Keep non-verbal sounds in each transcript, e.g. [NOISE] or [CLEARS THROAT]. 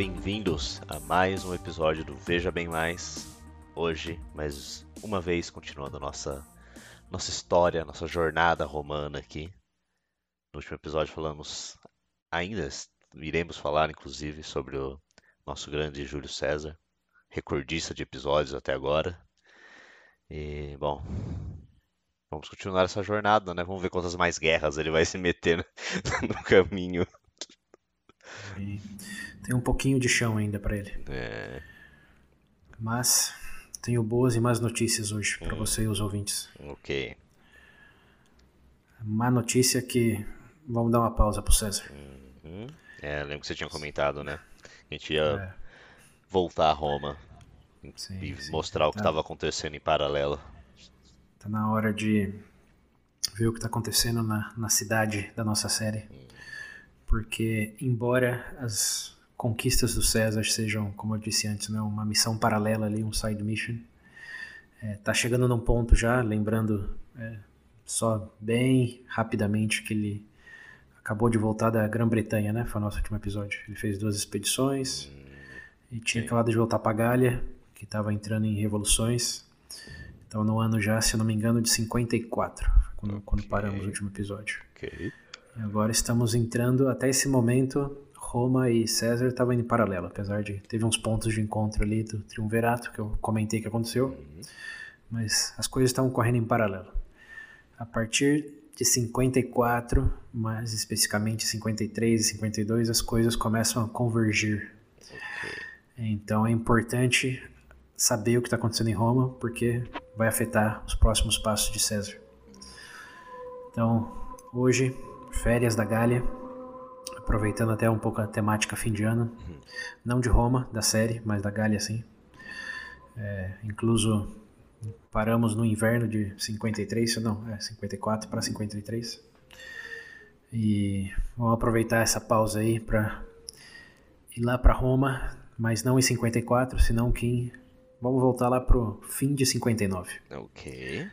bem-vindos a mais um episódio do Veja Bem Mais. Hoje, mais uma vez, continuando a nossa, nossa história, nossa jornada romana aqui. No último episódio falamos, ainda iremos falar, inclusive, sobre o nosso grande Júlio César, recordista de episódios até agora. E, bom, vamos continuar essa jornada, né? Vamos ver quantas mais guerras ele vai se meter [LAUGHS] no caminho. Tem um pouquinho de chão ainda para ele. É, Mas tenho boas e más notícias hoje para você e os ouvintes. ok. Má notícia que vamos dar uma pausa pro César. Uhum. É, lembro que você tinha comentado, né? A gente ia É, voltar a Roma sim, e sim. mostrar o que Tá- estava acontecendo em paralelo. Tá na hora de ver o que tá acontecendo na, na cidade da nossa série. Porque, embora as conquistas do César sejam, como eu disse antes, né, uma missão paralela ali, um side mission, é, tá chegando num ponto já, lembrando é, só bem rapidamente que ele acabou de voltar da Grã-Bretanha, né? Foi o nosso último episódio. Ele fez duas expedições e tinha acabado de voltar para Gália, que estava entrando em revoluções. Então, no ano já, se eu não me engano, de 54, foi quando, quando paramos o último episódio. Ok. Agora estamos entrando, até esse momento, Roma e César estavam em paralelo, apesar de teve uns pontos de encontro ali do triunvirato, que eu comentei que aconteceu, mas as coisas estavam correndo em paralelo. A partir de 54, mais especificamente 53 e 52, as coisas começam a convergir. Então é importante saber o que está acontecendo em Roma, porque vai afetar os próximos passos de César. Então, hoje, férias da Gália, aproveitando até um pouco a temática fim de ano, não de Roma, da série, mas da Gália sim. É, incluso paramos no inverno de 53, não, é 54 para 53. E vamos aproveitar essa pausa aí para ir lá para Roma, mas não em 54, senão que em- vamos voltar lá pro fim de 59. Ok.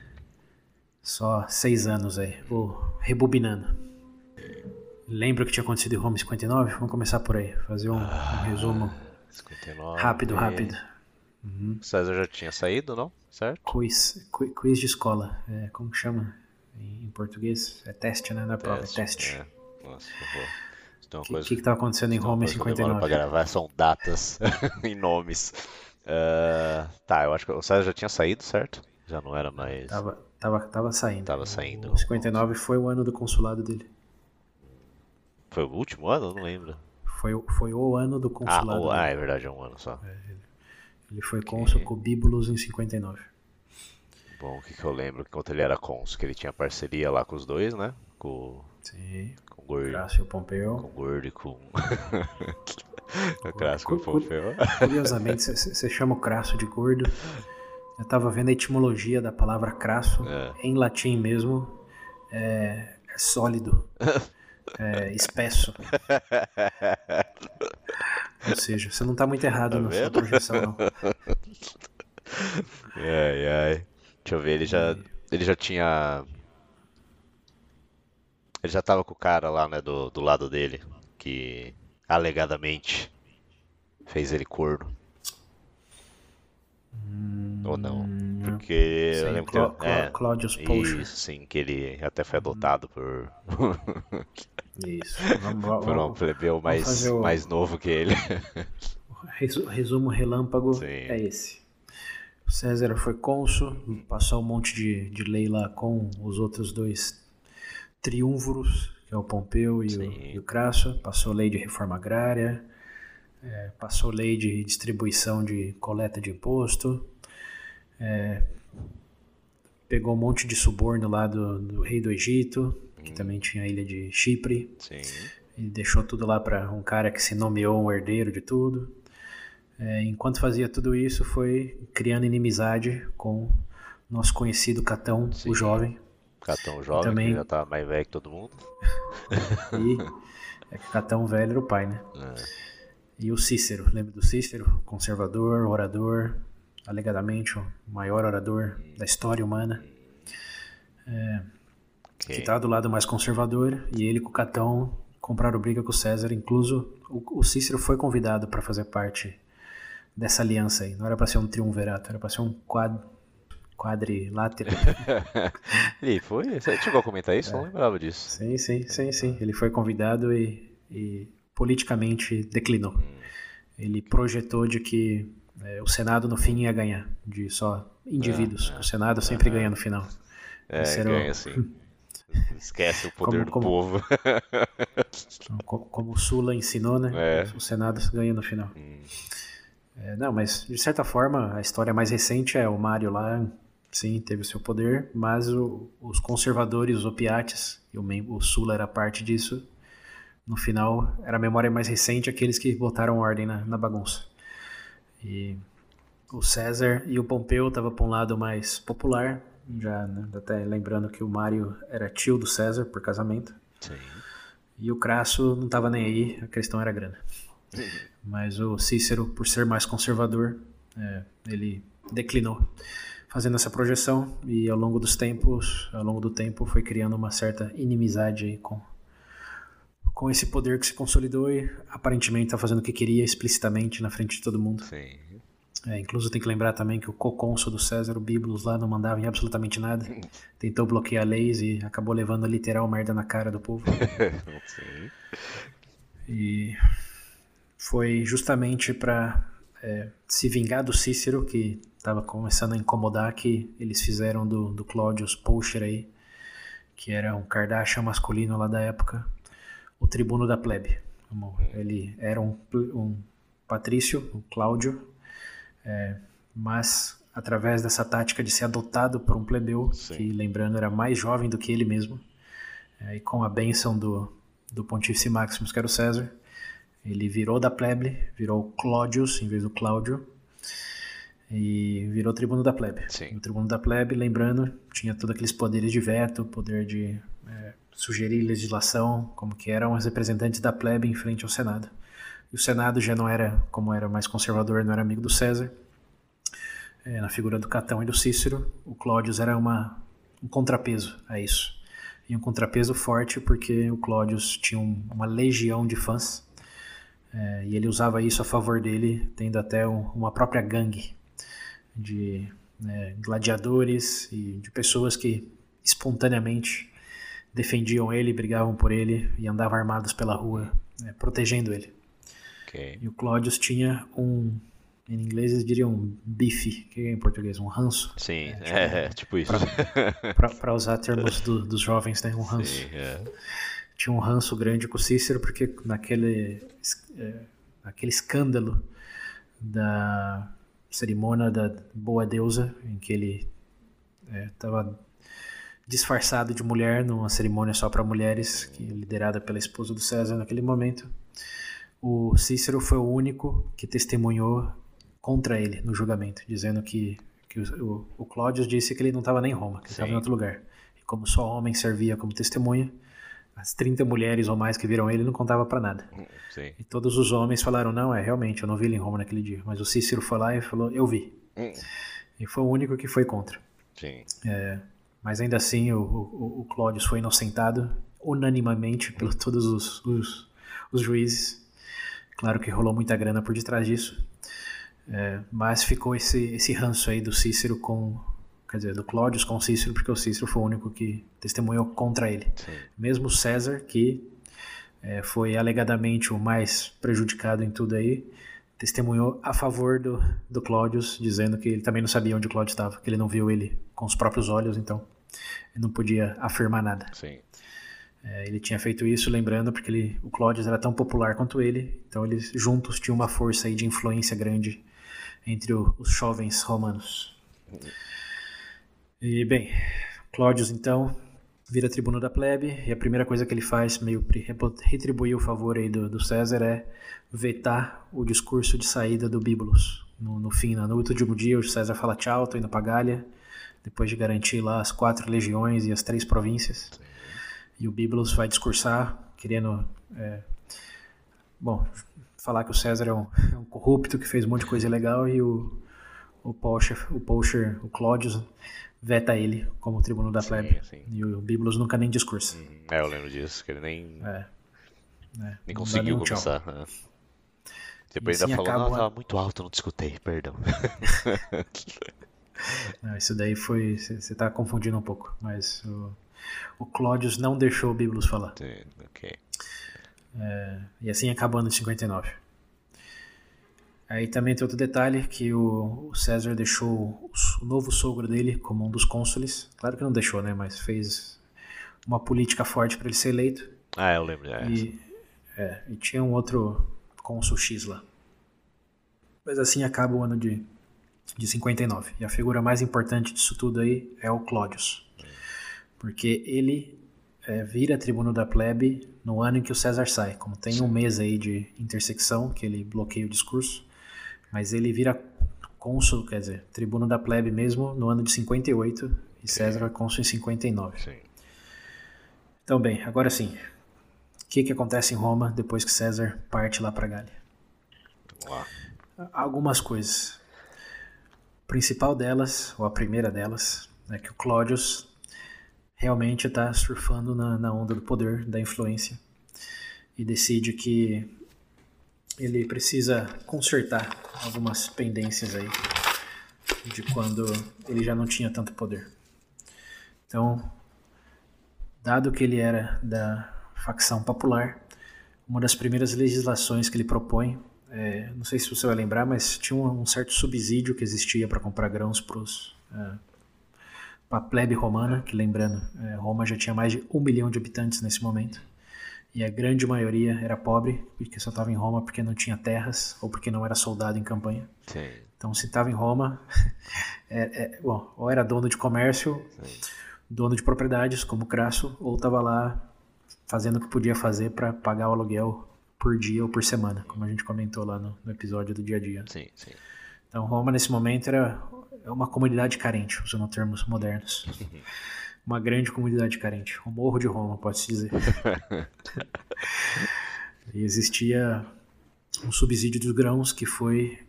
Só seis anos aí. Vou rebobinando. Lembra o que tinha acontecido em Roma em 59? Vamos começar por aí. Fazer um, um resumo 59. rápido, rápido. O César já tinha saído, não? Certo? Quiz, qui- quiz de escola. É, como chama em, português? É teste, né? Não é prova, é teste. É. Nossa, tem uma O que, coisa que que tava acontecendo em uma Roma em coisa que eu demoro pra 59? gravar são datas [LAUGHS] e nomes. Ah, tá, eu acho que o César já tinha saído, certo? Já não era mais. Tava, tava, tava saindo. Tava saindo. O 59 foi o ano do consulado dele. Foi o último ano? Eu não lembro. Foi, o- foi o ano do Ah, consulado o- ah, dele. é verdade, é um ano só. Ele foi cônsul com Bíbulos em 59. Bom, o que, que eu lembro? Enquanto ele era cônsul, que ele tinha parceria lá com os dois, né? Com, Sim. com o Gordo, Crácio Pompeu. com o Gordo e com. o [LAUGHS] [LAUGHS] Clássico Cu- cu- Pompeu. Curiosamente, você chama o crasso de gordo. Eu tava vendo a etimologia da palavra crasso. É. Em latim mesmo, é, é sólido, [LAUGHS] é espesso. Ou seja, você não tá muito errado na sua vendo? projeção, não. Ai, ai. Deixa eu ver, ele já, ele já tinha. Ele já tava com o cara lá, né, do, do lado dele, que alegadamente fez ele corno. Ou não? Porque eu Sim, lembro Clá- que. É, Pocher. isso, sim, que ele até foi adotado por, [LAUGHS] Isso. Vamos, vamos, por um plebeu mais, o- mais novo que ele. Resu- Resumo relâmpago Sim. é esse. O César foi cônsul, passou um monte de, de lei lá com os outros dois triunvros, que é o Pompeu e o, e o Crasso. Passou lei de reforma agrária, é, passou lei de distribuição de coleta de imposto, é, pegou um monte de suborno lá do, do rei do Egito, que também tinha a ilha de Chipre. Sim. E deixou tudo lá para um cara que se nomeou um herdeiro de tudo. É, enquanto fazia tudo isso, foi criando inimizade com nosso conhecido Catão, Sim. o jovem. Catão jovem, também- que já tá mais velho que todo mundo. [LAUGHS] E é que Catão velho era o pai, né? É. E o Cícero, lembra do Cícero? Conservador, orador, alegadamente o maior orador da história humana. Que Ok. está do lado mais conservador, e ele com o Catão compraram briga com o César. Incluso o, o Cícero foi convidado para fazer parte dessa aliança aí. Não era para ser um triunvirato, era para ser um quad, quadrilátero. [LAUGHS] e foi? Você chegou a comentar isso? É. Não lembrava disso. Sim, sim, sim, sim. Ele foi convidado e, e politicamente declinou. Hum. Ele projetou de que é, o Senado no fim ia ganhar, de só indivíduos. É, o Senado sempre ganha no final. É, ganha o... sim. [LAUGHS] Esquece o poder como, do como, povo. como o Sula ensinou, né? É. O Senado ganha no final. Hum. É, não, mas de certa forma a história mais recente é o Mário lá, sim, teve o seu poder, mas o, os conservadores, os opiates, e o, o Sula era parte disso. No final, era a memória mais recente aqueles que botaram ordem na, na bagunça. E o César e o Pompeu estavam para um lado mais popular, já né, até lembrando que o Mário era tio do César por casamento. Sim. E o Crasso não estava nem aí, a questão era grana. [LAUGHS] Mas o Cícero, por ser mais conservador, é, ele declinou fazendo essa projeção e ao longo dos tempos, ao longo do tempo, foi criando uma certa inimizade com com esse poder que se consolidou e aparentemente está fazendo o que queria explicitamente na frente de todo mundo. Sim. É, inclusive tem que lembrar também que o co-cônsul do César, o Biblos, lá não mandava em absolutamente nada. [LAUGHS] Tentou bloquear leis e acabou levando literal merda na cara do povo. [LAUGHS] E foi justamente para é, se vingar do Cícero, que estava começando a incomodar, que eles fizeram do, do Claudius Pocher aí, que era um Kardashian masculino lá da época, o tribuno da plebe. Ele era um, um patrício, o Cláudio, é, mas através dessa tática de ser adotado por um plebeu, Sim. que lembrando era mais jovem do que ele mesmo, é, e com a bênção do, do Pontífice Maximus, que era o César, ele virou da plebe, virou Claudius em vez do Cláudio, e virou tribuno da plebe. Sim. O tribuno da plebe, lembrando, tinha todos aqueles poderes de veto, poder de é, sugerir legislação, como que eram os representantes da plebe em frente ao Senado. E o Senado já não era, como era mais conservador, não era amigo do César. É, na figura do Catão e do Cícero, o Cláudius era uma, um contrapeso a isso. E um contrapeso forte porque o Cláudius tinha um, uma legião de fãs é, e ele usava isso a favor dele, tendo até um, uma própria gangue de né, gladiadores e de pessoas que espontaneamente defendiam ele, brigavam por ele e andavam armados pela rua, né, protegendo ele. Okay. E o Claudius tinha um, em inglês eles diriam um bife, que é em português? Um ranço. Sim, é, tipo, é, [LAUGHS] tipo isso. Para usar termos do, dos jovens, né? Um ranço. Sim, é tinha um ranço grande com o Cícero, porque naquele, é, naquele escândalo da cerimônia da Boa Deusa, em que ele estava é, disfarçado de mulher numa cerimônia só para mulheres, que, liderada pela esposa do César naquele momento. O Cícero foi o único que testemunhou contra ele no julgamento, dizendo que, que o, o, Cláudio disse que ele não estava nem em Roma, que estava em outro lugar. E como só homem servia como testemunha, as 30 mulheres ou mais que viram ele não contava para nada. Sim. E todos os homens falaram: não, é realmente, eu não vi ele em Roma naquele dia. Mas o Cícero foi lá e falou: eu vi. Hum. E foi o único que foi contra. Sim. É, mas ainda assim, o, o, o Cláudio foi inocentado unanimamente por todos os, os, os, juízes. Claro que rolou muita grana por detrás disso. É, mas ficou esse, esse ranço aí do Cícero com quer dizer, do Cláudio com Cícero, porque o Cícero foi o único que testemunhou contra ele. Sim. Mesmo César, que é, foi alegadamente o mais prejudicado em tudo aí, testemunhou a favor do, do Cláudio, dizendo que ele também não sabia onde o Cláudio estava, que ele não viu ele com os próprios olhos, então não podia afirmar nada. Sim. É, ele tinha feito isso, lembrando, porque ele, o Cláudio era tão popular quanto ele, então eles juntos tinham uma força aí de influência grande entre o, os jovens romanos. E bem, Cláudios então vira tribuno da plebe e a primeira coisa que ele faz, meio retribuir o favor aí do, do César, é vetar o discurso de saída do Bíbulos. No, no fim, no último dia, o César fala tchau, tô indo pra Gália, depois de garantir lá as quatro legiões e as três províncias. E o Bíbulos vai discursar, querendo. É, bom, falar que o César é um, é um, corrupto que fez um monte de coisa legal e o, o Pocher, o, Pocher, o Cláudio veta ele como tribuno da plebe. Sim. E o Biblos nunca nem discursa. Hum, é, eu lembro disso, que ele nem. É. Né? Nem conseguiu começar. Né? Depois assim ainda falou, acaba... tava muito alto, não te escutei, perdão. [LAUGHS] não, isso daí foi. Você tá confundindo um pouco, mas o, o Clódius não deixou o Biblos falar. Ok. É, e assim acabou ano de 59. Aí também tem outro detalhe que o, o César deixou o, o, novo sogro dele como um dos cônsules. Claro que não deixou, né? Mas fez uma política forte para ele ser eleito. Ah, eu lembro. É, e, é, e tinha um outro cônsul X lá. Mas assim acaba o ano de, de 59. E a figura mais importante disso tudo aí é o Clódius. Porque ele é, vira tribuno da plebe no ano em que o César sai. Como tem um mês aí de intersecção, que ele bloqueia o discurso, mas ele vira cônsul, quer dizer, tribuno da plebe mesmo, no ano de 58, e César é cônsul em 59. Sim. Então, bem, agora sim. O que, que acontece em Roma depois que César parte lá para Gália? Algumas coisas. A principal delas, ou a primeira delas, é que o Cláudius realmente está surfando na, na onda do poder, da influência, e decide que ele precisa consertar algumas pendências aí de quando ele já não tinha tanto poder. Então, dado que ele era da facção popular, uma das primeiras legislações que ele propõe, é, não sei se você vai lembrar, mas tinha um, certo subsídio que existia para comprar grãos para é, a plebe romana, que lembrando, é, Roma já tinha mais de um milhão de habitantes nesse momento, e a grande maioria era pobre, porque só estava em Roma porque não tinha terras ou porque não era soldado em campanha. Sim. Então, se estava em Roma, [LAUGHS] é, é, bom, ou era dono de comércio, Sim. dono de propriedades, como Crasso, ou estava lá fazendo o que podia fazer para pagar o aluguel por dia ou por semana, como a gente comentou lá no, no episódio do dia a dia. Sim, sim. Então Roma nesse momento era uma comunidade carente, usando termos modernos. [LAUGHS] uma grande comunidade carente. O morro de Roma, pode-se dizer. [LAUGHS] e existia um subsídio dos grãos que foi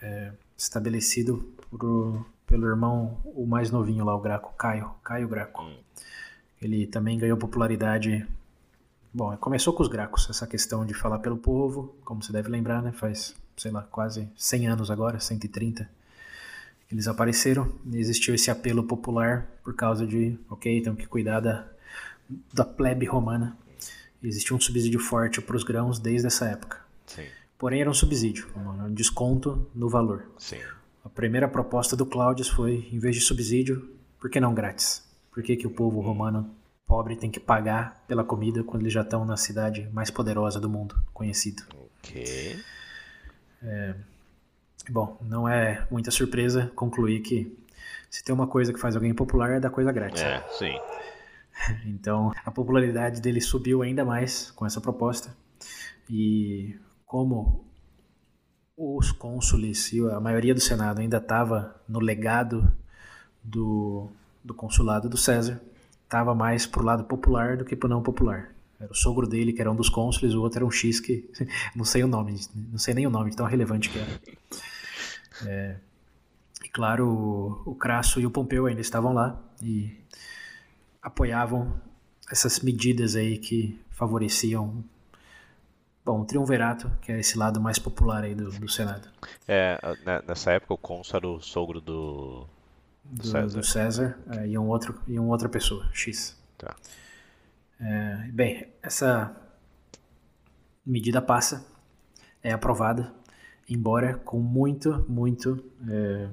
é, estabelecido por, pelo irmão, o mais novinho lá, o Graco, Caio, Caio Graco. Hum. Ele também ganhou popularidade Bom, começou com os Gracos, essa questão de falar pelo povo, como você deve lembrar, né? Faz, sei lá, quase 100 anos agora, 130, que eles apareceram. E existiu esse apelo popular por causa de, ok, temos que cuidar da, da plebe romana. E existia um subsídio forte para os grãos desde essa época. Sim. Porém, era um subsídio, um desconto no valor. Sim. A primeira proposta do Cláudio foi, em vez de subsídio, por que não grátis? Por que, que o povo romano pobre tem que pagar pela comida quando eles já estão na cidade mais poderosa do mundo, conhecido. Ok. É, bom, não é muita surpresa concluir que se tem uma coisa que faz alguém popular é dar coisa grátis. É, sim. [LAUGHS] Então a popularidade dele subiu ainda mais com essa proposta. E como os cônsules e a maioria do Senado ainda estava no legado do, do consulado do César, estava mais pro lado popular do que pro não popular. Era o sogro dele, que era um dos cônsules, o outro era um X que [LAUGHS] não sei o nome, não sei nem o nome tão relevante que era. É, e claro, o, o Crasso e o Pompeu ainda estavam lá e apoiavam essas medidas aí que favoreciam bom, o triunvirato, que é esse lado mais popular aí do, do Senado. É, né, nessa época o cônsul era o sogro do do César, do César é, e, um outro, e uma outra pessoa, X. Tá. É, bem, essa medida passa, é aprovada, embora com muito, muito é,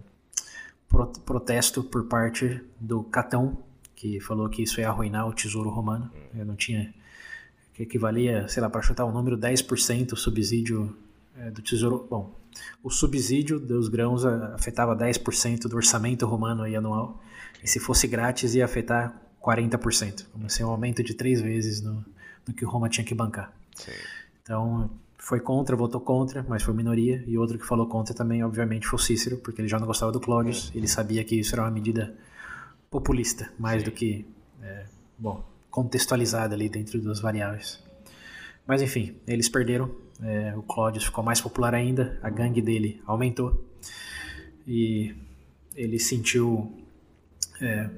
protesto por parte do Catão, que falou que isso ia arruinar o tesouro romano. Hum. não tinha. que equivalia, sei lá, para chutar o um número, 10% subsídio é, do tesouro. Bom, o subsídio dos grãos afetava 10% do orçamento romano anual, e se fosse grátis ia afetar 40%, como assim, um aumento de três vezes no, no que Roma tinha que bancar. Sim. Então, foi contra, votou contra, mas foi minoria, e outro que falou contra também, obviamente, foi o Cícero, porque ele já não gostava do Clóvis, ele sabia que isso era uma medida populista, mais Sim. do que, é, bom, contextualizada ali dentro das variáveis. Mas enfim, eles perderam, é, o Claudius ficou mais popular ainda, a gangue dele aumentou e ele sentiu é,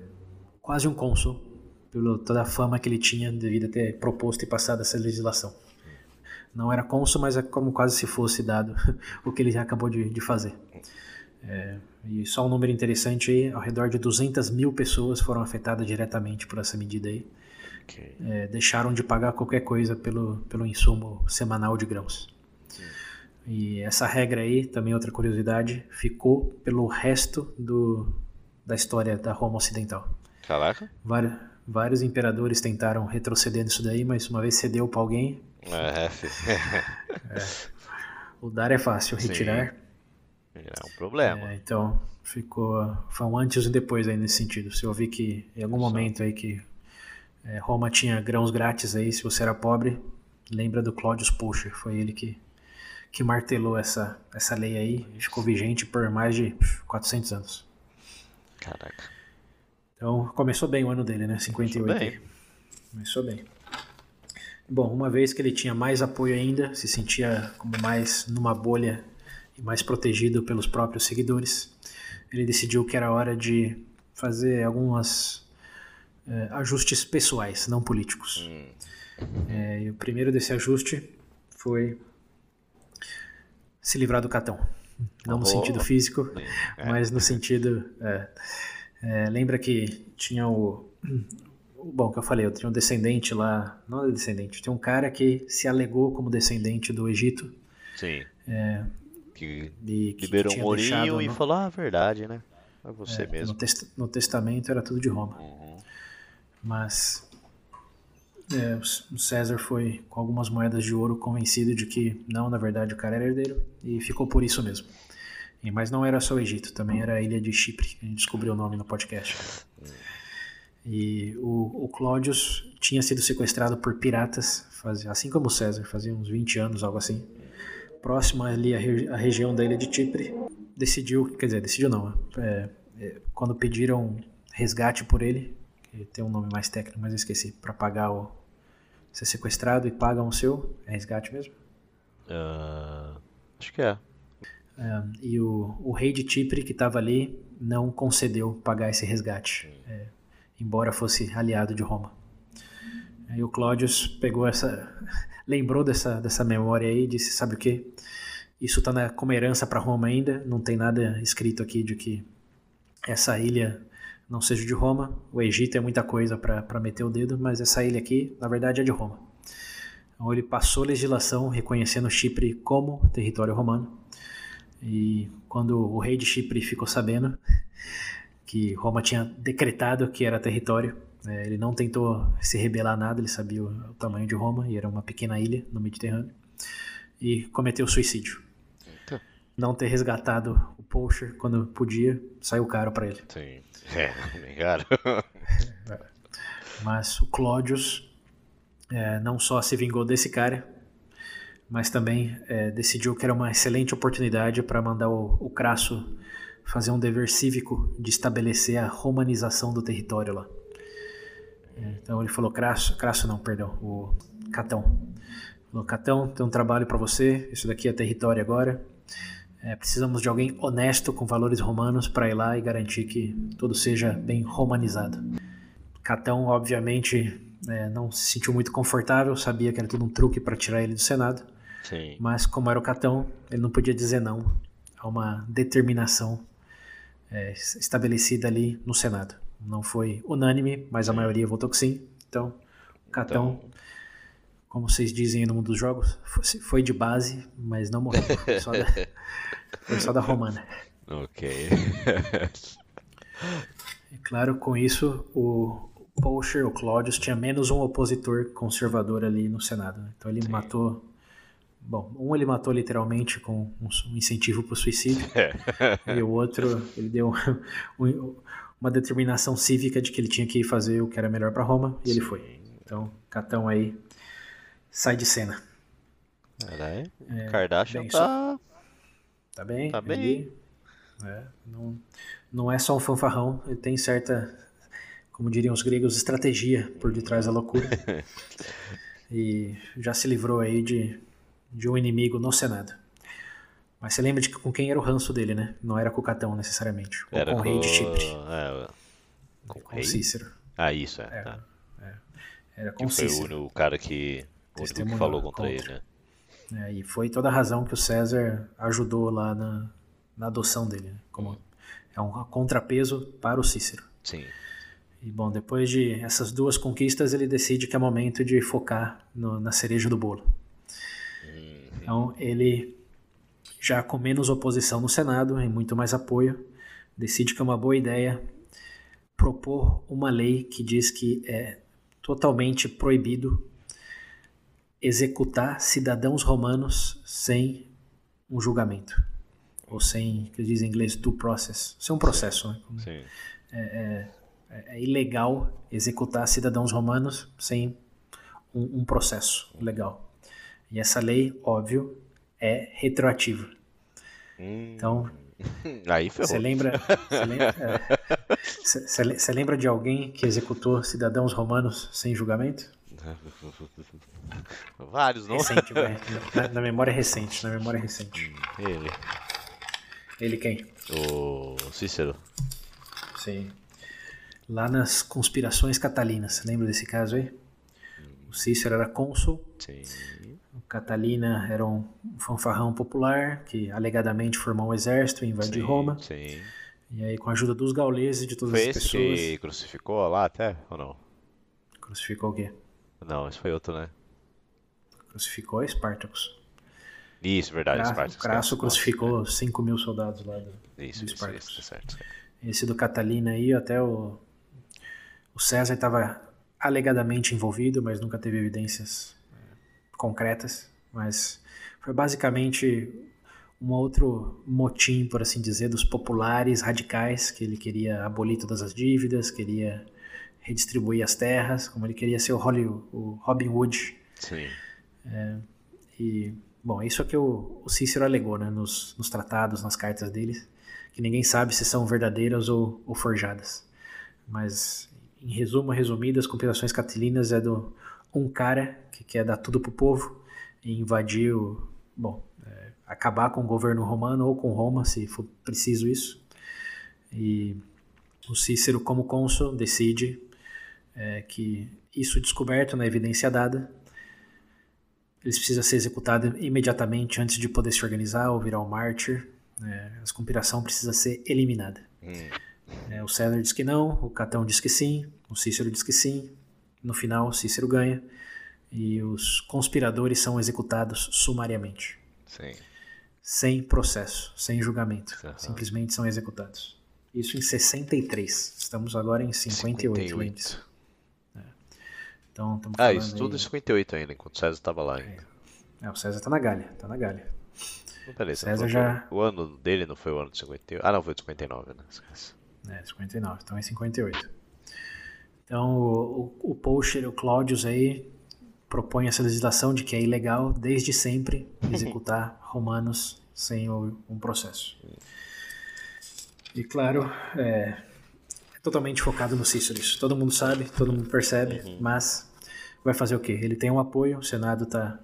quase um cônsul pela toda a fama que ele tinha devido a ter proposto e passado essa legislação. Não era cônsul, mas é como quase se fosse dado [LAUGHS] o que ele acabou de, de fazer. É, e só um número interessante aí, ao redor de 200 mil pessoas foram afetadas diretamente por essa medida aí. Okay. É, deixaram de pagar qualquer coisa pelo, pelo insumo semanal de grãos. E essa regra aí, também outra curiosidade, ficou pelo resto do, da história da Roma Ocidental. Caraca. Vários, vários imperadores tentaram retroceder nisso daí, mas uma vez cedeu para alguém. É, [LAUGHS] é, o dar é fácil, retirar. É um problema. É, então, ficou. Foi um antes e depois aí nesse sentido. Se eu vi que em algum momento aí que é, Roma tinha grãos grátis aí, se você era pobre, lembra do Claudius Pusher. Foi ele que que martelou essa, essa lei aí ficou vigente por mais de 400 anos. Caraca. Então começou bem o ano dele, né? 58. Começou bem. Começou bem. Bom, uma vez que ele tinha mais apoio ainda, se sentia como mais numa bolha e mais protegido pelos próprios seguidores, ele decidiu que era hora de fazer algumas é, ajustes pessoais, não políticos. É, e o primeiro desse ajuste foi se livrar do Catão. Não no sentido físico, é. mas no sentido. É, lembra que tinha o. Bom, que eu falei, eu tinha um descendente lá. Não é descendente, tem um cara que se alegou como descendente do Egito. Sim. É, que, que liberou um e no, falou a verdade, né? É você mesmo. No, test, no, testamento era tudo de Roma. Uhum. Mas é, o César foi com algumas moedas de ouro convencido de que não, na verdade o cara era herdeiro e ficou por isso mesmo. E, mas não era só o Egito, também era a ilha de Chipre, que a gente descobriu o nome no podcast. E o, o tinha sido sequestrado por piratas, fazia, assim como o César, fazia uns 20 anos, algo assim. Próximo ali à, a região da ilha de Chipre, decidiu, quer dizer, decidiu não, é, é, quando pediram resgate por ele, tem um nome mais técnico, mas eu esqueci, para pagar o, ser sequestrado e pagam o seu? É resgate mesmo? Uh, acho que é. E o, o rei de Chipre, que estava ali, não concedeu pagar esse resgate, é, embora fosse aliado de Roma. Aí o Cláudius pegou essa. [LAUGHS] lembrou dessa, dessa memória aí e disse: Sabe o que? Isso está como herança para Roma ainda, não tem nada escrito aqui de que essa ilha não seja de Roma. O Egito é muita coisa para meter o dedo, mas essa ilha aqui, na verdade, é de Roma. Então ele passou legislação reconhecendo Chipre como território romano. E quando o rei de Chipre ficou sabendo que Roma tinha decretado que era território, é, ele não tentou se rebelar nada, ele sabia o, tamanho de Roma e era uma pequena ilha no Mediterrâneo, e cometeu suicídio. Não ter resgatado o Poacher quando podia, saiu caro para ele. Sim. [LAUGHS] É, obrigado. [LAUGHS] Mas o Claudius é, não só se vingou desse cara, mas também é, decidiu que era uma excelente oportunidade para mandar o, o Crasso fazer um dever cívico de estabelecer a romanização do território lá. Então ele falou, Crasso, Crasso não, perdão, o Catão. Falou, Catão, tem um trabalho para você, isso daqui é território agora. É, precisamos de alguém honesto com valores romanos para ir lá e garantir que tudo seja bem romanizado. Catão, obviamente, é, não se sentiu muito confortável, sabia que era tudo um truque para tirar ele do Senado. Sim. Mas, como era o Catão, ele não podia dizer não a uma determinação é, estabelecida ali no Senado. Não foi unânime, mas a maioria votou que sim. Então, Catão então como vocês dizem no mundo dos jogos, foi de base, mas não morreu. Só da, [LAUGHS] foi só da romana. Ok. e claro, com isso, o Poacher, o Claudius, tinha menos um opositor conservador ali no Senado. Né? Então ele Sim. matou. Bom, um ele matou literalmente com um incentivo para o suicídio, e o outro ele deu [LAUGHS] um, uma determinação cívica de que ele tinha que fazer o que era melhor para Roma, e ele foi. Então, Catão aí sai de cena. Caralho. É, Kardashian tá... Só... Tá bem. Tá bem. É, não, não é só um fanfarrão, ele tem certa, como diriam os gregos, estratégia por detrás da loucura. [LAUGHS] e já se livrou aí de, de um inimigo no Senado. Mas você lembra de com quem era o ranço dele, né? Não era com o Catão necessariamente. Ou era com o rei de Chipre. É, com, com Cícero. Ah, isso, é. é, tá. é. Era com que Cícero. Foi o, o cara que o que falou contra, contra, ele, né? É, e foi toda a razão que o César ajudou lá na, na adoção dele, né? como é um contrapeso para o Cícero. Sim. E bom, depois de essas duas conquistas, ele decide que é momento de focar no, na cereja do bolo. Então, ele, já com menos oposição no Senado e muito mais apoio, decide que é uma boa ideia propor uma lei que diz que é totalmente proibido executar cidadãos romanos sem um julgamento. Ou sem, que diz em inglês, due process. Sem um processo, né? Sim. É, é ilegal executar cidadãos romanos sem um, um, processo legal. E essa lei, óbvio, é retroativa. Hum. Então, [LAUGHS] aí você lembra, você lembra, é, lembra de alguém que executou cidadãos romanos sem julgamento? [LAUGHS] Vários, não? Recente, vai. [LAUGHS] Na, na, memória recente, na memória recente. Ele. Ele quem? O Cícero. Sim lá nas conspirações catalinas. Lembra desse caso aí? O Cícero era cônsul. Sim. Catalina era um fanfarrão popular que alegadamente formou um exército e invadiu Roma. Sim. E aí, com a ajuda dos gauleses e de todas foi as pessoas. Foi esse que crucificou lá até, ou não? Crucificou o quê? Não, esse foi outro, né? Crucificou Espartacus. Isso, verdade, Espartacus. Crasso crucificou 5 mil soldados lá do, isso, do Espartacus. Isso, isso, certo, certo. Esse do Catalina aí, até o o César estava alegadamente envolvido, mas nunca teve evidências é, concretas. Mas foi basicamente um outro motim, por assim dizer, dos populares radicais, que ele queria abolir todas as dívidas, queria redistribuir as terras, como ele queria ser o, Hollywood, o Robin Hood. Sim. É, e, bom, isso é que o, o Cícero alegou né, nos, nos, tratados, nas cartas deles, que ninguém sabe se são verdadeiras ou, ou forjadas. Mas em resumo, resumido, as compilações catilinas é do um cara que quer dar tudo pro povo e invadir o, bom, é, acabar com o governo romano ou com Roma, se for preciso isso. E o Cícero, como cônsul, decide é, que isso descoberto na evidência dada, eles precisam ser executados imediatamente antes de poder se organizar ou virar um mártir. É, a conspiração precisa ser eliminada. Hum. É, o César diz que não, o Catão diz que sim, o Cícero diz que sim. No final, Cícero ganha e os conspiradores são executados sumariamente. Sim. Sem processo, sem julgamento. Uhum. Simplesmente são executados. Isso em 63. Estamos agora em 58. 58. É. Então, estamos ah, isso tudo em 58 ainda, enquanto o César estava lá ainda. É. é. o César está na galha, tá na galha. Peraí, César já... O ano dele não foi o ano de 58? Ah, não, foi de 59, né? Esquece. É, 59, então é 58. Então o, o, o Pocher, o Claudius aí, propõe essa legislação de que é ilegal desde sempre [LAUGHS] executar romanos sem o, um processo. E claro, é, é, totalmente focado no Cícero isso. Todo mundo sabe, todo mundo percebe, uhum. mas vai fazer o quê? Ele tem um apoio, o Senado está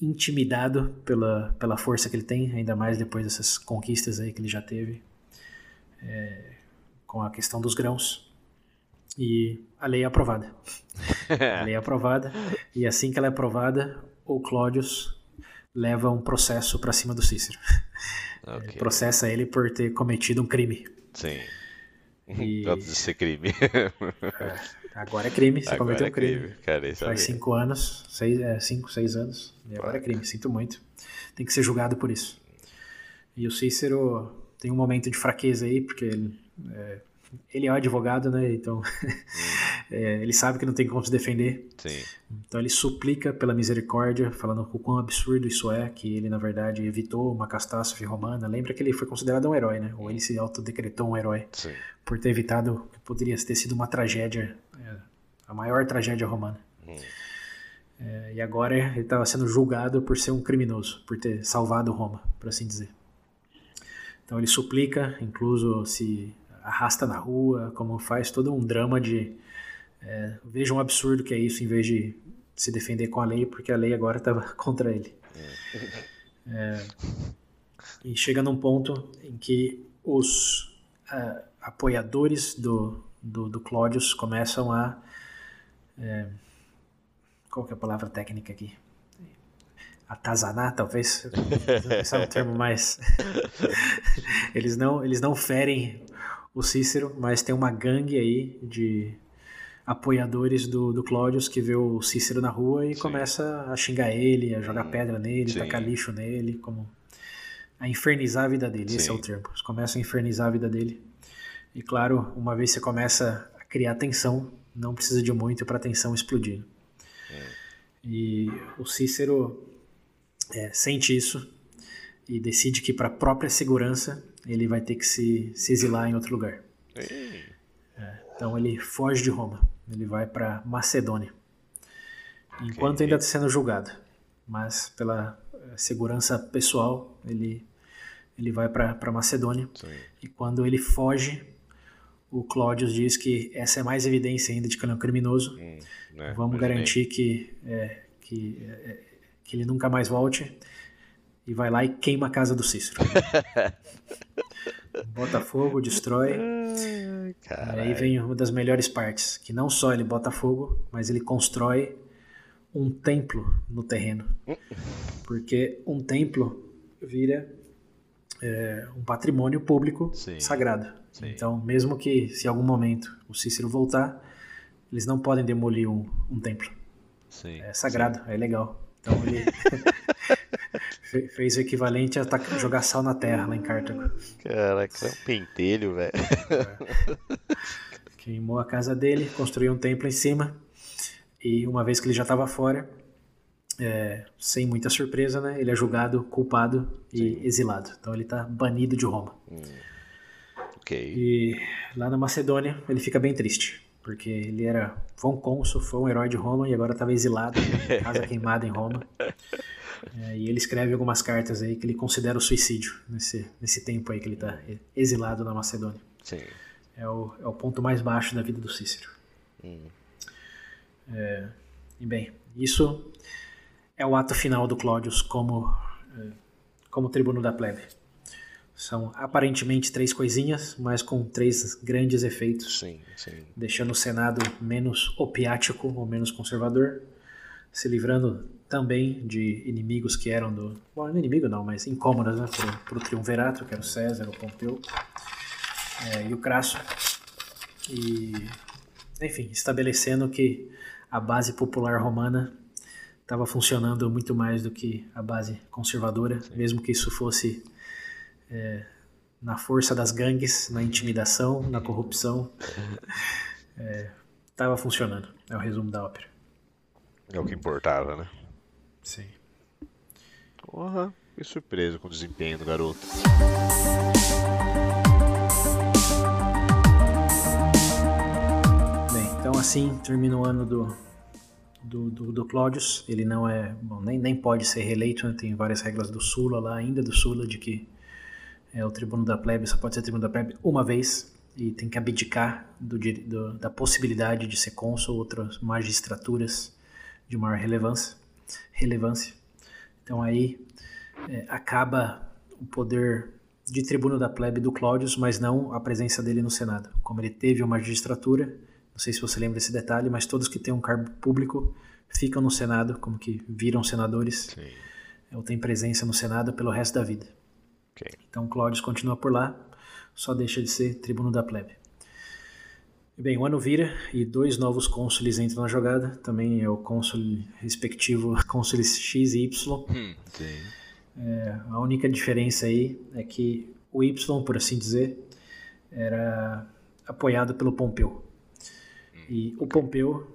intimidado pela, pela força que ele tem, ainda mais depois dessas conquistas aí que ele já teve é, com a questão dos grãos. E a lei é aprovada. a lei é aprovada. E assim que ela é aprovada, o Cláudius leva um processo para cima do Cícero. [LAUGHS] Okay. Processa ele por ter cometido um crime. Sim. E... [LAUGHS] Antes de ser crime. é, agora é crime, você agora cometeu um crime. crime. Cara, Faz cinco anos, seis, é, cinco, seis anos, e agora é crime, sinto muito. Tem que ser julgado por isso. E o Cícero tem um momento de fraqueza aí, porque ele é, ele é um advogado, né? Então [LAUGHS] é, ele sabe que não tem como se defender. Sim. Então ele suplica pela misericórdia, falando o quão absurdo isso é, que ele na verdade evitou uma catástrofe romana. Lembra que ele foi considerado um herói, né? Ou ele se autodecretou um herói Sim. por ter evitado que poderia ter sido uma tragédia, é, a maior tragédia romana. Hum. É, e agora ele estava sendo julgado por ser um criminoso, por ter salvado Roma, por assim dizer. Então ele suplica, incluso se arrasta na rua, como faz todo um drama de é, veja um absurdo que é isso, em vez de se defender com a lei, porque a lei agora estava [LAUGHS] contra ele. É, e chega num ponto em que os uh, apoiadores do, do, do começam a. É, qual que é a palavra técnica aqui? atazanar, talvez. [LAUGHS] Esse é um termo mais. [LAUGHS] eles, não, eles não ferem o Cícero, mas tem uma gangue aí de apoiadores do, do Cláudius que vê o Cícero na rua e Sim. começa a xingar ele, a jogar hum, pedra nele, Sim. tacar lixo nele, como a infernizar a vida dele, Sim. esse é o termo. Eles começam a infernizar a vida dele. E claro, uma vez você começa a criar tensão, não precisa de muito para a tensão explodir. É. E o Cícero é, sente isso e decide que para a própria segurança ele vai ter que se, se exilar em outro lugar. É, então ele foge de Roma. Ele vai para Macedônia. Enquanto okay. ainda está sendo julgado. Mas pela eh, segurança pessoal, ele, ele vai para Macedônia. Sim. E quando ele foge, o Cláudio diz que essa é mais evidência ainda de que ele é um criminoso. Hum, né? Vamos garantir que, é, que, é, que ele nunca mais volte. E vai lá e queima a casa do Cícero. [LAUGHS] bota fogo, destrói. Ai, aí vem uma das melhores partes, que não só ele bota fogo, mas ele constrói um templo no terreno. Porque um templo vira é, um patrimônio público Sim. sagrado. Sim. Então, mesmo que se em algum momento o Cícero voltar, eles não podem demolir um, um templo. Sim. É sagrado, é legal. Então ele [LAUGHS] fez o equivalente a jogar sal na terra lá em Cartago. Caraca, é um pentelho, velho. É. Queimou a casa dele, construiu um templo em cima. E uma vez que ele já estava fora, é, sem muita surpresa, né? Ele é julgado, culpado e Sim. exilado. Então ele está banido de Roma. Hum. Ok. E lá na Macedônia ele fica bem triste. Porque ele era, foi um cônsul, foi um herói de Roma e agora estava exilado, casa [LAUGHS] queimada em Roma. É, e ele escreve algumas cartas aí que ele considera o suicídio nesse, nesse tempo aí que ele está exilado na Macedônia. Sim. É o, é o ponto mais baixo da vida do Cícero. Hum. É, e bem, isso é o ato final do Cláudius como, é, como tribuno da plebe. São aparentemente três coisinhas, mas com três grandes efeitos. Sim, sim. Deixando o Senado menos opiático ou menos conservador, se livrando também de inimigos que eram do. Bom, não inimigo não, mas incômodas né, para o triunvirato, que era o César, o Pompeu é, e o Crasso. E, enfim, estabelecendo que a base popular romana estava funcionando muito mais do que a base conservadora, Sim. mesmo que isso fosse é, na força das gangues, na intimidação, na corrupção. Estava [LAUGHS] é, funcionando. É o resumo da ópera. É o que importava, né? Sim. Porra, que surpresa com o desempenho do garoto. Bem, então assim termina o ano do, do, do, do. Ele não é. Bom, nem, nem pode ser reeleito, né? tem várias regras do Sula lá, ainda do Sula, de que é, o tribuno da plebe só pode ser tribuno da plebe uma vez e tem que abdicar do, do, da possibilidade de ser cônsul ou outras magistraturas de maior relevância relevância. Então aí é, acaba o poder de tribuno da plebe do Cláudius, mas não a presença dele no Senado. Como ele teve uma magistratura, não sei se você lembra desse detalhe, mas todos que têm um cargo público ficam no Senado, como que viram senadores, Sim. ou têm presença no Senado pelo resto da vida. Okay. Então Cláudius continua por lá, só deixa de ser tribuno da plebe. Bem, o ano vira e dois novos cônsules entram na jogada. Também é o cônsul respectivo, cônsules X e Y. Hum, é, a única diferença aí é que o Y, por assim dizer, era apoiado pelo Pompeu. Hum, e o Pompeu,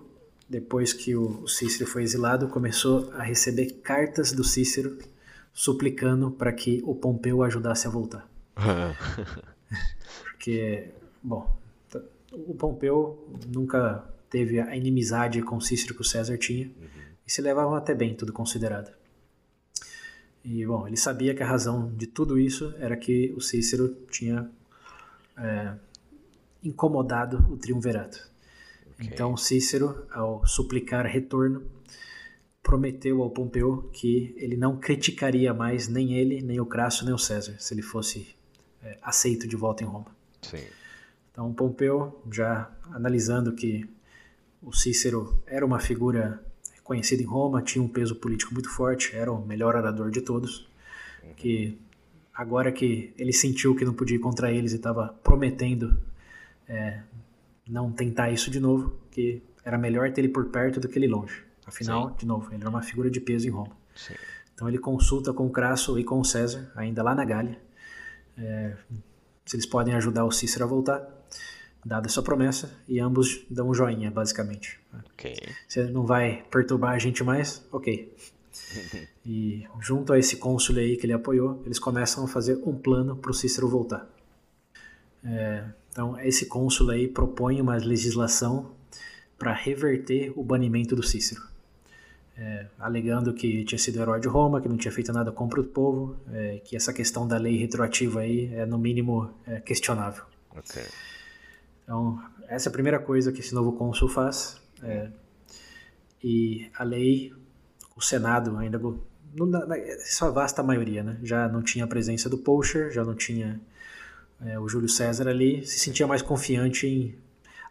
depois que o Cícero foi exilado, começou a receber cartas do Cícero suplicando para que o Pompeu ajudasse a voltar. [LAUGHS] Porque, bom, o Pompeu nunca teve a inimizade com Cícero que o César tinha uhum. e se levavam até bem, tudo considerado. E, bom, ele sabia que a razão de tudo isso era que o Cícero tinha é, incomodado o triunvirato. Okay. Então, Cícero, ao suplicar retorno, prometeu ao Pompeu que ele não criticaria mais nem ele, nem o Crasso, nem o César, se ele fosse é, aceito de volta em Roma. Sim. Então, Pompeu, já analisando que o Cícero era uma figura conhecido em Roma, tinha um peso político muito forte, era o melhor orador de todos, que agora que ele sentiu que não podia ir contra eles e estava prometendo é, não tentar isso de novo, que era melhor ter ele por perto do que ele longe. Afinal, Sim. de novo, ele era uma figura de peso em Roma. Sim. Então ele consulta com Crasso e com César, ainda lá na Gália, é, se eles podem ajudar o Cícero a voltar, dada essa promessa, e ambos dão um joinha, basicamente. Okay. Você não vai perturbar a gente mais? Ok. [LAUGHS] e junto a esse cônsul aí que ele apoiou, eles começam a fazer um plano para o Cícero voltar. É, então, esse cônsul aí propõe uma legislação para reverter o banimento do Cícero é, alegando que tinha sido herói de Roma, que não tinha feito nada contra o povo, é, que essa questão da lei retroativa aí é no mínimo é, questionável. Okay. Então, essa é a primeira coisa que esse novo cônsul faz. É, e a lei, o Senado ainda, na sua vasta maioria, né, já não tinha a presença do Poacher, já não tinha é, o Júlio César ali, se sentia mais confiante em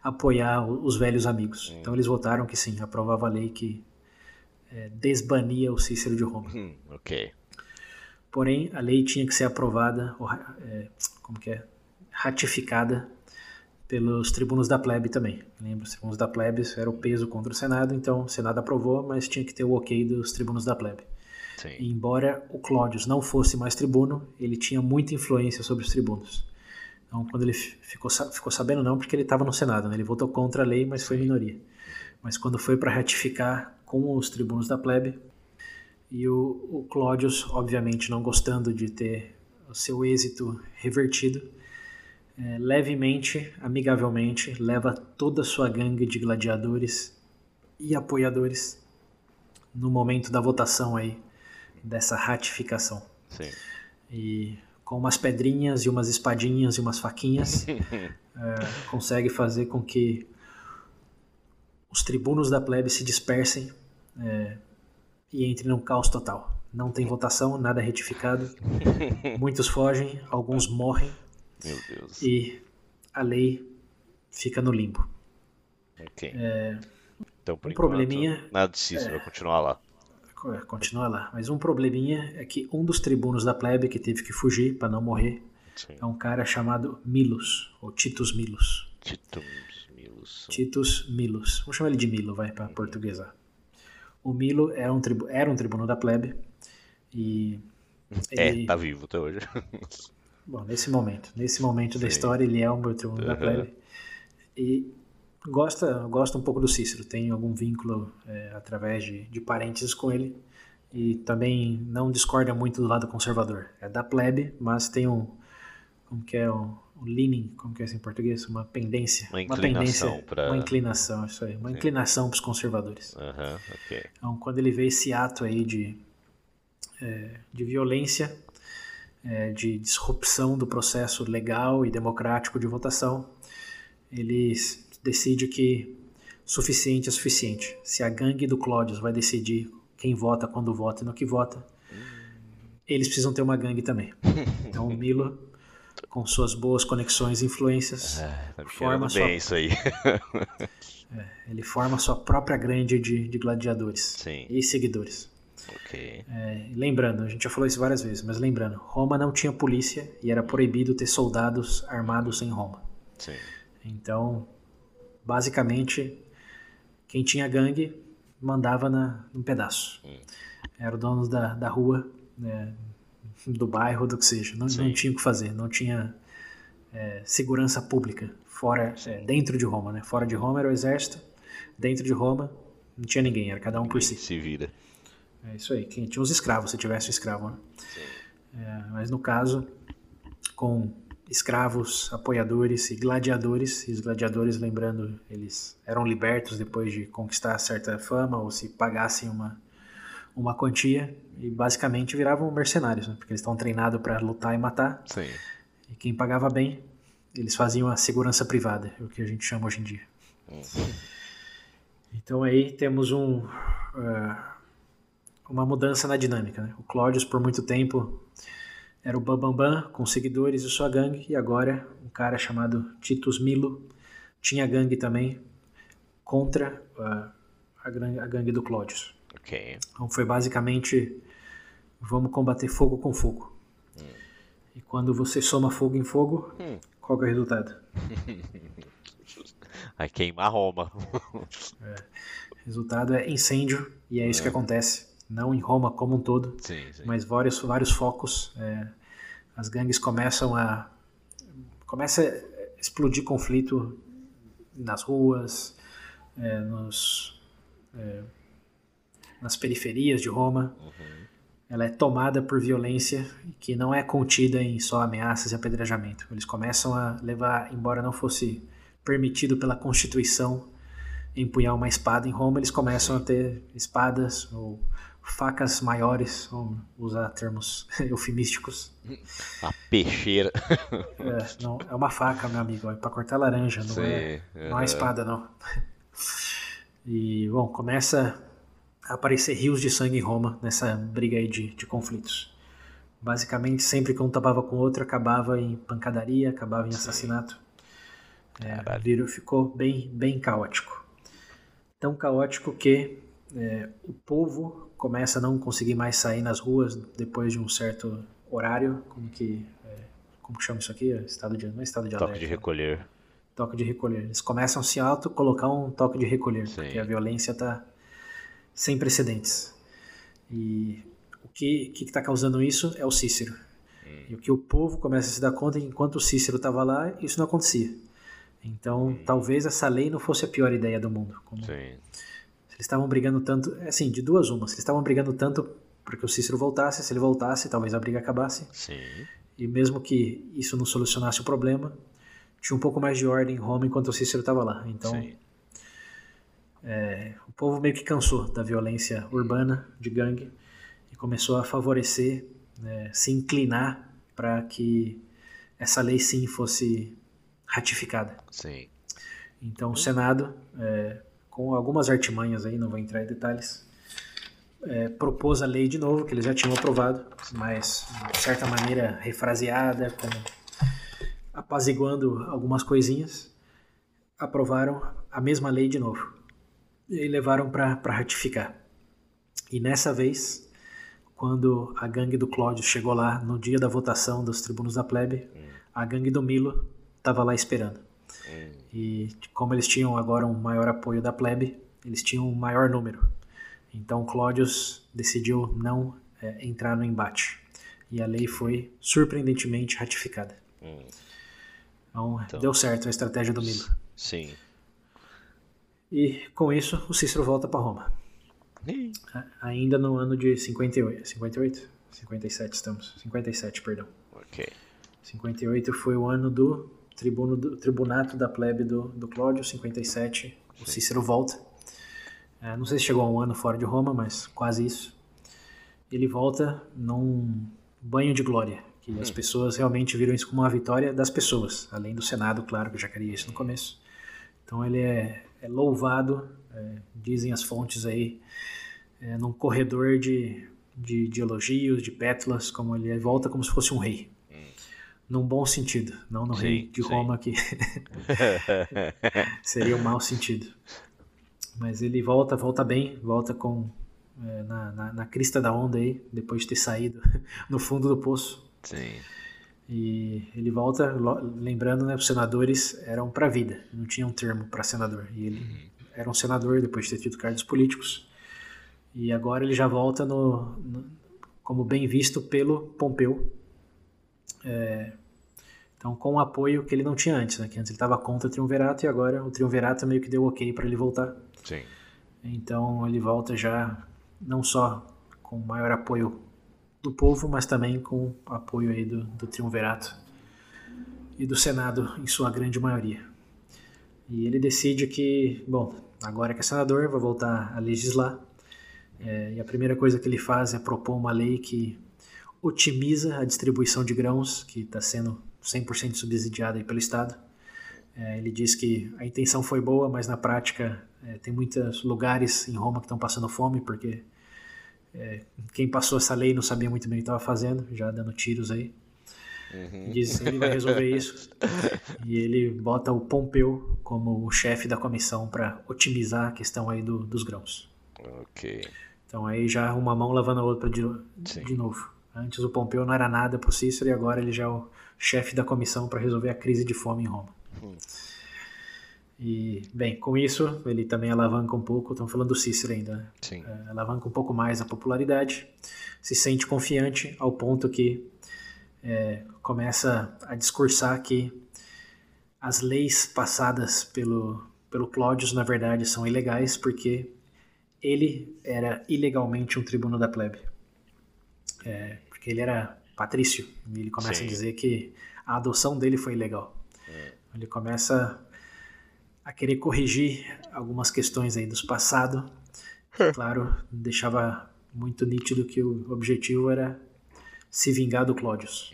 apoiar os velhos amigos. Hum. Então eles votaram que sim, aprovava a lei que é, desbania o Cícero de Roma. Hum, ok. Porém, a lei tinha que ser aprovada, ou, é, como que é, ratificada pelos tribunos da plebe também. Lembra, os tribunos da plebe era o peso contra o Senado, então o Senado aprovou, mas tinha que ter o ok dos tribunos da plebe. Sim. Embora o Clódius não fosse mais tribuno, ele tinha muita influência sobre os tribunos. Então, quando ele ficou, ficou sabendo, não, porque ele estava no Senado, né? ele votou contra a lei, mas foi minoria. Mas quando foi para ratificar com os tribunos da plebe. E o, o Clódius, obviamente, não gostando de ter o seu êxito revertido, é, levemente, amigavelmente, leva toda a sua gangue de gladiadores e apoiadores no momento da votação aí dessa ratificação. Sim. E com umas pedrinhas e umas espadinhas e umas faquinhas, [LAUGHS] é, consegue fazer com que os tribunos da plebe se dispersem é, e entrem num caos total. Não tem votação, nada retificado. [LAUGHS] Muitos fogem, alguns morrem. Meu Deus. E a lei fica no limbo. Ok. É, então, por um enquanto, probleminha. Nada de Cícero, é, vai continuar lá. É, continua lá. Mas um probleminha é que um dos tribunos da plebe que teve que fugir para não morrer Sim. é um cara chamado Milos, ou Titus Milos. Titus Milos. Titus Milos. Vamos chamar ele de Milo, vai, para portuguesar. O Milo era um, tribu era um tribuno da plebe e... É, ele... É, tá vivo até hoje. [LAUGHS] Bom, nesse momento, nesse momento Sim. da história, ele é um meu tribuno uhum. da plebe. E gosta, gosta um pouco do Cícero, tem algum vínculo é, através de, de parentes com ele e também não discorda muito do lado conservador. É da plebe, mas tem um, como que é, um, um leaning, como que é assim em português? Uma pendência. Uma inclinação. Uma inclinação, isso aí. Uma Sim. inclinação para os conservadores. Uhum, okay. Então, quando ele vê esse ato aí de, é, de violência, é, de disrupção do processo legal e democrático de votação, ele decide que suficiente é suficiente. Se a gangue do Clódius vai decidir quem vota, quando vota e no que vota, eles precisam ter uma gangue também. [LAUGHS] Então o Milo com suas boas conexões e influências. É, tá forma sua... bem isso aí. [LAUGHS] é, ele forma sua própria grande de, de gladiadores Sim. e seguidores. Okay. É, lembrando, a gente já falou isso várias vezes, mas lembrando, Roma não tinha polícia e era proibido ter soldados armados em Roma. Sim. Então, basicamente, quem tinha gangue mandava na, um pedaço. Hum. Era o dono da, da rua, né, do bairro, do que seja. Não, não tinha o que fazer, não tinha é, segurança pública fora, é, dentro de Roma, né? Fora de Roma era o exército, dentro de Roma não tinha ninguém, era cada um por si. Se vira. É isso aí, tinha os escravos, se tivesse um escravo, né? É, mas no caso, com escravos, apoiadores e gladiadores, e os gladiadores, lembrando, eles eram libertos depois de conquistar certa fama ou se pagassem uma uma quantia e basicamente viravam mercenários, né? porque eles estão treinados para lutar e matar. Sim. E quem pagava bem, eles faziam a segurança privada, é o que a gente chama hoje em dia. Uhum. Então aí temos um, uh, uma mudança na dinâmica. Né? O Cláudius, por muito tempo, era o Bambambam Bam Bam, com seguidores e sua gangue, e agora um cara chamado Titus Milo tinha gangue também contra a, a gangue do Cláudius. Ok. Então foi basicamente vamos combater fogo com fogo. Hum. E quando você soma fogo em fogo, hum. qual é o resultado? [LAUGHS] Vai queimar Roma. é. O resultado é incêndio, e é isso é. que acontece. Não em Roma como um todo, sim, sim. mas vários, vários focos. É, as gangues começam a. Começa a explodir conflito nas ruas, é, nos, é, nas periferias de Roma. Uhum. Ela é tomada por violência que não é contida em só ameaças e apedrejamento. Eles começam a levar, embora não fosse permitido pela Constituição empunhar uma espada em Roma, eles começam a ter espadas ou facas maiores, vamos usar termos [LAUGHS] eufemísticos. A peixeira. É, não, é uma faca, meu amigo, é para cortar laranja, não, é, não é espada, não. E, bom, começa a aparecer rios de sangue em Roma nessa briga aí de, de conflitos. Basicamente, sempre que um tapava com o outro, acabava em pancadaria, acabava em assassinato. É, virou, ficou bem, bem caótico. Tão caótico que é, o povo começa a não conseguir mais sair nas ruas depois de um certo horário, como que é, como que chama isso aqui? Estado de não é estado de toque alerta. de recolher. Toque de recolher. Eles começam a se auto colocar um toque de recolher, Sim. porque a violência está sem precedentes. E o que que está causando isso é o Cícero. Hum. E o que o povo começa a se dar conta é que enquanto o Cícero estava lá, isso não acontecia. Então, hum. talvez essa lei não fosse a pior ideia do mundo. Como... Sim eles estavam brigando tanto, é assim, de duas umas. Eles estavam brigando tanto para que o Cícero voltasse, se ele voltasse, talvez a briga acabasse. Sim. E mesmo que isso não solucionasse o problema, tinha um pouco mais de ordem em Roma enquanto o Cícero estava lá. Então, é, o povo meio que cansou da violência urbana, de gangue, e começou a favorecer, né, se inclinar para que essa lei sim fosse ratificada. Sim. Então, o Senado é, com algumas artimanhas aí, não vou entrar em detalhes, é, propôs a lei de novo, que eles já tinham aprovado, mas de certa maneira refraseada, com, apaziguando algumas coisinhas, aprovaram a mesma lei de novo e levaram para ratificar. E nessa vez, quando a gangue do Cláudio chegou lá no dia da votação dos tribunos da plebe, hum. a gangue do Milo estava lá esperando. Hum. E como eles tinham agora um maior apoio da plebe, eles tinham um maior número. Então Cláudius decidiu não é, entrar no embate. E a lei foi surpreendentemente ratificada. Hum. Então, então, deu certo a estratégia do Milo. Sim. E com isso, o Cícero volta para Roma. Ainda no ano de 58. 58? 57 estamos. 57, perdão. Ok. 58 foi o ano do tribuno do, tribunato da plebe do, do Cláudio, 57, o Cícero volta. É, não sei se chegou a um ano fora de Roma, mas quase isso. Ele volta num banho de glória, que hum. as pessoas realmente viram isso como uma vitória das pessoas, além do Senado, claro, que eu já queria isso no começo. Então ele é, é louvado, é, dizem as fontes aí, é, num corredor de, de, de elogios, de pétalas, como ele volta como se fosse um rei num bom sentido, não no sim, rei de Roma que [LAUGHS] seria um mau sentido. Mas ele volta, volta bem, volta com é, na, na, na, crista da onda aí, depois de ter saído [LAUGHS] no fundo do poço. Sim. E ele volta, lembrando, né, os senadores eram para vida, não tinha um termo para senador. E ele uhum. era um senador depois de ter tido cargos políticos. E agora ele já volta no, no como bem visto pelo Pompeu, é, então, com o apoio que ele não tinha antes, né? Que antes ele estava contra o Triunvirato e agora o Triunvirato meio que deu ok para ele voltar. Sim. Então, ele volta já não só com maior apoio do povo, mas também com apoio aí do, do Triunvirato e do Senado em sua grande maioria. E ele decide que, bom, agora que é senador, vai voltar a legislar. É, e a primeira coisa que ele faz é propor uma lei que otimiza a distribuição de grãos, que está sendo 100% subsidiada pelo Estado. É, ele diz que a intenção foi boa, mas na prática é, tem muitos lugares em Roma que estão passando fome, porque é, quem passou essa lei não sabia muito bem o que estava fazendo, já dando tiros aí. Uhum. Diz que ele vai resolver isso. [LAUGHS] e ele bota o Pompeu como o chefe da comissão para otimizar a questão aí do, dos grãos. Ok. Então aí já uma mão lavando a outra de, de novo. Antes o Pompeu não era nada pro Cícero e agora ele já é o chefe da comissão para resolver a crise de fome em Roma. Hum. E, bem, com isso, ele também alavanca um pouco, estamos falando do Cícero ainda, né? Sim. É, alavanca um pouco mais a popularidade, se sente confiante ao ponto que é, começa a discursar que as leis passadas pelo, pelo Cláudio, na verdade, são ilegais porque ele era ilegalmente um tribuno da plebe. É, porque ele era patrício, e ele começa Sim. a dizer que a adoção dele foi ilegal. É. Ele começa a querer corrigir algumas questões aí dos passados. É. Claro, deixava muito nítido que o objetivo era se vingar do Clódius.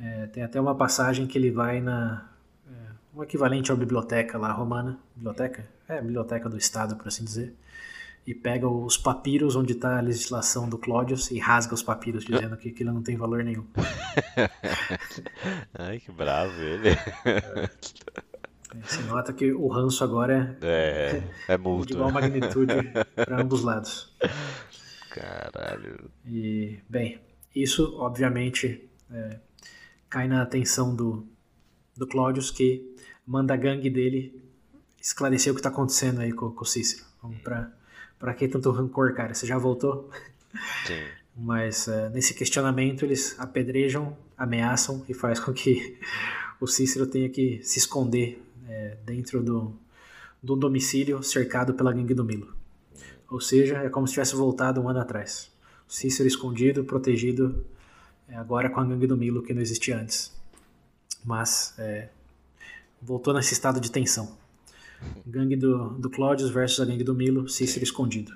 É, tem até uma passagem que ele vai na é, um equivalente à biblioteca lá romana, biblioteca, é biblioteca do estado, por assim dizer, e pega os papiros onde está a legislação do Clódius e rasga os papiros dizendo que aquilo não tem valor nenhum. [LAUGHS] Ai, que bravo ele. É. Se nota que o ranço agora é, é, é mútuo. de igual magnitude [LAUGHS] para ambos lados. Caralho. E, bem, isso obviamente é, cai na atenção do, do Claudius, que manda a gangue dele esclarecer o que está acontecendo aí com, com o Cícero. Vamos pra, pra que tanto rancor, cara? Você já voltou? Sim. [LAUGHS] Mas é, nesse questionamento eles apedrejam, ameaçam e faz com que [LAUGHS] o Cícero tenha que se esconder é, dentro do, do domicílio cercado pela gangue do Milo. Ou seja, é como se tivesse voltado um ano atrás. O Cícero escondido, protegido, é, agora com a gangue do Milo, que não existia antes. Mas é, voltou nesse estado de tensão. Gangue do, do Cláudius versus a gangue do Milo, Cícero escondido.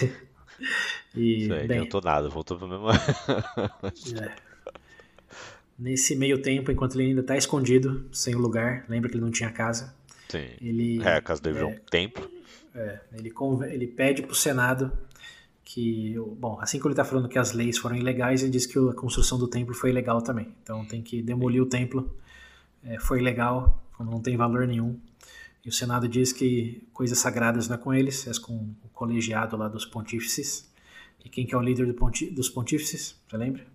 [LAUGHS] e, Isso aí, bem, tô nada, voltou pro mesmo. [LAUGHS] é. Nesse meio tempo, enquanto ele ainda está escondido, sem o lugar, lembra que ele não tinha casa. Sim. Ele, é, a casa dele é um templo. É, ele, ele pede para o Senado que, bom, assim que ele está falando que as leis foram ilegais, ele diz que a construção do templo foi ilegal também. Então tem que demolir o templo. É, foi ilegal, não tem valor nenhum. E o Senado diz que coisas sagradas não é com eles, é com o colegiado lá dos pontífices. E quem que é o líder do ponti dos pontífices? Você lembra?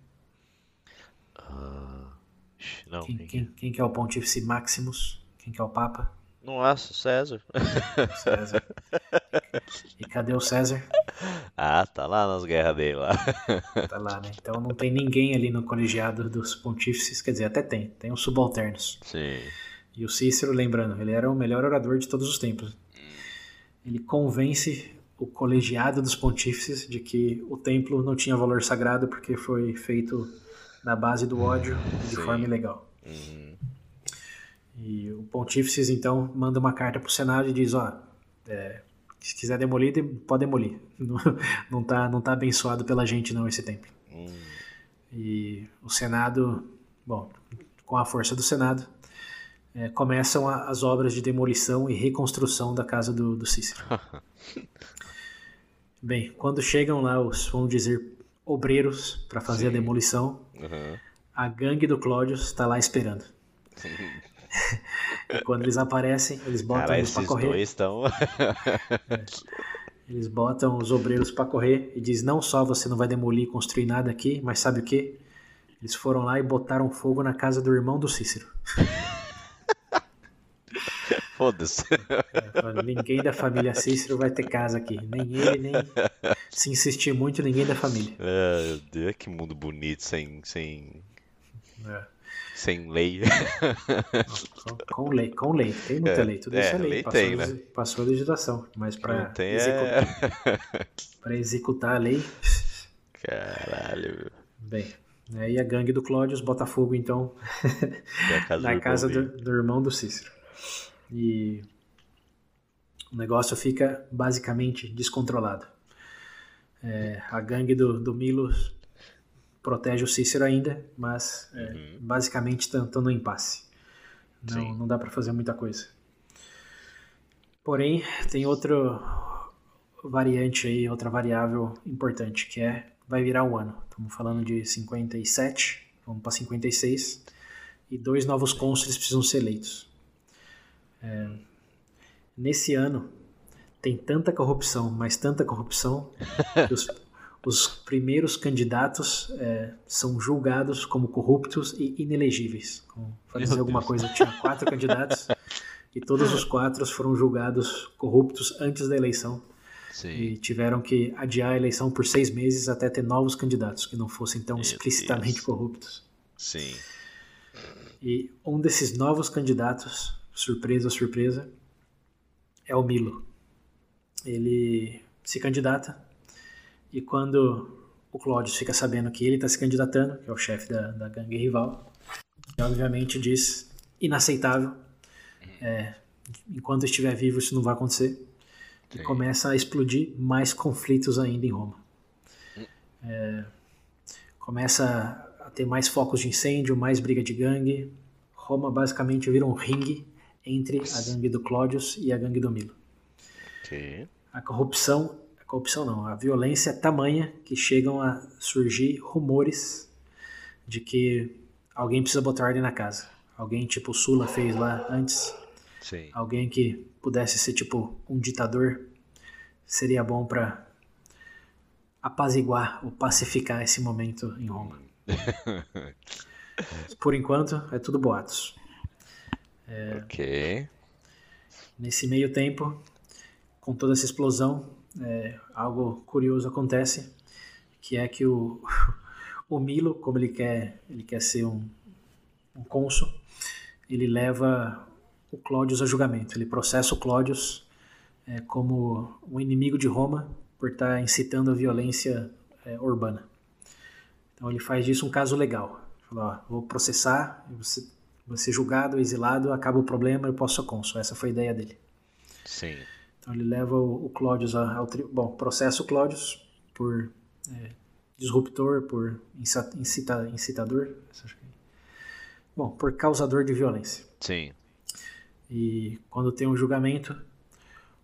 Uh, não, quem, quem, quem, que é o Pontífice Maximus? Quem que é o Papa? Nossa, César. César. E cadê o César? Ah, tá lá nas guerras dele lá. Tá lá, né? Então não tem ninguém ali no colegiado dos pontífices, quer dizer, até tem, tem os subalternos. Sim. E o Cícero, lembrando, ele era o melhor orador de todos os tempos. Ele convence o colegiado dos pontífices de que o templo não tinha valor sagrado porque foi feito na base do ódio de Sim. forma ilegal. Uhum. E o Pontífice, então, manda uma carta para o Senado e diz: ó, é, se quiser demolir, pode demolir. [LAUGHS] Não, não, tá, não tá abençoado pela gente, não, esse templo. Uhum. E o Senado, bom, com a força do Senado, é, começam a, as obras de demolição e reconstrução da casa do, do Cícero. [LAUGHS] Bem, quando chegam lá os, vamos dizer, obreiros para fazer Sim. a demolição, Uhum. A gangue do Cláudio está lá esperando. [LAUGHS] e quando eles aparecem, eles botam Cara, eles para correr. É. Eles botam os obreiros para correr e diz: não só você não vai demolir e construir nada aqui, mas sabe o que? Eles foram lá e botaram fogo na casa do irmão do Cícero. [LAUGHS] Foda-se. É, ninguém da família Cícero vai ter casa aqui. Nem ele, nem. Se insistir muito, ninguém da família. É, meu Deus, que mundo bonito, sem. sem... É. Sem lei. Com, com, lei, com lei. Tem muita é, lei. Tudo isso é lei. lei passou, tem, né? passou a legislação. Mas para executar, é... executar a lei. Caralho. Bem, aí a gangue do Cláudio, Botafogo, então, casa na casa [LAUGHS] do, do irmão do Cícero. E o negócio fica basicamente descontrolado. É, a gangue do, do Milo protege o Cícero ainda, mas é, uhum. basicamente estão no impasse. Não, não dá para fazer muita coisa. Porém, tem outra variante aí, outra variável importante, que é vai virar um ano. Estamos falando de 57, vamos para 56, e dois novos cônsules precisam ser eleitos. É, nesse ano, tem tanta corrupção, mas tanta corrupção, [LAUGHS] que os, os primeiros candidatos é, são julgados como corruptos e inelegíveis. Dizer alguma coisa, tinha quatro [LAUGHS] candidatos e todos os quatro foram julgados corruptos antes da eleição. Sim. E tiveram que adiar a eleição por seis meses até ter novos candidatos que não fossem tão Meu explicitamente Deus. corruptos. Sim. E um desses novos candidatos, surpresa, surpresa, é o Milo. Ele se candidata e quando o Cláudio fica sabendo que ele está se candidatando, que é o chefe da, da gangue rival, obviamente diz inaceitável. É, enquanto estiver vivo isso não vai acontecer. Sim. E começa a explodir mais conflitos ainda em Roma. É, começa a ter mais focos de incêndio, mais briga de gangue. Roma basicamente vira um ringue entre a gangue do Cláudius e a gangue do Milo. Okay. A corrupção corrupção não, a violência é tamanha que chegam a surgir rumores de que alguém precisa botar ordem na casa. Alguém tipo o Sula fez lá antes. Sim. Alguém que pudesse ser tipo um ditador seria bom para apaziguar ou pacificar esse momento em Roma. [LAUGHS] Por enquanto, é tudo boatos. É, ok. Nesse meio tempo, com toda essa explosão, é, algo curioso acontece, que é que o, [LAUGHS] o Milo, como ele quer, ele quer ser um, um cônsul, ele leva o Cláudius a julgamento. Ele processa o Cláudius é, como um inimigo de Roma por estar incitando a violência é, urbana. Então ele faz disso um caso legal. Falou, ó, vou processar, você ser julgado, exilado, acaba o problema, eu posso ser cônsul. Essa foi a ideia dele. Sim. Então ele leva o, o Cláudius ao bom, processa o Cláudius por é, disruptor, por incita, incitador, bom, por causador de violência. Sim. E quando tem um julgamento,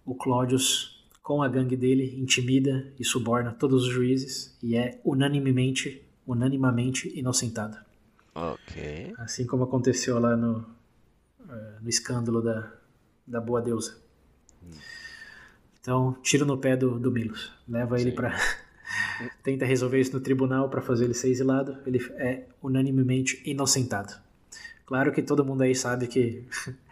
o Cláudius, com a gangue dele, intimida e suborna todos os juízes e é unanimemente, unanimamente inocentado. Ok. Assim como aconteceu lá no, é, no escândalo da, da Boa Deusa. Hum. Então, tiro no pé do, do Milos. Leva Sim. ele para. [LAUGHS] Tenta resolver isso no tribunal para fazer ele ser exilado. Ele é unanimemente inocentado. Claro que todo mundo aí sabe que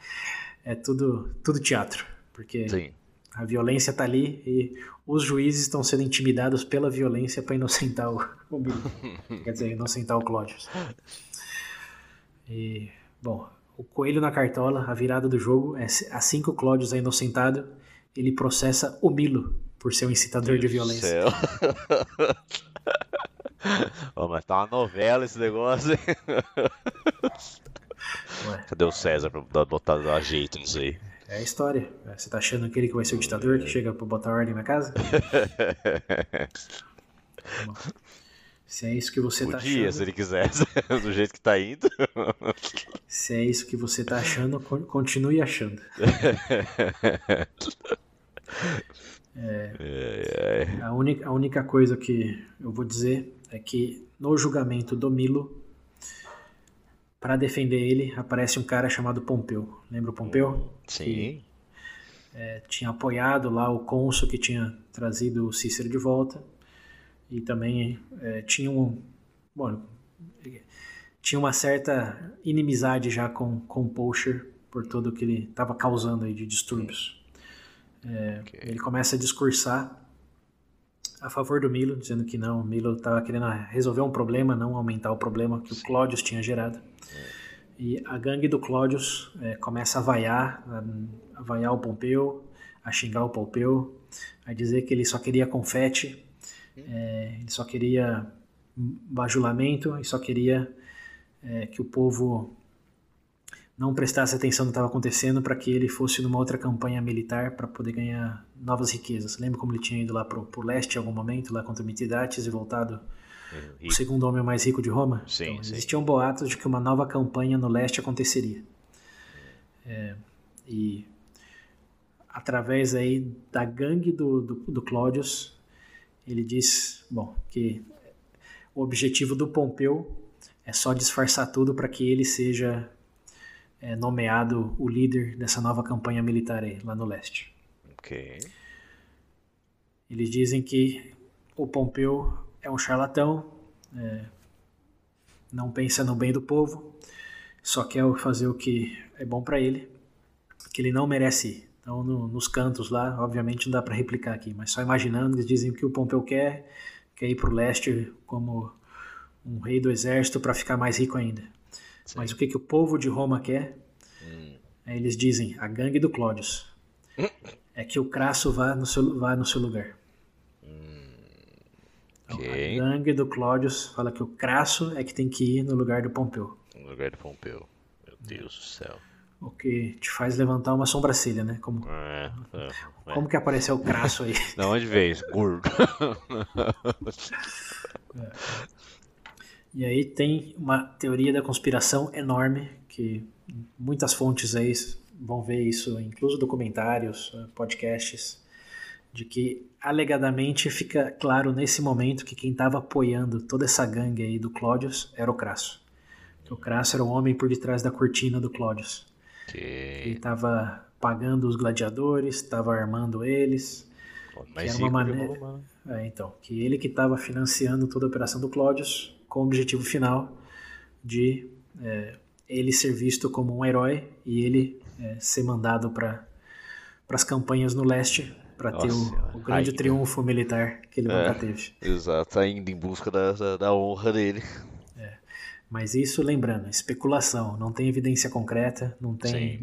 [LAUGHS] é tudo, tudo teatro. Porque Sim. a violência tá ali e os juízes estão sendo intimidados pela violência para inocentar o, o [LAUGHS] Quer dizer, inocentar o Cláudio. E, bom, o coelho na cartola, a virada do jogo, é assim que o Cláudio é inocentado ele processa o Milo por ser um incitador Deus de violência. Céu. [LAUGHS] oh, mas tá uma novela esse negócio, hein? Ué. Cadê o César pra botar dar jeito nisso aí? É a história. Você tá achando aquele que vai ser o ditador que chega pra botar ordem na casa? [LAUGHS] Se é isso que você tá Podia, achando. se ele quisesse, [LAUGHS] do jeito que tá indo. Se é isso que você tá achando, continue achando. [LAUGHS] É, é, é. A, única, a única coisa que eu vou dizer é que no julgamento do Milo, para defender ele, aparece um cara chamado Pompeu. Lembra o Pompeu? Sim. Que, é, tinha apoiado lá o cônsul que tinha trazido o Cícero de volta e também é, tinha um bom, tinha uma certa inimizade já com com o Poacher por tudo que ele estava causando aí de distúrbios. É, okay. Ele começa a discursar a favor do Milo, dizendo que não, o Milo estava querendo resolver um problema, não aumentar o problema que Sim. o Cláudius tinha gerado. E a gangue do Cláudius é, começa a vaiar, a, a vaiar o Pompeu, a xingar o Pompeu, a dizer que ele só queria confete, é, ele só queria bajulamento e só queria é, que o povo não prestasse atenção no que estava acontecendo para que ele fosse numa outra campanha militar para poder ganhar novas riquezas. Lembra como ele tinha ido lá para o leste em algum momento, lá contra Mitidates e voltado o segundo homem mais rico de Roma? Sim, então, existiam boatos de que uma nova campanha no leste aconteceria. É, e através aí da gangue do, do, do ele diz, bom, que o objetivo do Pompeu é só disfarçar tudo para que ele seja é, nomeado o líder dessa nova campanha militar aí, lá no leste. Ok. Eles dizem que o Pompeu é um charlatão, é, não pensa no bem do povo, só quer fazer o que é bom para ele, que ele não merece. Então, no, nos cantos lá, obviamente não dá para replicar aqui, mas só imaginando, eles dizem que o Pompeu quer, quer ir para o leste como um rei do exército para ficar mais rico ainda. Sim. Mas o que, que o povo de Roma quer? Hum. É, eles dizem, a gangue do Clódius. Hum. É que o Crasso vá no seu, vá no seu lugar. Hum. Então, okay. A gangue do Clódius fala que o Crasso é que tem que ir no lugar do Pompeu. No lugar do Pompeu. Meu Deus do céu. O que te faz levantar uma sobrancelha, né? Como, é, é, é. como que apareceu o crasso aí? [LAUGHS] Da onde veio? Gordo. É. E aí tem uma teoria da conspiração enorme, que muitas fontes aí vão ver isso, incluso documentários, eh, podcasts, de que alegadamente fica claro nesse momento que quem estava apoiando toda essa gangue aí do Clódius era o Crasso. O Crasso era o homem por detrás da cortina do Clódius. Que... Ele estava pagando os gladiadores, estava armando eles. Mas que era uma maneira... É, então, que ele que estava financiando toda a operação do Clódius com o objetivo final de é, ele ser visto como um herói e ele é, ser mandado para as campanhas no leste para ter o, o grande ainda. triunfo militar que ele nunca é, teve. Exato, ainda em busca da, da, da honra dele. Mas isso, lembrando, especulação, não tem evidência concreta, não tem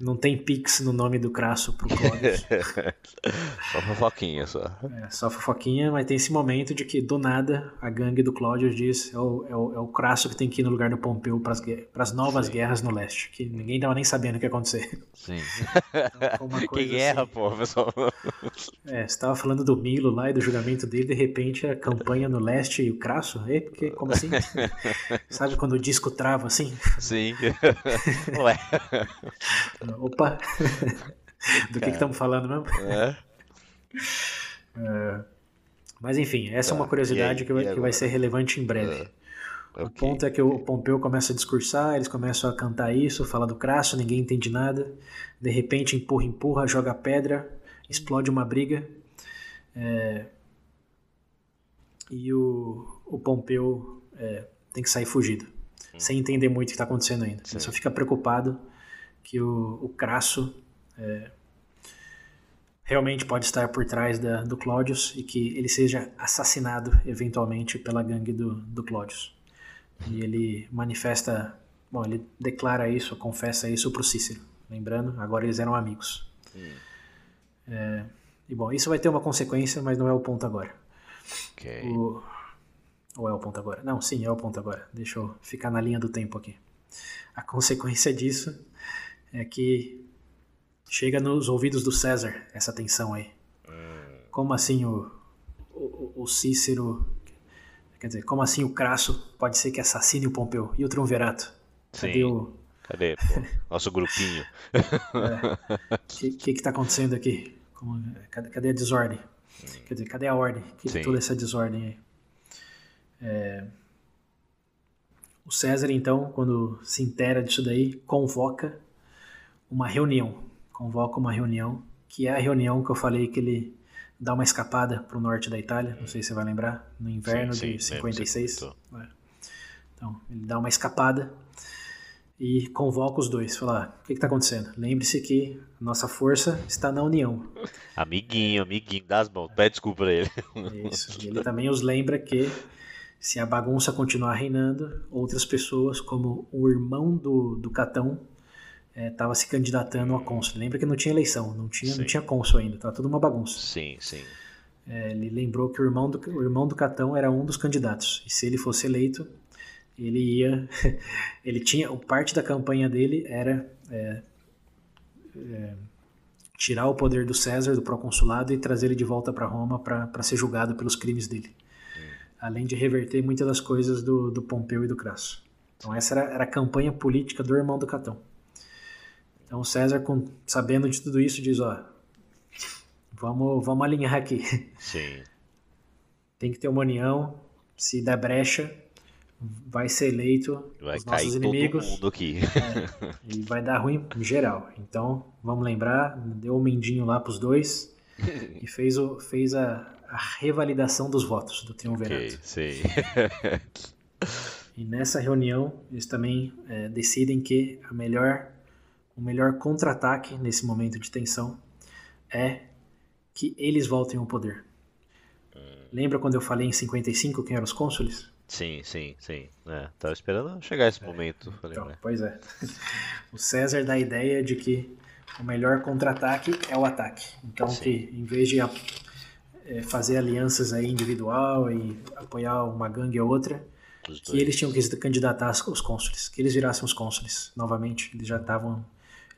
não tem Pix no nome do Crasso pro Clóvis. [LAUGHS] só fofoquinha, só. É, só fofoquinha, mas tem esse momento de que, do nada, a gangue do Cláudio diz é o, é o, é o Crasso que tem que ir no lugar do Pompeu para as novas Sim. guerras no leste, que ninguém tava nem sabendo o que ia acontecer. Sim. [LAUGHS] Então, [LAUGHS] que guerra, assim. pô, pessoal. É, você tava falando do Milo lá e do julgamento dele, de repente a campanha no leste e o Crasso, é, porque, como assim? Sabe quando o disco trava assim? Sim. Ué. Opa! [LAUGHS] Do que estamos falando mesmo? É. [LAUGHS] é. Mas enfim, essa tá. é uma tá. curiosidade aí, que, vai, que vai ser relevante em breve. Uh, okay. O ponto é que o Pompeu começa a discursar, eles começam a cantar isso, fala do crasso, ninguém entende nada. De repente, empurra, empurra, joga pedra, explode uma briga. É... E o, o Pompeu é, tem que sair fugido, hum. sem entender muito o que está acontecendo ainda. Sim. Ele só fica preocupado que o, o Crasso é, realmente pode estar por trás da, do Clódius e que ele seja assassinado eventualmente pela gangue do, do Clódius. E ele manifesta, bom, ele declara isso, confessa isso para o Cícero. Lembrando, agora eles eram amigos. Hum. É, e bom, isso vai ter uma consequência, mas não é o ponto agora. Okay. O, ou é o ponto agora? Não, sim, é o ponto agora. Deixa eu ficar na linha do tempo aqui. A consequência disso é que chega nos ouvidos do César essa tensão aí. Como assim o, o, o, Cícero. Quer dizer, como assim o Crasso pode ser que assassine o Pompeu? E o Triunvirato? Cadê Sim. o. Cadê, pô? Nosso grupinho. O [LAUGHS] é. que, que que tá acontecendo aqui? Como, cadê, cadê, a desordem? Hum. Quer dizer, cadê a ordem? Que Sim. toda essa desordem aí? É... O César, então, quando se intera disso daí, convoca uma reunião, convoca uma reunião, que é a reunião que eu falei que ele dá uma escapada para o norte da Itália, não sei se você vai lembrar, no inverno sim, sim, de 56. É. Então, ele dá uma escapada e convoca os dois. Fala, ah, o que está acontecendo? Lembre-se que nossa força está na união. Amiguinho, amiguinho, dá as mãos, pede desculpa para ele. Isso. E ele também os lembra que se a bagunça continuar reinando, outras pessoas, como o irmão do, do Catão, estava é, se candidatando a cônsul. Lembra que não tinha eleição, não tinha, não tinha cônsul ainda, estava tudo uma bagunça. Sim, sim. É, ele lembrou que o irmão, do, o irmão do Catão era um dos candidatos, e se ele fosse eleito, ele ia. [LAUGHS] ele tinha. Parte da campanha dele era é, é, tirar o poder do César, do proconsulado, e trazer ele de volta para Roma para ser julgado pelos crimes dele. Hum. Além de reverter muitas das coisas do, do Pompeu e do Crasso. Então, essa era, era a campanha política do irmão do Catão. Então César, com, sabendo de tudo isso, diz, ó, vamos, vamos alinhar aqui. Sim. Tem que ter uma união, se der brecha, vai ser eleito vai os nossos inimigos. Todo mundo aqui. É, e vai dar ruim em geral. Então, vamos lembrar, deu um mendinho lá pros dois. [LAUGHS] e fez, o, fez a, a revalidação dos votos do triunvirato. Ok, sim. [LAUGHS] E nessa reunião eles também é, decidem que a melhor, o melhor contra-ataque nesse momento de tensão é que eles voltem ao poder. Lembra quando eu falei em 55 quem eram os cônsules? Sim, sim, sim. É, tava esperando chegar esse momento. Falei, Então, né? pois é. [LAUGHS] O César dá a ideia de que o melhor contra-ataque é o ataque. Então, Sim. que em vez de é, fazer alianças aí individual e apoiar uma gangue ou outra, Os que dois. eles tinham que se candidatar aos cônsules, que eles virassem os cônsules novamente. Eles já estavam.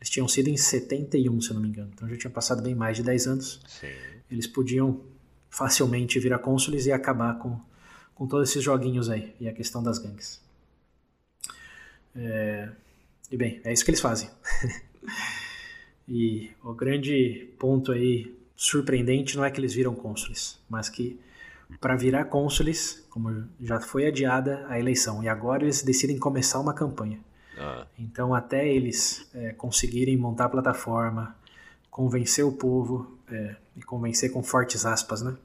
Eles tinham sido em 71, se eu não me engano. Então já tinha passado bem mais de 10 anos. Sim. Eles podiam facilmente virar cônsules e acabar com, com todos esses joguinhos aí e a questão das gangues. É, e bem, é isso que eles fazem. [LAUGHS] e o grande ponto aí surpreendente não é que eles viram cônsules, mas que para virar cônsules, como já foi adiada a eleição, e agora eles decidem começar uma campanha. Ah, Então, até eles é, conseguirem montar a plataforma, convencer o povo, é, e convencer com fortes aspas, né,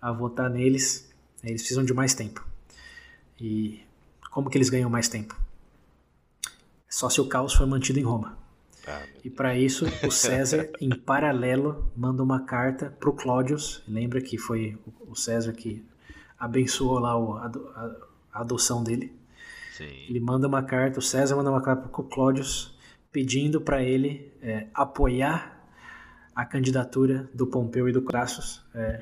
a votar neles, eles precisam de mais tempo. E como que eles ganham mais tempo? Só se o caos for mantido em Roma. ah, E para isso, o César, [LAUGHS] em paralelo, manda uma carta para o Cláudius. Lembra que foi o César que abençoou lá a adoção dele. Sim. Ele manda uma carta, o César manda uma carta para o Cláudius pedindo para ele é, apoiar a candidatura do Pompeu e do Crassus, é,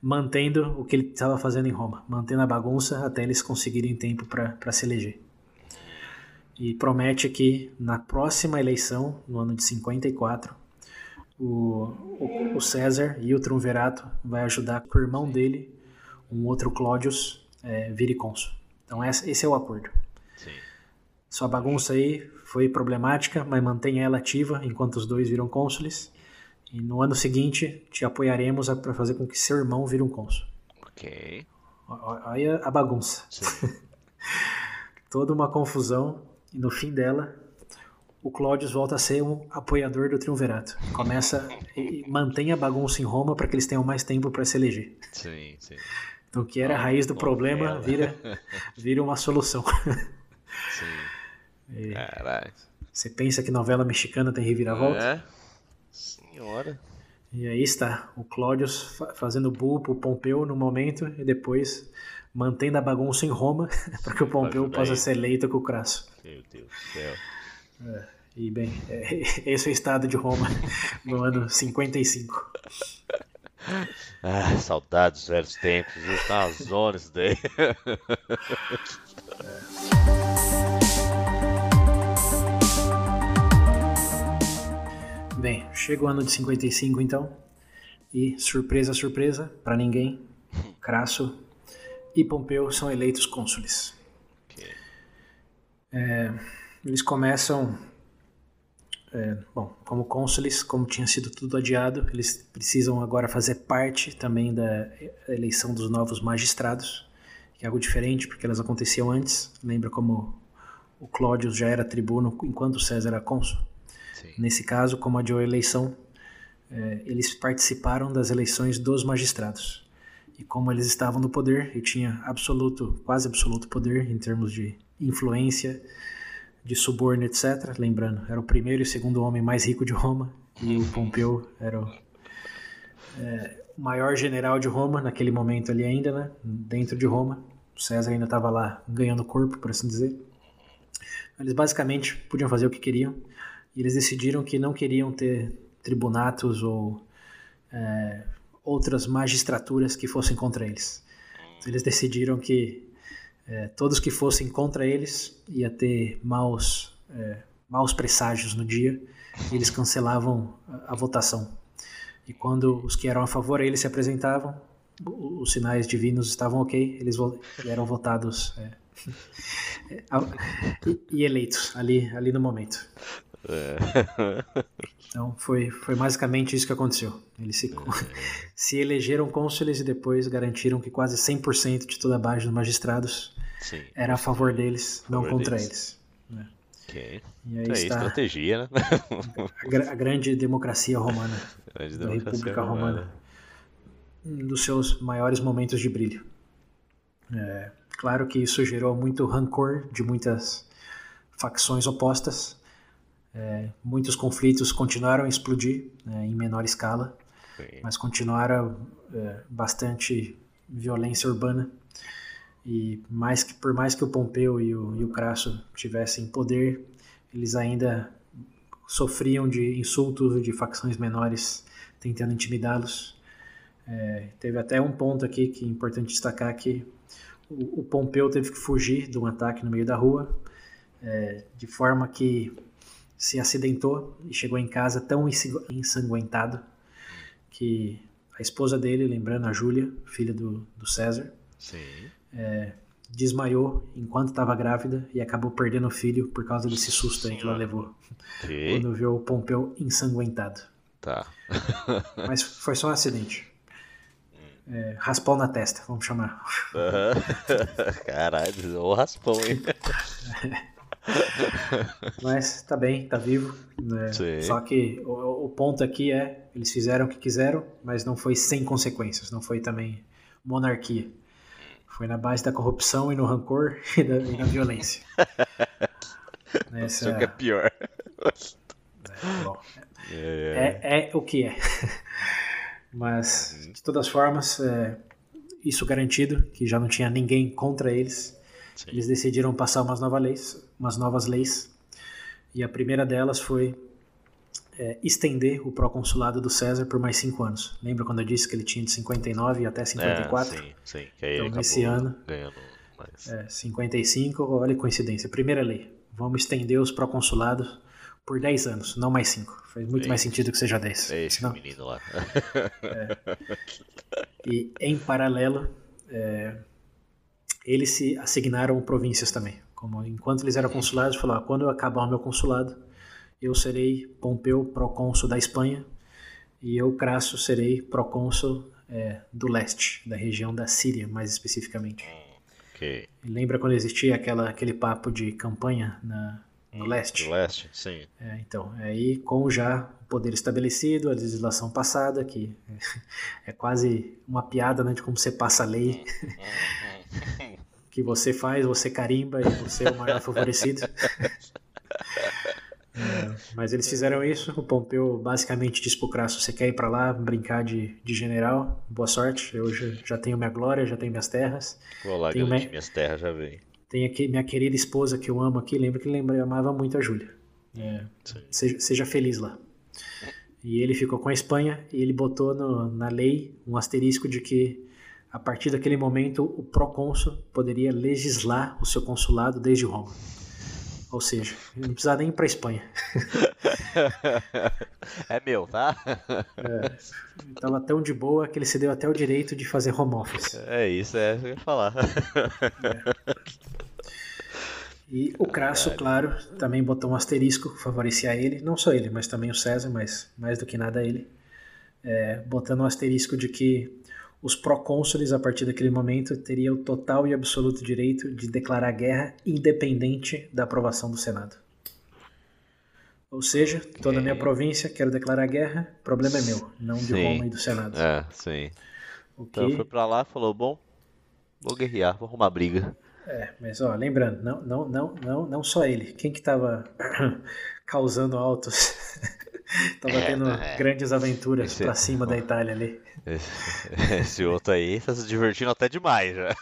mantendo o que ele estava fazendo em Roma, mantendo a bagunça até eles conseguirem tempo para se eleger. E promete que na próxima eleição, no ano de 54, o, o, o César e o Triunvirato vai ajudar que o irmão dele, um outro Cláudius, é, vire cônsul. Então esse é o acordo. Sua bagunça aí foi problemática, mas mantenha ela ativa enquanto os dois viram cônsules. E no ano seguinte te apoiaremos para fazer com que seu irmão vire um cônsul. Ok. Olha a bagunça. [LAUGHS] Toda uma confusão. E no fim dela, o Cláudius volta a ser um apoiador do Triunvirato. Começa [LAUGHS] e mantém a bagunça em Roma para que eles tenham mais tempo para se eleger. Sim, sim. Então, o que era a raiz do problema vira, [LAUGHS] vira uma solução. Sim. Caralho. Você pensa que novela mexicana tem reviravolta? É? Senhora. E aí está, o Cláudius fa- fazendo bull pro Pompeu no momento e depois mantendo a bagunça em Roma [LAUGHS] para que o Pompeu possa ser eleito com o Crasso. Meu Deus do céu. E bem, é, [LAUGHS] esse é o estado de Roma [LAUGHS] no ano 55. Ah, saudades dos velhos tempos, viu? Tá uma zona isso daí. Bem, chega o ano de 55 então, e surpresa, surpresa, para ninguém, Crasso e Pompeu são eleitos cônsules. Ok. Eles começam, é, bom, como cônsules, como tinha sido tudo adiado, eles precisam agora fazer parte também da eleição dos novos magistrados, que é algo diferente, porque elas aconteciam antes. Lembra como o Cláudio já era tribuno enquanto César era cônsul? Sim. Nesse caso, como a eleição, eh, eles participaram das eleições dos magistrados. E como eles estavam no poder e tinha absoluto, quase absoluto poder em termos de influência, de suborno, etc. Lembrando, era o primeiro e segundo homem mais rico de Roma e o Pompeu era o eh, maior general de Roma naquele momento ali ainda, né? Dentro de Roma. O César ainda estava lá ganhando corpo, por assim dizer. Eles basicamente podiam fazer o que queriam e eles decidiram que não queriam ter tribunatos ou é, outras magistraturas que fossem contra eles. Então, eles decidiram que é, todos que fossem contra eles ia ter maus, é, maus presságios no dia e eles cancelavam a, a votação. E quando os que eram a favor eles se apresentavam, os sinais divinos estavam ok, eles eram votados é, [LAUGHS] é, e, e eleitos ali, ali no momento. Então foi, foi basicamente isso que aconteceu. Eles se, [LAUGHS] se elegeram cônsules e depois garantiram que quase 100% de toda a base dos magistrados Sim. era a favor deles, não favor contra deles. eles. né? E aí, está estratégia, né? a, a, grande democracia romana. [LAUGHS] Grande da República romana. romana. Um dos seus maiores momentos de brilho. É, claro que isso gerou muito rancor de muitas facções opostas. É, muitos conflitos continuaram a explodir né, em menor escala, Sim. mas continuaram é, bastante violência urbana. E mais que, por mais que o Pompeu e o, e o Crasso tivessem poder, eles ainda sofriam de insultos de facções menores tentando intimidá-los. É, teve até um ponto aqui que é importante destacar que o, o, Pompeu teve que fugir de um ataque no meio da rua, é, de forma que se acidentou e chegou em casa tão ensanguentado que a esposa dele, lembrando a Júlia, filha do, do César, é, desmaiou enquanto estava grávida e acabou perdendo o filho por causa desse susto aí que ela levou. Quando viu o Pompeu ensanguentado. Tá. [LAUGHS] Mas foi só um acidente. É, raspão na testa, vamos chamar. [LAUGHS] Caralho, ou raspão, hein? [LAUGHS] [LAUGHS] Mas tá bem, tá vivo. Né? Só que o, o, ponto aqui é: eles fizeram o que quiseram, mas não foi sem consequências, não foi também monarquia. Foi na base da corrupção e no rancor [LAUGHS] e, da, e na violência. [LAUGHS] Nessa... Isso que é pior. É, bom, é, é, é o que é. Mas, uhum. de todas formas, é, isso garantido, que já não tinha ninguém contra eles, Sim. eles decidiram passar umas novas leis, umas novas leis. E a primeira delas foi é, estender o proconsulado do César por mais cinco anos. Lembra quando eu disse que ele tinha de 59 até 54? É, sim, sim. Que aí então, nesse ano, ganhando mais. É, 55, olha coincidência. Primeira lei, vamos estender os proconsulados por 10 anos, não mais 5. Faz muito mais sentido que seja 10. É esse Senão, menino lá. [LAUGHS] é, e em paralelo, é, eles se assignaram províncias também. Como enquanto eles eram consulados, falaram: quando eu acabar o meu consulado, eu serei Pompeu, procônsul da Espanha, e eu, Crasso, serei procônsul é, do leste, da região da Síria, mais especificamente. Okay. Lembra quando existia aquela, aquele papo de campanha na, no leste. No leste, sim. É, então, aí com já o poder estabelecido, a legislação passada, que [LAUGHS] é, quase uma piada né, de como você passa a lei. Que você faz, você carimba e você é o maior favorecido. [LAUGHS] É, mas eles fizeram isso. O Pompeu basicamente disse pro Crasso: Você quer ir para lá brincar de, de general? Boa sorte. Eu já, já tenho minha glória, já tenho minhas terras. Vou lá, tenho minha... minhas terras já vem. Tem aqui minha querida esposa que eu amo aqui, lembra que ele amava muito a Júlia. É, seja, seja, feliz lá. E ele ficou com a Espanha e ele botou no, na lei um asterisco de que a partir daquele momento o procônsul poderia legislar o seu consulado desde Roma. Ou seja, não precisava nem ir para Espanha. [LAUGHS] é meu, tá? É, tava tão de boa que ele se deu até o direito de fazer home office. É isso, é isso que eu ia falar. É. E o Crasso, claro, também botou um asterisco que favorecia ele, não só ele, mas também o César, mas mais do que nada ele, é, botando um asterisco de que os procônsules, a partir daquele momento, teriam o total e absoluto direito de declarar guerra independente da aprovação do Senado. Ou seja, toda a minha província, quero declarar guerra, problema é meu, não de sim. Roma e do Senado. É, sim. O que... Então foi pra lá falou, bom, vou guerrear, vou arrumar briga. É, mas ó, lembrando, não, não, não, não, não só ele. Quem que tava [CLEARS THROAT] causando altos, [LAUGHS] [LAUGHS] tava é, tendo é. grandes aventuras esse, pra cima da Itália ali. Esse, [LAUGHS] esse, outro aí tá se divertindo até demais já. [LAUGHS]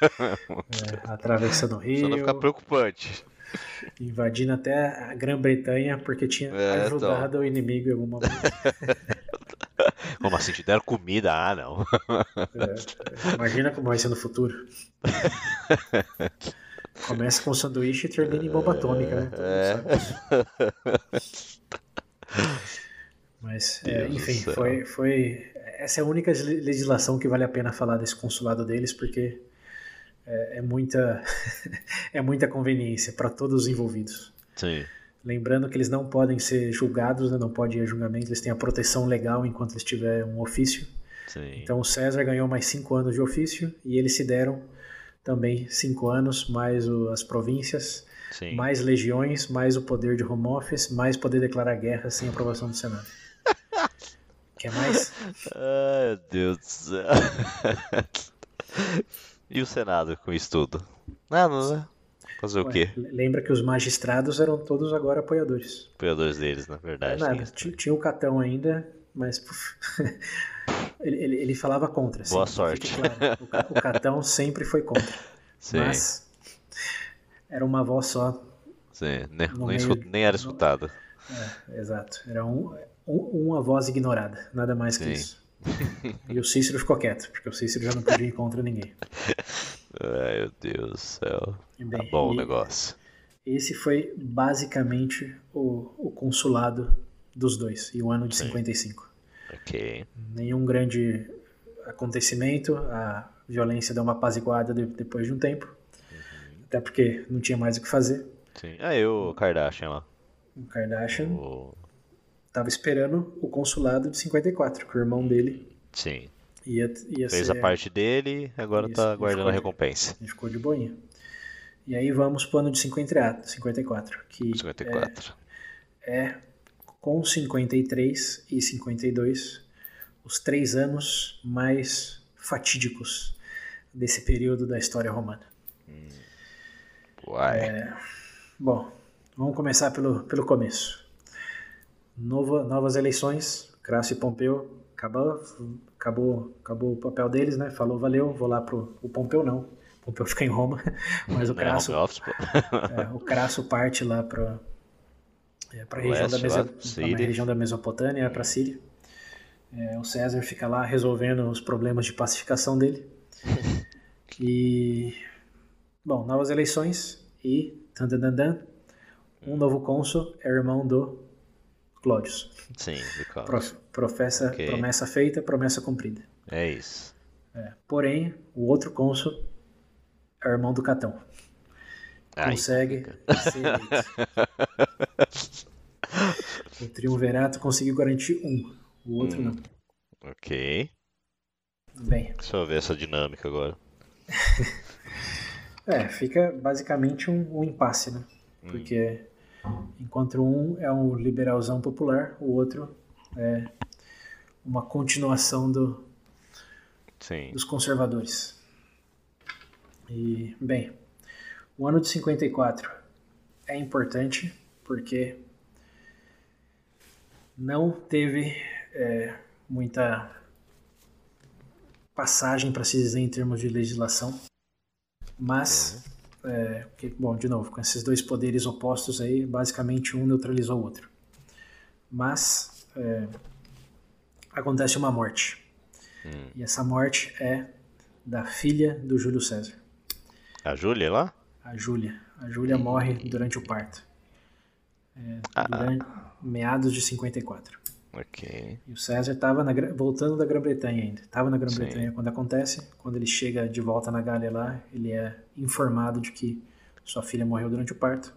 É, atravessando o rio. Só não ficar preocupante. Invadindo até a Grã-Bretanha porque tinha é, ajudado então... o inimigo em algum momento. Como assim? Te deram comida? Ah, não. É, imagina como vai ser no futuro. Começa com sanduíche e termina em bomba atômica, né? É. Mas, é, enfim, foi, foi. Essa é a única legislação que vale a pena falar desse consulado deles, porque é, é muita, [LAUGHS] é muita conveniência para todos os envolvidos. Sim. Lembrando que eles não podem ser julgados, né? não pode ir a julgamento, eles têm a proteção legal enquanto eles tiverem um ofício. Sim. Então o César ganhou mais cinco anos de ofício e eles se deram também cinco anos, mais o, as províncias, Sim. mais legiões, mais o poder de home office, mais poder declarar guerra sem aprovação do Senado. Quer mais? Ai, meu Deus do céu. [LAUGHS] E o Senado com isso tudo? Nada, né? Fazer o Ué, quê? Lembra que os magistrados eram todos agora apoiadores. Apoiadores deles, na verdade. Nada, tinha o Catão ainda, mas [LAUGHS] ele, ele, ele falava contra. Boa sorte. claro. O, o Catão sempre foi contra. [LAUGHS] Sim, Mas era uma voz só. sim. Nem, no nem meio- nem era escutado. É, exato. Era um- uma voz ignorada, nada mais que Sim. isso. E o Cícero ficou quieto, porque o Cícero já não podia ir contra ninguém. [LAUGHS] Ai, meu Deus do céu. E Tá bem, bom o e negócio. Esse foi basicamente o, o consulado dos dois, e o ano de Sim. 55. Ok. Nenhum grande acontecimento, a violência deu uma apaziguada de- depois de um tempo, Uhum. até porque não tinha mais o que fazer. Sim. Ah, eu, o Kardashian lá. O Kardashian O... estava esperando o consulado de 54, que o irmão dele Sim. ia, ia Fez ser... a parte dele, agora Isso, tá aguardando ficou a de- recompensa. Ele ficou de boinha. E aí vamos pro ano de 54, 54 que 54. é, é com 53 e 52 os três anos mais fatídicos desse período da história romana. Uai. É. Bom, vamos começar pelo, pelo começo. Nova, novas eleições, Crasso e Pompeu, acabou, acabou, acabou o papel deles, né? Falou, valeu, vou lá pro o Pompeu não. [LAUGHS] Pompeu fica em Roma, [LAUGHS] mas o Né, Crasso, [LAUGHS] é, o Crasso parte lá para é, para região, da Meso- região da Mesopotâmia, para Síria. É, o César fica lá resolvendo os problemas de pacificação dele. E bom, novas eleições e tandandandan, um novo cônsul é irmão do Clódius. Sim. Pro- professa, Ok. promessa feita, promessa cumprida. É isso. É, Porém, o outro cônsul é o irmão do Catão. Ai, consegue ser eleito. [LAUGHS] O Triunvirato conseguiu garantir um, o outro não. ok. Bem, Deixa eu ver essa dinâmica agora. [LAUGHS] é, fica basicamente um, um impasse, né? Porque enquanto um é um liberalzão popular, o outro é uma continuação do, Sim. dos conservadores. E, bem, o ano de 54 é importante porque não teve é, muita passagem para se dizer em termos de legislação, mas, é, que, bom, de novo, com esses dois poderes opostos aí, basicamente um neutralizou o outro. Mas é, acontece uma morte. E essa morte é da filha do Júlio César, A Júlia lá? a Júlia. A Júlia morre durante o parto. É, durante meados de 54. Ok. E o César estava voltando da Grã-Bretanha ainda. Estava na. Grã-Bretanha quando acontece. Quando ele chega de volta na Gália lá, ele é informado de que sua filha morreu durante o parto.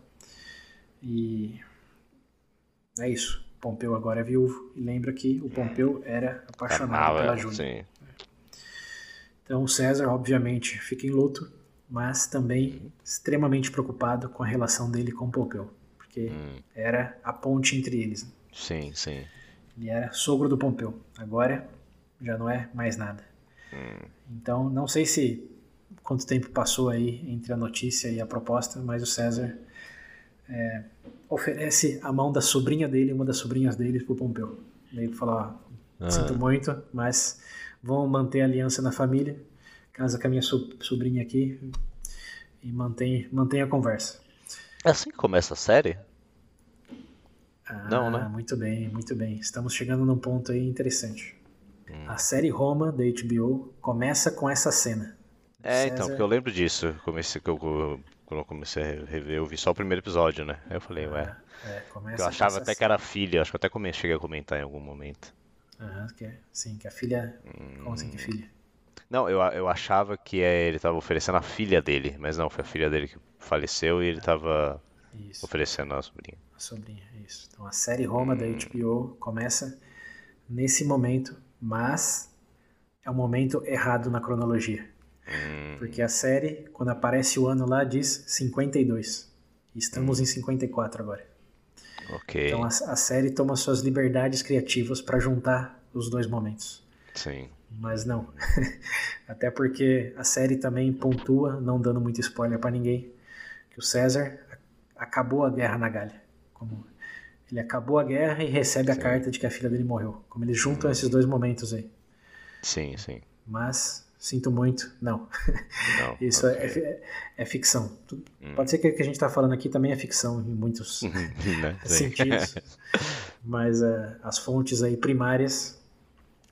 E é isso. Pompeu agora é viúvo. E lembra que o Pompeu era apaixonado Amava pela ela, Júlia. sim. Então o César, obviamente, fica em luto, mas também extremamente preocupado com a relação dele com Pompeu, porque Hum. era a ponte entre eles. né? Sim, sim. Ele era sogro do Pompeu. Agora já não é mais nada. Hum. Então, não sei se quanto tempo passou aí entre a notícia e a proposta, mas o César é, oferece a mão da sobrinha dele, uma das sobrinhas dele, pro Pompeu. Ele fala, ó, sinto muito, mas vão manter a aliança na família, casa com a minha so- sobrinha aqui e mantém, mantém a conversa. É assim que começa a série? Ah, Não, né? Muito bem, muito bem. Estamos chegando num ponto aí interessante. Hum. A série Roma da HBO começa com essa cena. É, César- então, porque eu lembro disso. Comecei, que eu, quando eu comecei a rever, eu vi só o primeiro episódio, né? Aí eu falei, ué. É, começa que eu achava até que era filha, acho que até come- cheguei a comentar em algum momento. Aham, que é- sim, que a filha. Como assim que Hum. filha? Não, eu, eu achava que é, ele tava oferecendo a filha dele, mas não, foi a filha dele que faleceu e ele tava Isso, oferecendo a sobrinha. Sobrinha, isso. Então a série Roma Hum. da HBO começa nesse momento, mas é um momento errado na cronologia. Hum, Porque a série, quando aparece o ano lá, diz 52. Estamos em 54 agora. ok. Então a, a série toma suas liberdades criativas para juntar os dois momentos. Sim. Mas não. [LAUGHS] Até porque a série também pontua, não dando muito spoiler para ninguém, que o César acabou a guerra na Gália. Como ele acabou a guerra e recebe a carta de que a filha dele morreu. Como eles juntam esses dois momentos aí. Sim, sim. Mas sinto muito, não. Não. [LAUGHS] Isso ok. é, é- é ficção. Tu- Pode ser que o que a gente está falando aqui também é ficção em muitos [LAUGHS] Né? Sim. sentidos. Mas é, as fontes aí primárias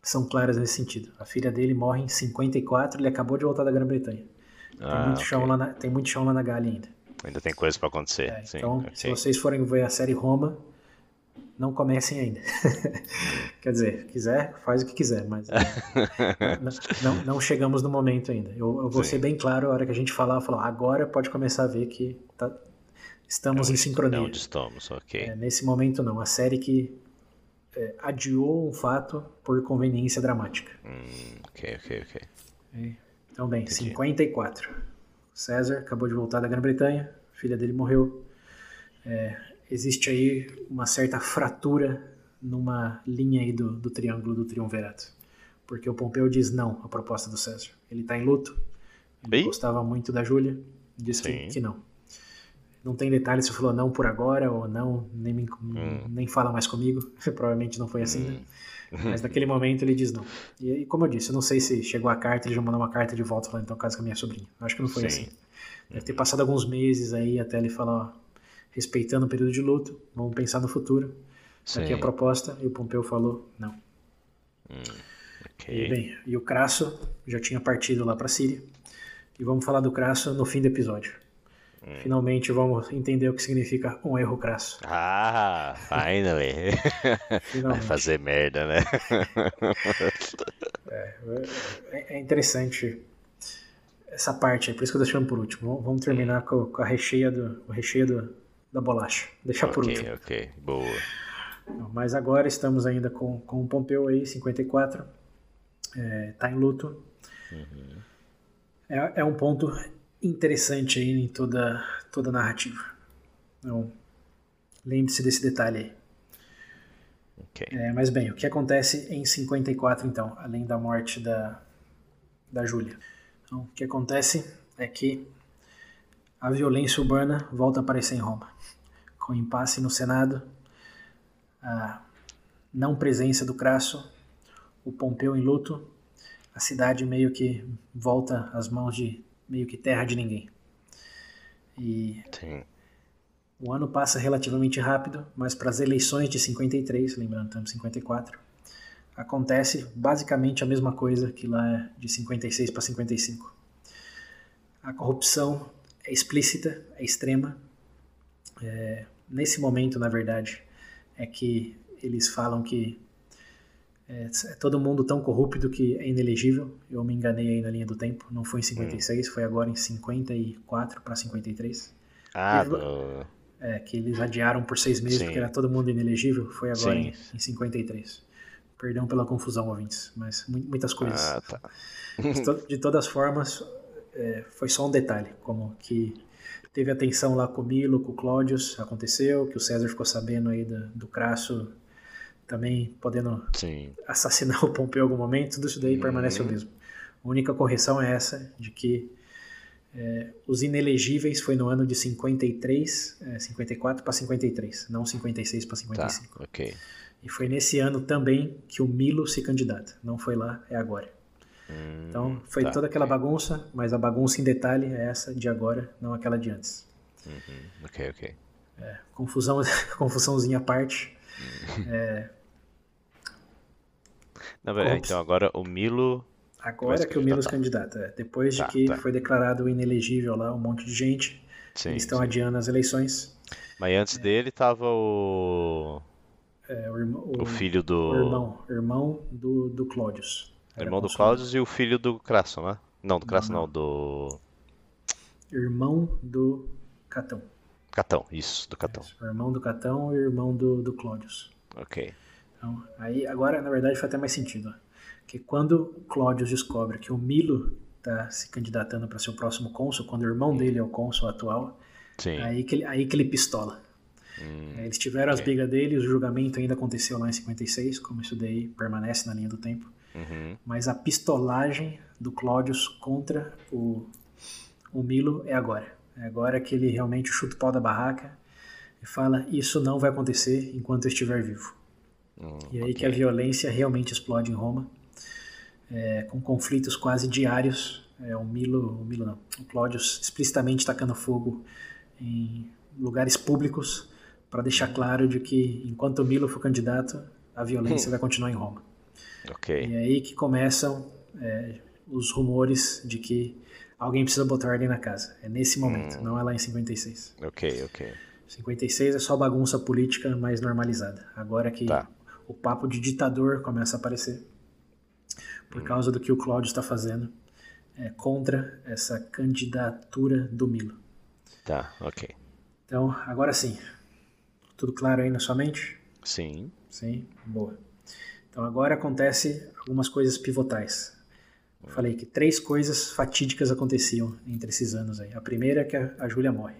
são claras nesse sentido. A filha dele morre em 54, ele acabou de voltar da Grã-Bretanha. Tem, Ah, muito chão ok. lá na, tem muito chão lá na Gália ainda. Ainda tem coisa pra acontecer. É, então, ok. se vocês forem ver a série Roma, não comecem ainda. [LAUGHS] Quer dizer, quiser, faz o que quiser, mas é, não, [LAUGHS] não- não chegamos no momento ainda. Eu, eu vou Sim. ser bem claro, a hora que a gente falar, falar, agora pode começar a ver que tá- estamos em sincronia. É onde estamos, ok. É, nesse momento não, a série que é, adiou um fato por conveniência dramática. Hum, ok, ok, ok. Então, bem, 54. César acabou de voltar da Grã-Bretanha, filha dele morreu. É, existe aí uma certa fratura numa linha aí do, do triângulo do triunvirato. Porque o Pompeu diz não à proposta do César. Ele está em luto, ele Ih. gostava muito da Júlia, diz que, que não. Não tem detalhes se falou não por agora ou não, nem, me- Hum. nem fala mais comigo. [LAUGHS] Provavelmente não foi assim, né? Mas naquele momento ele diz não. E como eu disse, eu não sei se chegou a carta, ele já mandou uma carta de volta falando, então caso com a minha sobrinha. Eu acho que não foi Sim. assim. Deve ter passado alguns meses aí até ele falar, ó, respeitando o período de luto, vamos pensar no futuro. Aqui é a Sim. proposta, e o Pompeu falou não. Ok. E bem, e o Crasso já tinha partido lá para Síria. E vamos falar do Crasso no fim do episódio. Hum. Finalmente vamos entender o que significa um erro crasso. Ah, finally. [LAUGHS] Vai fazer merda, né? É, é interessante essa parte, é por isso que eu tô deixando por último. Vamos- terminar com, com a recheia, do, o recheio do, da bolacha. Deixar por ok, último. ok. Boa. Mas agora estamos ainda com, com o Pompeu aí, 54. É, tá em luto. É, é um ponto interessante aí em toda, toda a narrativa. Então, lembre-se desse detalhe aí. Ok. É, mas bem, o que acontece em 54 então, além da morte da, da Júlia? Então, o que acontece é que a violência urbana volta a aparecer em Roma, com impasse no Senado, a não presença do Crasso, o Pompeu em luto, a cidade meio que volta às mãos de meio que terra de ninguém. E Sim. o ano passa relativamente rápido, mas para as eleições de 53, lembrando estamos em 54, acontece basicamente a mesma coisa que lá de 56 para 55. A corrupção é explícita, é extrema. É, nesse momento, na verdade, é que eles falam que é, é todo mundo tão corrupto que é inelegível. Eu me enganei aí na linha do tempo, não foi em 56, foi agora em 54 para 53. Ah, Teve- do... É, que eles adiaram por seis meses Sim. porque era todo mundo inelegível, foi agora Sim. em, em 53. Perdão pela confusão, ouvintes, mas mu- muitas coisas. ah tá. De, to- de todas formas, é, foi só um detalhe, como que teve a tensão lá com o Milo, com o Cláudius, aconteceu, que o César ficou sabendo aí do, do Crasso também podendo Sim. assassinar [LAUGHS] o Pompeu em algum momento, tudo isso daí Uhum. permanece o mesmo. A única correção é essa, de que é, os inelegíveis foi no ano de 53, é, 54 para 53, não 56 para Tá. 55. Ok. E foi nesse ano também que o Milo se candidata. Não foi lá, é agora. Hum, Então foi tá, toda aquela ok. bagunça, mas a bagunça em detalhe é essa de agora, não aquela de antes. Uhum, Ok, ok. Confusão, [LAUGHS] confusãozinha à parte. Na Ops. então agora o Milo. Agora que o Milo se candidatar. candidata. é. Depois de Tá, que tá. foi declarado inelegível lá um monte de gente, Sim, eles estão sim. adiando as eleições. Mas antes dele tava o. É, o, irmão, o, O filho do. o irmão, irmão do, do Cláudius. Era irmão do. Claudius e o filho do Crasso, né? Não, do Crasso Não, não, do. Irmão do Catão. Catão, isso, do Catão. Irmão do Catão e o irmão do, do Cláudius. Ok. Então, aí agora, na verdade, faz até mais sentido. ó. Que quando o Cláudius descobre que o Milo está se candidatando para ser o próximo cônsul, quando o irmão dele é o cônsul atual, Sim. aí que, ele, aí que ele pistola. Hum, É, Eles tiveram as ok. brigas dele, o julgamento ainda aconteceu lá em 56, como isso daí permanece na linha do tempo. uhum, Mas a pistolagem do Claudius contra o, o Milo é agora. É agora que ele realmente chuta o pau da barraca e fala: Isso não vai acontecer enquanto eu estiver vivo. Hum, E aí ok. que a violência realmente explode em Roma, é, com conflitos quase diários. É, o Milo, o Milo não, o Claudius explicitamente tacando fogo em lugares públicos para deixar claro de que enquanto o Milo for candidato, a violência vai continuar em Roma. Ok. E é aí que começam é, os rumores de que alguém precisa botar ordem na casa. É nesse momento, não é lá em 56. Ok, ok. 56 é só bagunça política mais normalizada. Agora que Tá. O papo de ditador começa a aparecer, por causa do que o Cláudio está fazendo é, contra essa candidatura do Milo. Tá, ok. Então, agora sim, tudo claro aí na sua mente? Sim. Sim, boa. Então agora acontece algumas coisas pivotais. Eu falei que três coisas fatídicas aconteciam entre esses anos aí. A primeira é que a, a Júlia morre.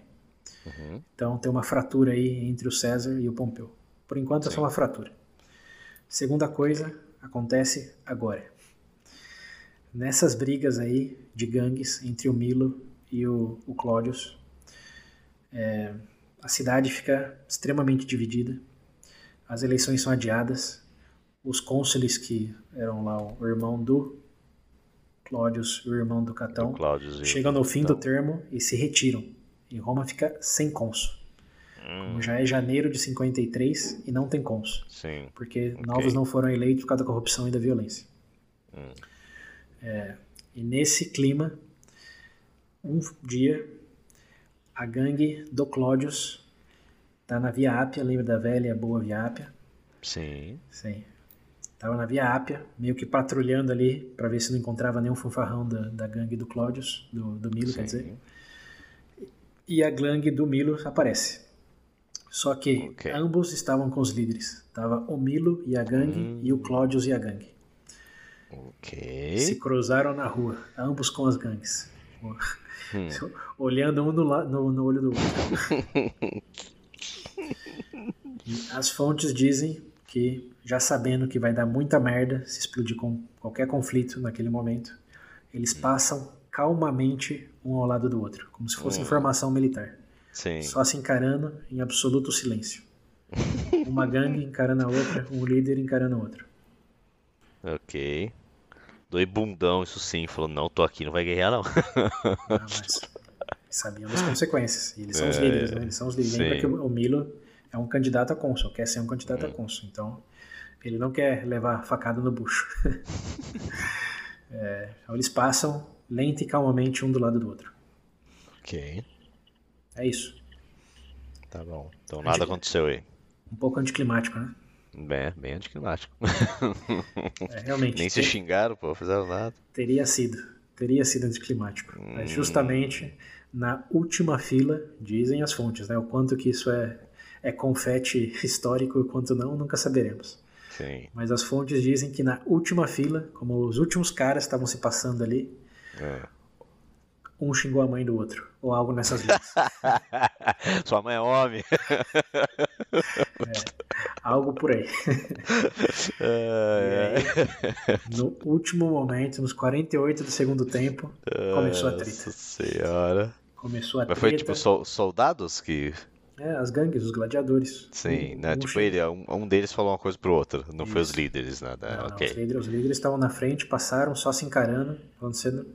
Uhum. Então tem uma fratura aí entre o César e o Pompeu. Por enquanto é só uma fratura. Segunda coisa acontece agora. Nessas brigas aí de gangues entre o Milo e o, o Cláudius, é, a cidade fica extremamente dividida. As eleições são adiadas. Os cônsules que eram lá o irmão do Cláudius e o irmão do Catão O Cláudio chegam no fim do termo e se retiram. E Roma fica sem cônsul. Como já é janeiro de 53 e não tem cônsul, Sim. porque novos não foram eleitos por causa da corrupção e da violência. Hum. É, e nesse clima, um dia, a gangue do Cláudius tá na Via Ápia, lembra da velha e boa Via Ápia? Sim. Sim. Tava na Via Ápia, meio que patrulhando ali para ver se não encontrava nenhum fanfarrão da, da gangue do Cláudius, do, do Milo, quer dizer. E a gangue do Milo aparece. Só que Ok. ambos estavam com os líderes. Tava o Milo e a gangue e o Cláudius e a gangue. Ok. Se cruzaram na rua, ambos com as gangues. Hum. [LAUGHS] Olhando um no, no- no olho do outro. [LAUGHS] As fontes dizem que, já sabendo que vai dar muita merda se explodir com qualquer conflito naquele momento, eles passam calmamente um ao lado do outro, como se fosse informação militar. Sim. Só se encarando em absoluto silêncio. Uma gangue encarando a outra, um líder encarando o outro. Ok. Dois bundão, isso sim. Falou, não, tô aqui, não vai guerrear não. Ah, mas sabiam das consequências. E eles são os É, líderes, né? Eles são os líderes. Lembra sim. que o Milo é um candidato a cônsul, quer ser um candidato a cônsul. Então, ele não quer levar facada no bucho. [LAUGHS] É, então, eles passam lenta e calmamente um do lado do outro. ok. É isso. Tá bom. Então nada aconteceu aí. Um pouco anticlimático, né? Bem, bem anticlimático. É, realmente. Nem se te- xingaram, pô, fizeram nada. Teria sido. Teria sido anticlimático. Hum. Mas justamente na última fila, dizem as fontes, né? O quanto que isso é, é confete [LAUGHS] histórico e o quanto não, nunca saberemos. Sim. Mas as fontes dizem que na última fila, como os últimos caras estavam se passando ali, É. um xingou a mãe do outro. Ou algo nessas linhas. [LAUGHS] Sua mãe é homem. algo por aí. É, No último momento, nos 48 do segundo tempo, começou a treta. Nossa senhora. Começou a Mas foi treta. tipo sol- soldados que. É, as gangues, os gladiadores. Sim, Um- né? um Tipo, xing- ele, um, um deles falou uma coisa pro outro. Não foi os Isso. líderes, nada. Não, não, ok. os, líderes, os líderes estavam na frente, passaram só se encarando, falando cedo.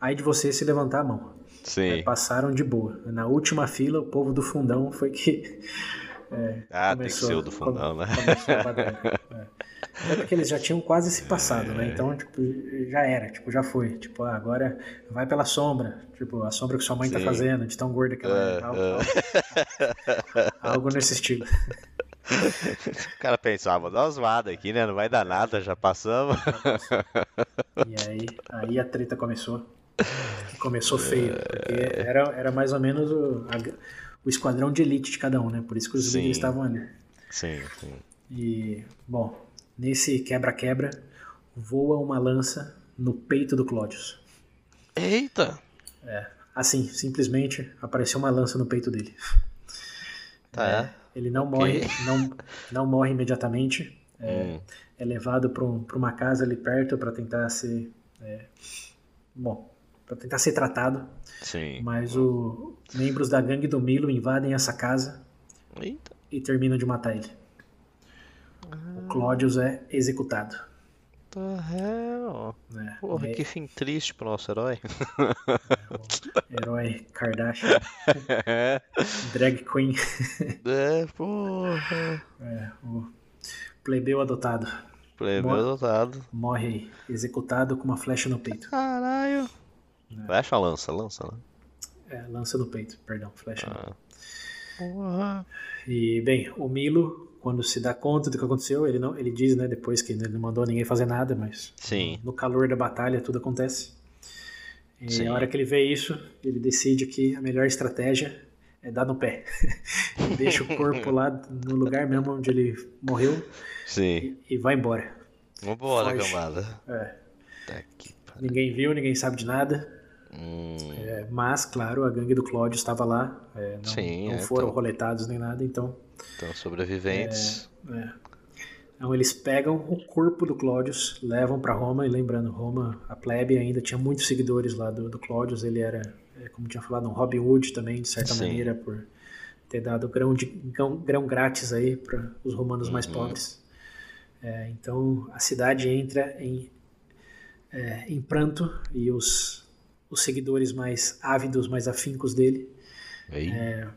Aí de você se levantar a mão. Sim. Passaram de boa. Na última fila, o povo do fundão foi que. [LAUGHS] é, Ah, tem que começou- ser o do fundão, né? começou. [LAUGHS] É. É porque eles já tinham quase se passado, né? Então, tipo, já era, tipo, já foi. Tipo, ah, agora vai pela sombra. Tipo, a sombra que sua mãe tá Sim. fazendo, de tão gorda que ela é. É, Algo, é. [LAUGHS] algo nesse estilo. O cara pensava, dá uma zoada aqui, né? Não vai dar nada, já passamos. E aí, aí a treta começou. Começou feio, porque era, era mais ou menos o, a- o esquadrão de elite de cada um, né? Por isso que os Sim. líderes estavam ali. Sim, sim. E, bom, nesse quebra-quebra, voa uma lança no peito do Clódius. Eita! É, assim, simplesmente apareceu uma lança no peito dele. Tá. É, ele não morre, não, não morre imediatamente. É, Hum, é levado para uma casa ali perto para tentar ser, é, bom, para tentar ser tratado. sim. Mas os membros da gangue do Milo invadem essa casa Eita. e terminam de matar ele. O Claudius é executado. The hell? né? Porra, É, que fim triste pro nosso herói. [LAUGHS] herói Kardashian, [LAUGHS] drag queen, é, [LAUGHS] porra. é, o plebeu adotado. Plebeu Boa. adotado. Morre executado com uma flecha no peito. Caralho. Fecha a lança, lança, né? É, lança no peito, perdão, flecha. Ah. Porra. E, bem, o Milo, quando se dá conta do que aconteceu, ele não ele diz, né, depois que ele não mandou ninguém fazer nada, mas Sim. no calor da batalha tudo acontece. E Sim. a hora que ele vê isso, ele decide que a melhor estratégia é dar no pé. [LAUGHS] Deixa o corpo lá no lugar mesmo onde ele morreu Sim. e, e vai embora. Vambora, Foge. cambada. É, Tá aqui, ninguém viu, ninguém sabe de nada. Hum, É, mas, claro, a gangue do Cláudio estava lá. é, não, Sim, não é, foram então. roletados nem nada, então então, sobreviventes. É. Então eles pegam o corpo do Cláudius, levam para Roma, e lembrando, Roma, a plebe ainda tinha muitos seguidores lá do, do ele era, é, como tinha falado, um Robin Hood também, de certa Sim. maneira, por ter dado grão, de, grão, grão grátis aí para os romanos mais Uhum. pobres. É, então a cidade entra em, é, em pranto e os, os seguidores mais ávidos, mais afincos dele, é,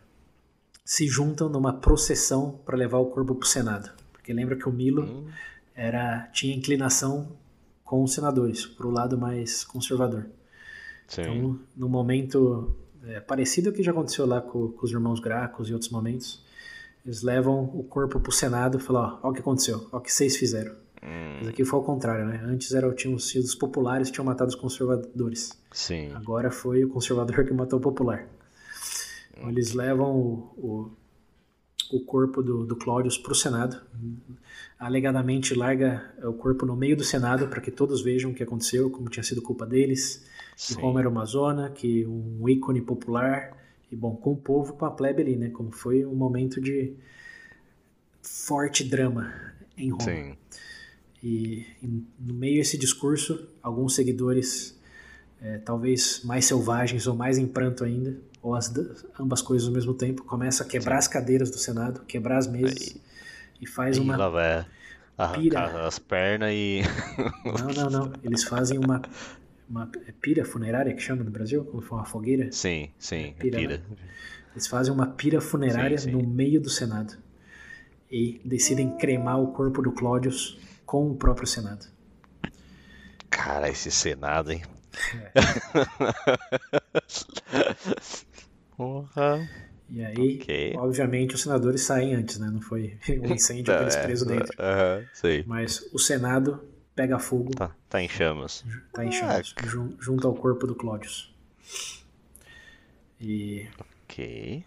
se juntam numa procissão para levar o corpo para o Senado. Porque lembra que o Milo Hum, era, tinha inclinação com os senadores, para o lado mais conservador. sim. Então, no momento é, parecido ao que já aconteceu lá com, com os irmãos Gracos e outros momentos, eles levam o corpo para o Senado e falam: ó, ó o que aconteceu, ó o que vocês fizeram. Hum, Mas aqui foi ao contrário, né? Antes era, tinham sido os populares que tinham matado os conservadores. sim. Agora foi o conservador [LAUGHS] que matou o popular. Então, eles levam o, o, o corpo do, do Cláudius para o Senado. Alegadamente larga o corpo no meio do Senado para que todos vejam o que aconteceu, como tinha sido culpa deles. Que Sim. Roma era uma zona, que um ícone popular. E bom, com o povo, com a plebe ali, né? Como foi um momento de forte drama em Roma. Sim. E, e no meio desse discurso, alguns seguidores, eh, talvez mais selvagens ou mais em pranto ainda, ou as, ambas coisas ao mesmo tempo, começam a quebrar as cadeiras do Senado, quebrar as mesas e faz Ih, uma. lá vai arrancar pira. as pernas e. Não, não, [LAUGHS] não. Eles fazem uma, uma é pira funerária que chama no Brasil, como foi uma fogueira. sim, sim. Pira, Pira. né? Eles fazem uma pira funerária Sim, sim. no meio do Senado e decidem cremar o corpo do Cláudius com o próprio Senado. Cara, esse Senado, hein? [LAUGHS] Porra. E aí, Ok. obviamente, os senadores saem antes, né? Não foi um [LAUGHS] incêndio que eles É, presos dentro. Aham, sei. Mas o Senado pega fogo, Tá, tá em chamas. tá em chamas, jun- junto ao corpo do Cláudius. E Ok.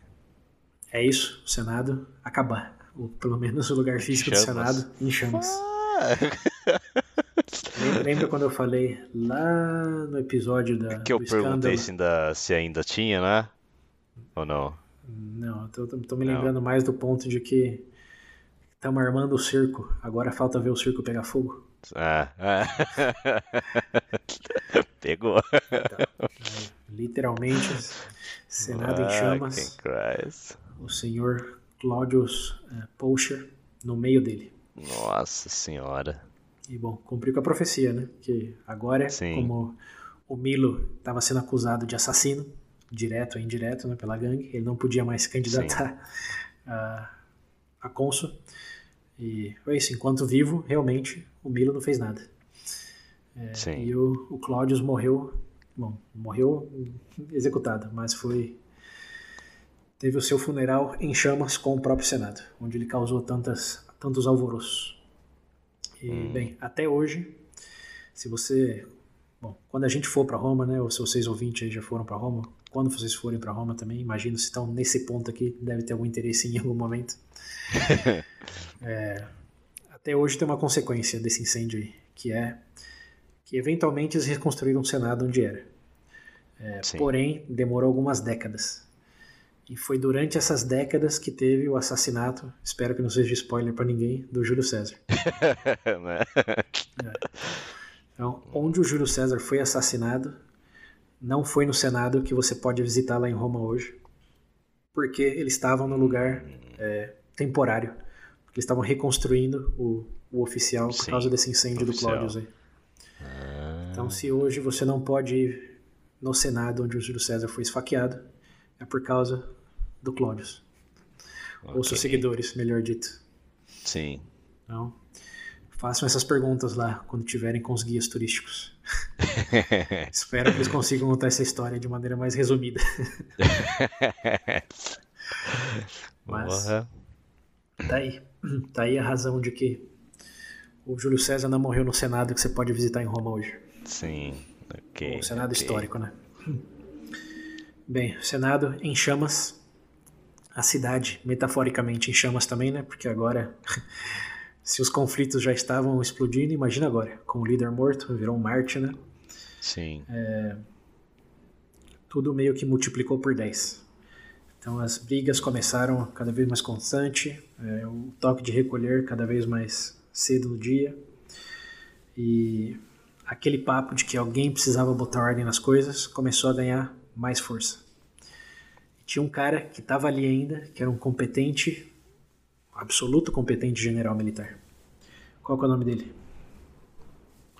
é isso, o Senado acabar. Ou pelo menos o lugar físico do. Senado em chamas. Lembra, quando eu falei lá no episódio da, que eu perguntei se ainda, se ainda tinha, né? Ou não? Não, tô, tô- me Não. lembrando mais do ponto de que estamos armando o circo, agora falta ver o circo pegar fogo. Ah, [LAUGHS] ah. Pegou. Literalmente, Senado em Ah, chamas, quem Christ. o senhor Claudius Pocher no meio dele. Nossa senhora. E bom, cumpriu com a profecia, né? Que agora, Sim. como o Milo estava sendo acusado de assassino, direto ou indireto, né, pela gangue, ele não podia mais se candidatar a, a cônsul. E foi isso, enquanto vivo, realmente, o Milo não fez nada. É. E o, o Claudius morreu, bom, morreu executado, mas foi teve o seu funeral em chamas com o próprio Senado, onde ele causou tantas, tantos alvoroços. E, Hum. bem, até hoje, se você. Bom, quando a gente for para Roma, né, ou se vocês ouvintes aí já foram para Roma, quando vocês forem para Roma também, imagino se estão nesse ponto aqui, deve ter algum interesse em algum momento. [LAUGHS] É, até hoje tem uma consequência desse incêndio aí, que é que eventualmente eles reconstruíram o Senado onde era. É, porém, demorou algumas décadas. E foi durante essas décadas que teve o assassinato, espero que não seja spoiler para ninguém, do Júlio César. [LAUGHS] Né? é. Então, onde o Júlio César foi assassinado, não foi no Senado que você pode visitar lá em Roma hoje, porque eles estavam no lugar é, temporário. Eles estavam reconstruindo o, o oficial por Sim, causa desse incêndio do Cláudio aí. Ah. Então, se hoje você não pode ir no Senado onde o Júlio César foi esfaqueado, é por causa do Cláudio. Okay. Ou seus seguidores, melhor dito. Sim. Então, façam essas perguntas lá quando tiverem com os guias turísticos. [LAUGHS] Espero que eles consigam contar essa história de maneira mais resumida. [LAUGHS] Mas tá aí. Tá aí a razão de que o Júlio César não morreu no Senado que você pode visitar em Roma hoje. Sim, ok. O Senado okay. histórico, né? Bem, o Senado em chamas. A cidade, metaforicamente, em chamas também, né? Porque agora, [LAUGHS] se os conflitos já estavam explodindo, imagina agora, com o líder morto, virou um Marte, né? Sim. É, tudo meio que multiplicou por 10. Então as brigas começaram cada vez mais constante, é, o toque de recolher cada vez mais cedo no dia. E aquele papo de que alguém precisava botar ordem nas coisas começou a ganhar mais força. Tinha um cara que estava ali ainda, que era um competente, absoluto competente general militar. Qual é o nome dele?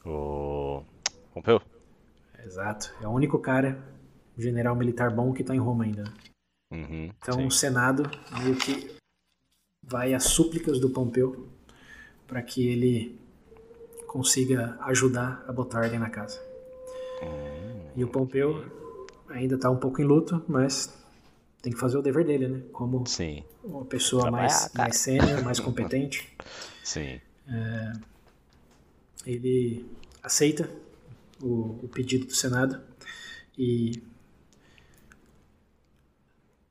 O Pompeu. Exato. É o único cara, general militar bom, que está em Roma ainda. Uhum, então sim. o Senado meio que vai às súplicas do Pompeu para que ele consiga ajudar a botar ordem na casa. Hum, e o Pompeu ainda está um pouco em luto, mas tem que fazer o dever dele, né? Como Sim. uma pessoa mais, mais sênior, mais competente. [LAUGHS] Sim. É, ele aceita o, o pedido do Senado e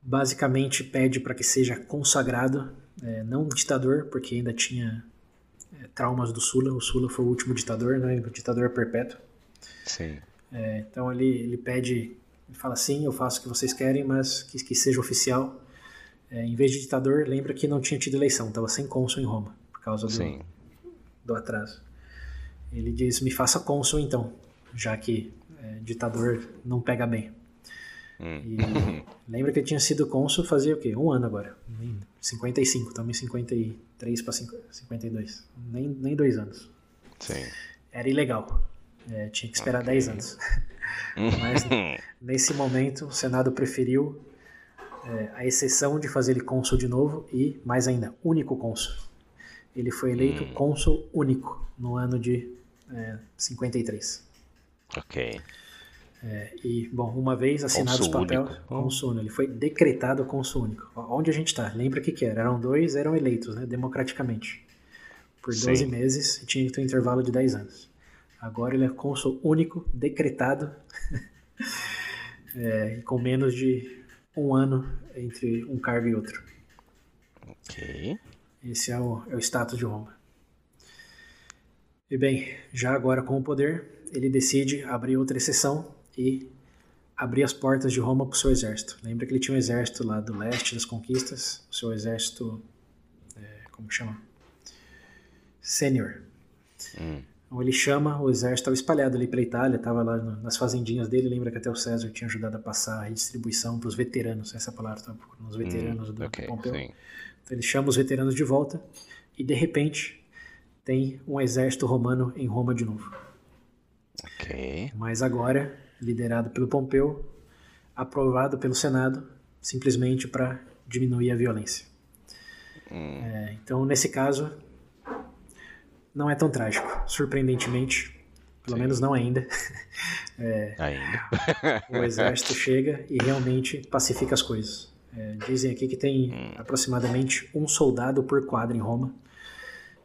basicamente pede para que seja consagrado, é, não ditador, porque ainda tinha é, traumas do Sula. O Sula foi o último ditador, né? O ditador perpétuo. Sim. É, então ele, ele pede, ele fala assim, eu faço o que vocês querem, mas que, que seja oficial. É, em vez de ditador, lembra que não tinha tido eleição, estava sem cônsul em Roma, por causa do, do atraso. Ele diz, me faça cônsul então, já que é, ditador não pega bem. Hum. E [LAUGHS] lembra que ele tinha sido cônsul fazia o quê? Um ano agora. 55, estamos em 53 para 52. Nem, nem dois anos. Sim. Era ilegal. É, tinha que esperar okay. 10 anos. Mas [LAUGHS] nesse momento o Senado preferiu é, a exceção de fazer ele cônsul de novo e, mais ainda, único cônsul. Ele foi eleito hum. cônsul único no ano de é, 53. Ok. É, e, bom, uma vez assinado os papéis, cônsul ele foi decretado cônsul único. Onde a gente está? Lembra o que, que era? Eram dois, eram eleitos, né, democraticamente, por 12 Sim. meses e tinha que ter um intervalo de 10 anos. Agora ele é cônsul único, decretado, [LAUGHS] é, com menos de um ano entre um cargo e outro. Ok. Esse é o, é o status de Roma. E bem, já agora com o poder, ele decide abrir outra exceção e abrir as portas de Roma para o seu exército. Lembra que ele tinha um exército lá do leste das conquistas, o seu exército, é, como chama? Sênior. Hum. Então ele chama, o exército estava espalhado ali pela Itália, estava lá nas fazendinhas dele. Lembra que até o César tinha ajudado a passar a redistribuição para os veteranos, essa palavra, estava procurando os veteranos hum, do okay, Pompeu. Sim. Então ele chama os veteranos de volta e de repente tem um exército romano em Roma de novo. Ok. Mas agora liderado pelo Pompeu, aprovado pelo Senado, simplesmente para diminuir a violência. Hum. É, então, nesse caso, não é tão trágico, surpreendentemente, pelo Sim. menos não ainda. [LAUGHS] É, ainda. o exército chega e realmente pacifica as coisas. É, dizem aqui que tem hum. aproximadamente um soldado por quadra em Roma.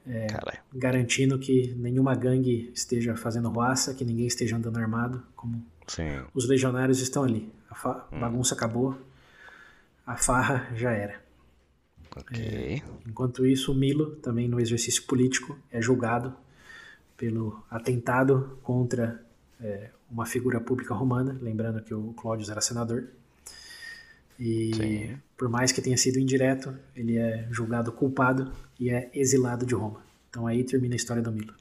É, garantindo que nenhuma gangue esteja fazendo roaça, que ninguém esteja andando armado, como Sim. Os legionários estão ali. A hum. bagunça acabou. A farra já era. Okay. É, enquanto isso, o Milo, também no exercício político, é julgado pelo atentado contra é, uma figura pública romana, lembrando que o Cláudio era senador. E Sim. por mais que tenha sido indireto, ele é julgado culpado e é exilado de Roma. Então aí termina a história do Milo.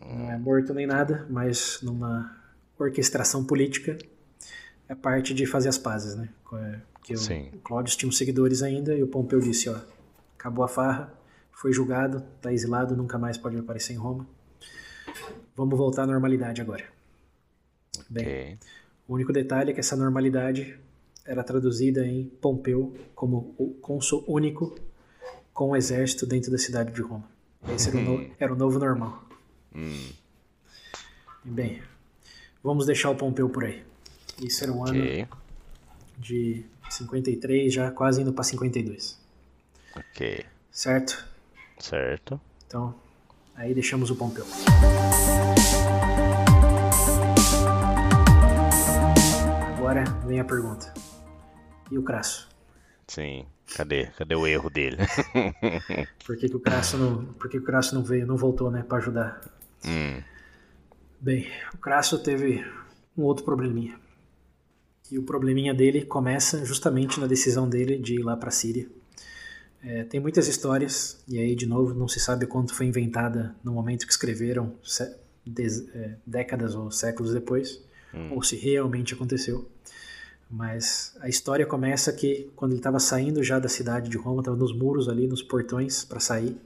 Não é morto nem nada, mas numa orquestração política é parte de fazer as pazes, né? É, que o, o Cláudio tinha uns seguidores ainda e o Pompeu disse, ó, acabou a farra, foi julgado, está exilado, nunca mais pode aparecer em Roma. Vamos voltar à normalidade agora. Bem, okay. o único detalhe é que essa normalidade era traduzida em Pompeu como o cônsul único com o exército dentro da cidade de Roma. Esse era o, no, [LAUGHS] era o novo normal. Hum. Bem, vamos deixar o Pompeu por aí. Isso era um okay. ano de 53, já quase indo para 52. Ok. Certo? Certo. Então, aí deixamos o Pompeu. Agora vem a pergunta. E o Crasso? Sim. Cadê? Cadê o erro dele? [LAUGHS] por que, que o Crasso não, por que, que o Crasso não veio, não voltou, né, para ajudar? Hum. Bem, o Crasso teve um outro probleminha. E o probleminha dele começa justamente na decisão dele de ir lá para a Síria. É, tem muitas histórias, e aí, de novo, não se sabe quanto foi inventada no momento que escreveram, é, décadas ou séculos depois, hum. ou se realmente aconteceu. Mas a história começa que quando ele estava saindo já da cidade de Roma, estava nos muros ali, nos portões para sair,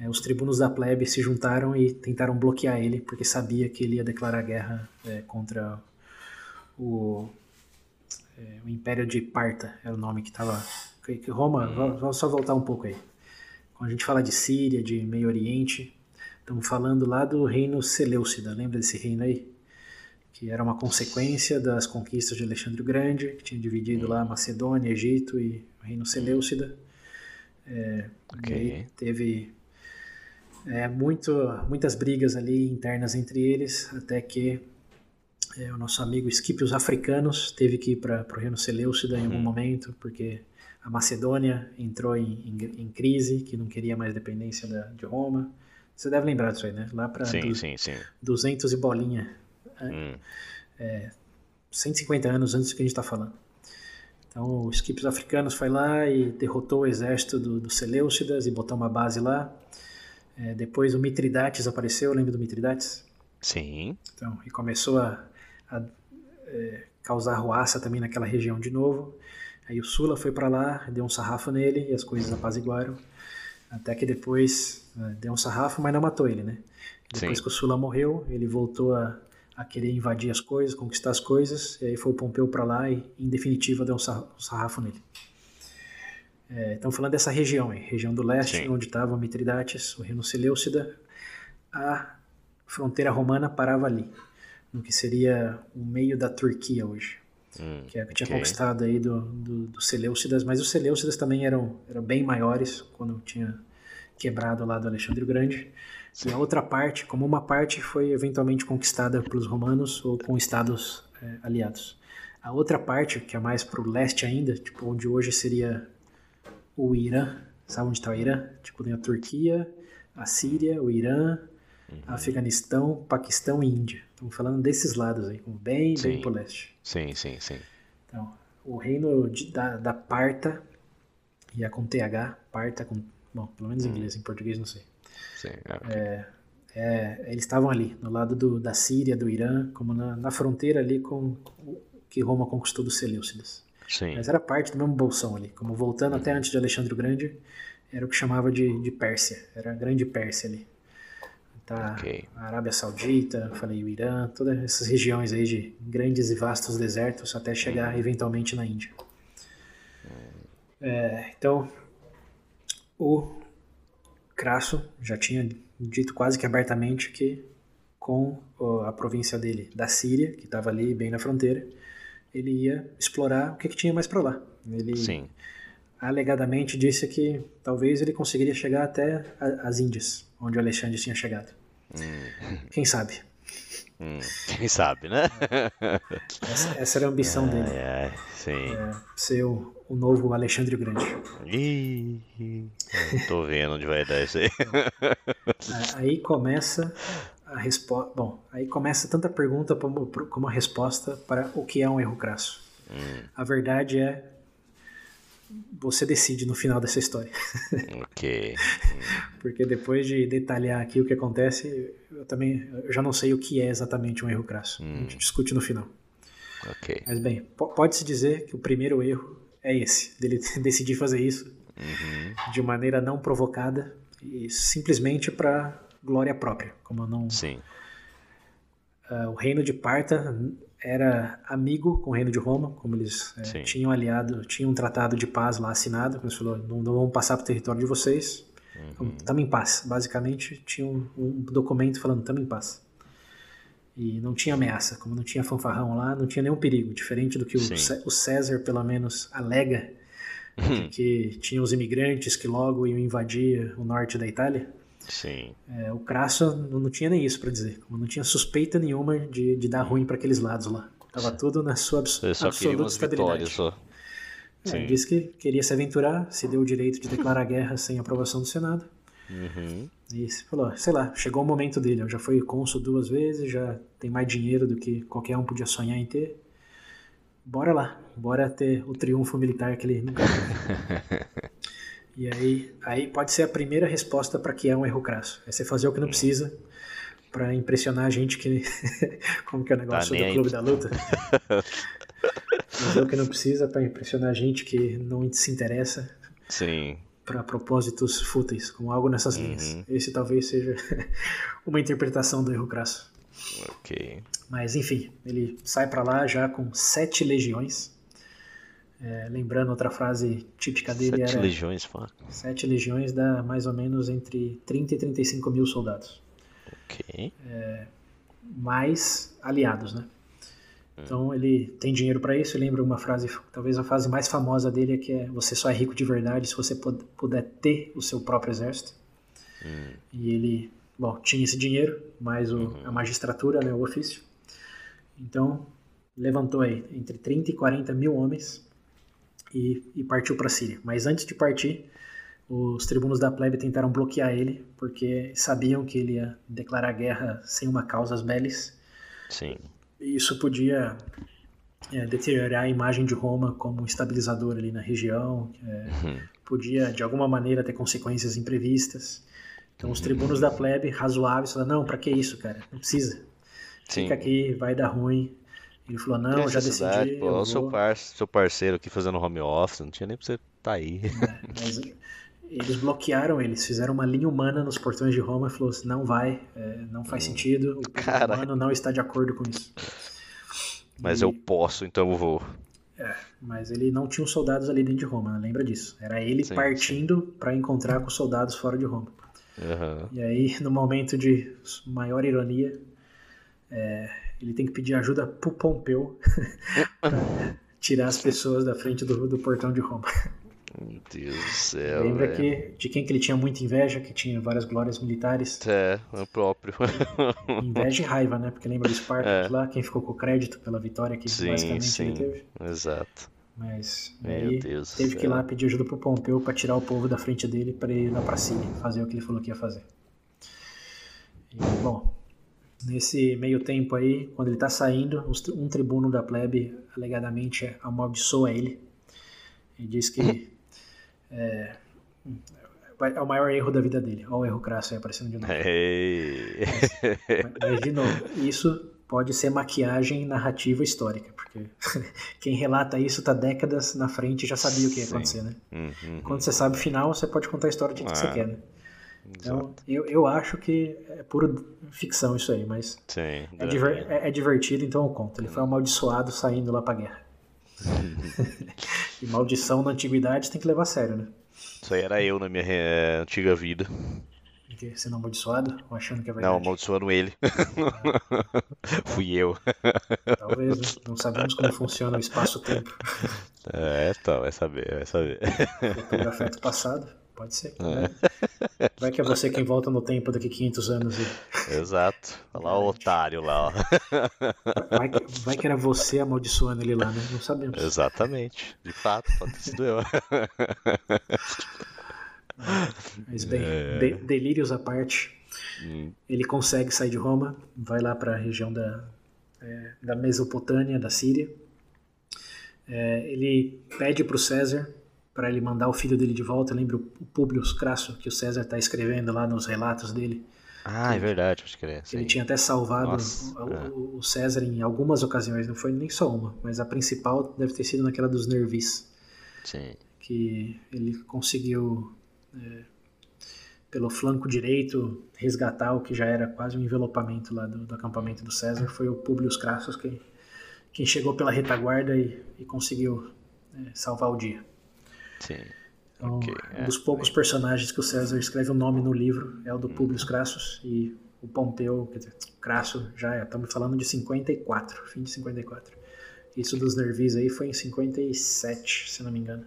é, os tribunos da plebe se juntaram e tentaram bloquear ele, porque sabia que ele ia declarar guerra é, contra o, é, o Império de Parta, era o nome que estava. Que Roma, uhum. vamos só voltar um pouco aí. Quando a gente fala de Síria, de Meio Oriente, estamos falando lá do reino Seleucida, lembra desse reino aí? que era uma consequência das conquistas de Alexandre o Grande, que tinha dividido lá Macedônia, Egito e o Reino Seleucida. É, okay. teve é, muito, muitas brigas ali internas entre eles, até que é, o nosso amigo Esquipios Africanos teve que ir para o Reino Seleucida em algum uhum. momento, porque a Macedônia entrou em, em, em, crise, que não queria mais dependência da, de Roma. Você deve lembrar disso aí, né? Lá para 200 e bolinha Hum. É, 150 anos antes do que a gente está falando. Então, os equipes africanos foi lá e derrotou o exército dos do Seleucidas e botou uma base lá. É, depois o Mitridates apareceu, lembra do Mitridates? Sim. Então, e começou a, a é, causar ruaça também naquela região de novo. Aí o Sula foi para lá, deu um sarrafo nele e as coisas apaziguaram. Até que depois é, deu um sarrafo, mas não matou ele, né? Depois Sim. que o Sula morreu, ele voltou a a querer invadir as coisas, conquistar as coisas, e aí foi o Pompeu para lá e, em definitiva, deu um sarrafo nele. É, estamos falando dessa região, aí, região do leste, Sim. onde estava Mitridates, o reino Seleucida, a fronteira romana parava ali, no que seria o meio da Turquia hoje, hum, que, é, que tinha okay. conquistado aí do, do, do, Seleucidas, mas os Seleucidas também eram, eram bem maiores quando tinha quebrado lá do Alexandre o Grande. Sim. E a outra parte, como uma parte foi eventualmente conquistada pelos romanos ou com estados é, aliados. A outra parte, que é mais para o leste ainda, tipo onde hoje seria o Irã, sabe onde está o Irã? Tipo tem a Turquia, a Síria, o Irã, uhum. Afeganistão, Paquistão e Índia. Estamos falando desses lados aí, bem, sim. bem para o leste. Sim, sim, sim. Então, o reino de, da, da Parta, e é com TH, Parta com, bom, pelo menos em uhum. inglês, em português não sei. Sim, é, okay. é, é, eles estavam ali, no lado do, da Síria, do Irã, como na, na fronteira ali com o que Roma conquistou dos Seleucidas. Sim. Mas era parte do mesmo bolsão ali, como voltando uhum. até antes de Alexandre o Grande, era o que chamava de, de Pérsia, era a Grande Pérsia ali. Tá, okay. A Arábia Saudita, falei o Irã, todas essas regiões aí de grandes e vastos desertos até chegar uhum. eventualmente na Índia. Uhum. É, então, o Crasso já tinha dito quase que abertamente que com a província dele da Síria, que estava ali bem na fronteira, ele ia explorar o que, que tinha mais para lá. Ele Sim. alegadamente disse que talvez ele conseguiria chegar até as Índias, onde o Alexandre tinha chegado. Hum. Quem sabe? Hum, quem sabe, né? Essa, essa era a ambição dele. É, sim. É, ser o, o, novo Alexandre Grande. Ih, tô vendo onde vai dar isso aí. Aí começa a resposta. Bom, aí aí começa tanta pergunta como, como a resposta para o que é um erro crasso. Hum. A verdade é você decide no final dessa história. Ok. [LAUGHS] Porque depois de detalhar aqui o que acontece, eu também eu já não sei o que é exatamente um erro crasso. Hum. A gente discute no final. Ok. Mas bem, pode-se dizer que o primeiro erro é esse, dele [LAUGHS] decidir fazer isso uhum. de maneira não provocada e simplesmente para glória própria, como não. Sim. Uh, o reino de Parta era amigo com o reino de Roma, como eles é, tinham aliado, tinham um tratado de paz lá assinado, como eles falou, não, não vamos passar para o território de vocês, estamos uhum. em paz. Basicamente, tinha um, um documento falando estamos em paz. E não tinha ameaça, como não tinha fanfarrão lá, não tinha nenhum perigo, diferente do que o, o César, pelo menos, alega, uhum. que tinha os imigrantes que logo iam invadir o norte da Itália. Sim. É, o Crasso não, tinha nem isso para dizer. Não tinha suspeita nenhuma de, de dar ruim para aqueles lados lá. Tava tudo na sua abs só absoluta estabilidade. Só. É, disse que queria se aventurar, se deu o direito de declarar guerra sem aprovação do Senado. Uhum. E falou, sei lá, chegou o momento dele. Já fui cônsul duas vezes, já tem mais dinheiro do que qualquer um podia sonhar em ter. Bora lá, bora ter o triunfo militar que ele nunca [LAUGHS] E aí, aí pode ser a primeira resposta para que é um erro crasso. É você fazer o que não precisa para impressionar a gente que. [LAUGHS] Como que é o negócio tá do clube da luta? [LAUGHS] fazer o que não precisa para impressionar a gente que não se interessa. Sim. Para propósitos fúteis, como algo nessas uhum. linhas. Esse talvez seja [LAUGHS] uma interpretação do erro crasso. Ok. Mas enfim, ele sai para lá já com sete legiões é, lembrando outra frase típica dele Sete era... legiões, pô. Sete legiões dá mais ou menos entre 30 e 35 mil soldados. Ok. É, mais aliados, né? Então ele tem dinheiro para isso. Lembra uma frase, talvez a frase mais famosa dele é que é: você só é rico de verdade se você puder ter o seu próprio exército. Hum. E ele, bom, tinha esse dinheiro, mais o, uhum. a magistratura, né, o ofício. Então levantou aí entre 30 e 40 mil homens e, e partiu para a Síria. Mas antes de partir, os tribunos da plebe tentaram bloquear ele, porque sabiam que ele ia declarar guerra sem uma causa às belis. Sim. E isso podia é, deteriorar a imagem de Roma como um estabilizador ali na região, é, uhum. podia de alguma maneira ter consequências imprevistas. Então os tribunos da plebe, razoáveis, falaram, não, para que isso, cara? Não precisa. Sim. Fica aqui, vai dar ruim. Ele falou, não, já decidi. Pô, o seu, par seu parceiro aqui fazendo home office, não tinha nem pra você estar tá aí. É, mas eles bloquearam eles, fizeram uma linha humana nos portões de Roma e falou assim, não vai, é, não faz hum, sentido, o Cara... humano não está de acordo com isso. Mas e... eu posso, então eu vou. É, mas ele não tinha soldados ali dentro de Roma, né? lembra disso. Era ele sim, partindo para encontrar com soldados fora de Roma. Uhum. E aí, no momento de maior ironia, é, ele tem que pedir ajuda pro Pompeu [LAUGHS] para tirar as pessoas da frente do, do portão de Roma. Meu Deus do céu. Lembra que, de quem que ele tinha muita inveja, que tinha várias glórias militares? É, o próprio. [LAUGHS] inveja e raiva, né? Porque lembra do Spartacus é. lá, quem ficou com o crédito pela vitória que sim, basicamente sim. ele teve? Exato. Mas Meu Deus teve que ir lá pedir ajuda pro Pompeu para tirar o povo da frente dele para ele ir lá pra cima, fazer o que ele falou que ia fazer. E, bom, Nesse meio tempo aí, quando ele está saindo, um tribuno da plebe alegadamente amaldiçoa ele e diz que é, é o maior erro da vida dele. Olha o erro crasso aí aparecendo de novo. Hey. Mas, mas, de novo, isso pode ser maquiagem narrativa histórica, porque [LAUGHS] quem relata isso está décadas na frente e já sabia o que ia acontecer, né? Uhum. Quando você sabe o final, você pode contar a história de que ah. você quer, né? Então, eu, eu acho que é pura ficção isso aí, mas Sim, é, diver, é, é, divertido, então eu conto. Ele foi amaldiçoado saindo lá pra guerra. [LAUGHS] e maldição na antiguidade tem que levar a sério, né? Isso aí era eu na minha é, antiga vida. Você sendo amaldiçoado ou achando que é verdade? Não, amaldiçoando ele. [LAUGHS] Fui eu. Talvez, né? não sabemos como funciona o espaço-tempo. É, então, vai saber, vai saber. Futuro afeto passado. Pode ser. Né? Vai que é você quem volta no tempo daqui 500 anos. E... Exato. Olha lá o otário lá. Ó. Vai, que, vai que era você amaldiçoando ele lá, né? Não sabemos. Exatamente. De fato, pode ter sido eu. Mas bem, é... de, delírios à parte. Hum. Ele consegue sair de Roma, vai lá para a região da, é, da Mesopotâmia, da Síria. É, ele pede para o César para ele mandar o filho dele de volta. Lembra o Públio Crasso que o César está escrevendo lá nos relatos dele? Ah, é verdade, acho que é. Ele tinha até salvado Nossa, o, é. o, César em algumas ocasiões, não foi nem só uma, mas a principal deve ter sido naquela dos Nervis. Sim. Que ele conseguiu, é, pelo flanco direito, resgatar o que já era quase um envelopamento lá do, do acampamento do César. Foi o Públio Crassus que, quem chegou pela retaguarda e, e conseguiu é, salvar o dia. Sim. Então, okay, um dos poucos personagens que o César escreve o um nome no livro é o do hum. Publius Crassus e o Pompeu, quer dizer, Crasso já é, estamos falando de 54, fim de 54. Isso dos Nervis aí foi em 57, se não me engano.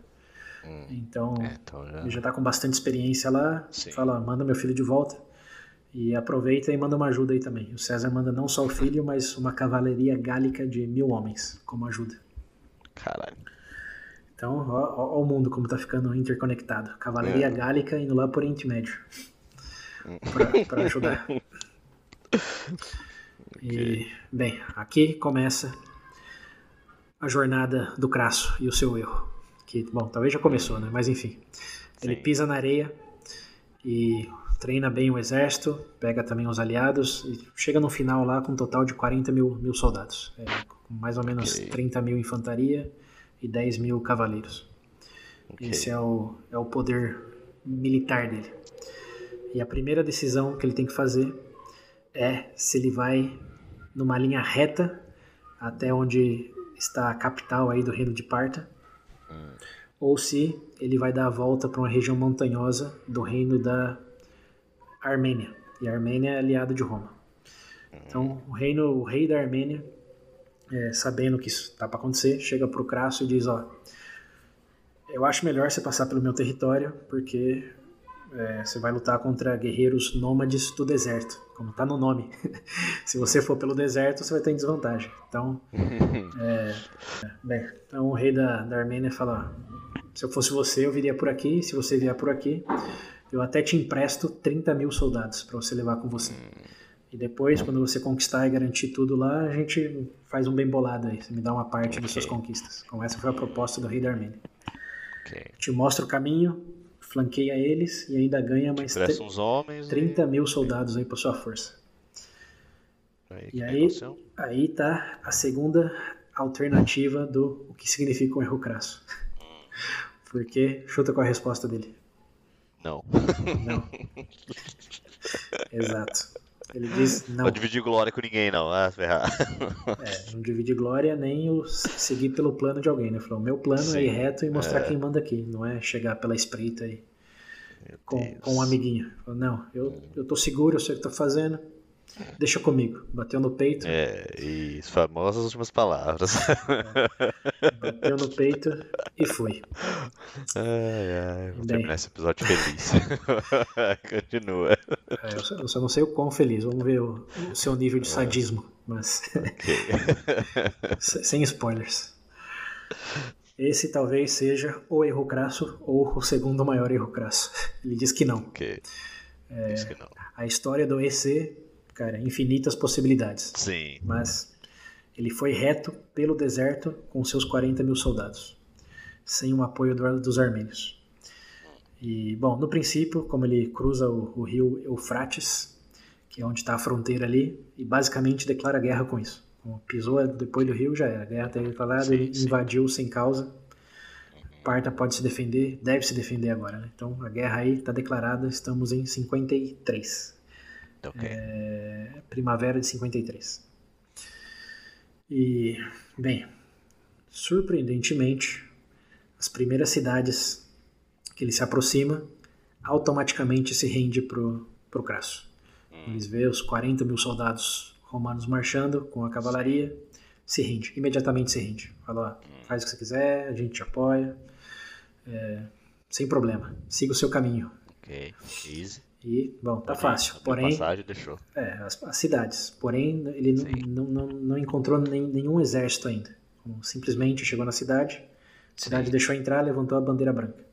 Hum, então, é, então já... ele já está com bastante experiência lá. Sim. Fala, manda meu filho de volta. E aproveita e manda uma ajuda aí também. O César manda não só o filho, mas uma cavalaria gálica de mil homens como ajuda. Caralho. Então, ó, ó, o mundo como tá ficando interconectado. Cavalaria é. Gálica indo lá por Oriente Médio. para ajudar. [LAUGHS] okay. E, bem, aqui começa a jornada do Crasso e o seu erro. Que, bom, talvez já começou, né? Mas enfim. Ele Sim. pisa na areia e treina bem o exército, pega também os aliados e chega no final lá com um total de 40 mil, mil soldados. É, mais ou menos okay. 30 mil infantaria e 10 mil cavaleiros. Okay. Esse é o, é o poder militar dele. E a primeira decisão que ele tem que fazer é se ele vai numa linha reta até onde está a capital aí do reino de Parta, hum. ou se ele vai dar a volta para uma região montanhosa do reino da Armênia. E a Armênia é aliada de Roma. Hum. Então, o reino, o rei da Armênia é, sabendo que isso está para acontecer, chega para o Crasso e diz: Ó, eu acho melhor você passar pelo meu território, porque é, você vai lutar contra guerreiros nômades do deserto, como está no nome. [LAUGHS] Se você for pelo deserto, você vai ter desvantagem. Então, [LAUGHS] é, bem, então o rei da, da Armênia fala: se eu fosse você, eu viria por aqui. Se você vier por aqui, eu até te empresto 30 mil soldados para você levar com você. E depois, quando você conquistar e garantir tudo lá, a gente faz um bem bolado aí. Você me dá uma parte okay. das suas conquistas. Então essa foi a proposta do rei da Armênia. Okay. Te mostra o caminho, flanqueia eles e ainda ganha mais uns homens 30 e... mil soldados aí por sua força. Aí, e aí, aí tá a segunda alternativa do o que significa um erro crasso. Porque chuta com a resposta dele. Não. Não. [LAUGHS] Exato. Ele diz não. Não dividir glória com ninguém, não. Ah, ferrar. É, não dividir glória nem o seguir pelo plano de alguém, né? Falou, meu plano Sim, é ir reto e mostrar é. quem manda aqui, não é chegar pela espreita aí com, com um amiguinho. Falou, não, eu, eu tô seguro, eu sei o que tô fazendo. Deixa comigo. Bateu no peito. É, e famosas últimas palavras. É, [LAUGHS] bateu no peito e foi. Ai, ai, vou Bem, terminar esse episódio feliz. [LAUGHS] Continua. É, eu, só, eu, só, não sei o quão feliz. Vamos ver o, o seu nível de sadismo. Mas. [LAUGHS] Sem spoilers. Esse talvez seja o erro crasso ou o segundo maior erro crasso. Ele diz que não. Okay. É, diz que não. A história do EC cara, infinitas possibilidades. Sim. Mas ele foi reto pelo deserto com seus 40 mil soldados, sem o apoio do, dos armênios. E, bom, no princípio, como ele cruza o, o rio Eufrates, que é onde está a fronteira ali, e basicamente declara guerra com isso. Pisou depois do rio, já era. A guerra está declarada, ele sim. invadiu sem causa. Parta pode se defender, deve se defender agora. Né? Então a guerra aí está declarada, estamos em 53. Okay. É, primavera de 53. E, bem, surpreendentemente, as primeiras cidades que ele se aproxima automaticamente se rende pro, pro Crasso. Hum. Eles vê os 40 mil soldados romanos marchando com a cavalaria, se rende, imediatamente se rende. Fala, hum. faz o que você quiser, a gente te apoia, é, sem problema, siga o seu caminho. Ok, easy. E, bom, tá fácil. Porém, passagem deixou. É, as, as cidades. Porém, ele não, não, não, encontrou nem, nenhum exército ainda. Simplesmente chegou na cidade, a cidade sim. deixou entrar, levantou a bandeira branca.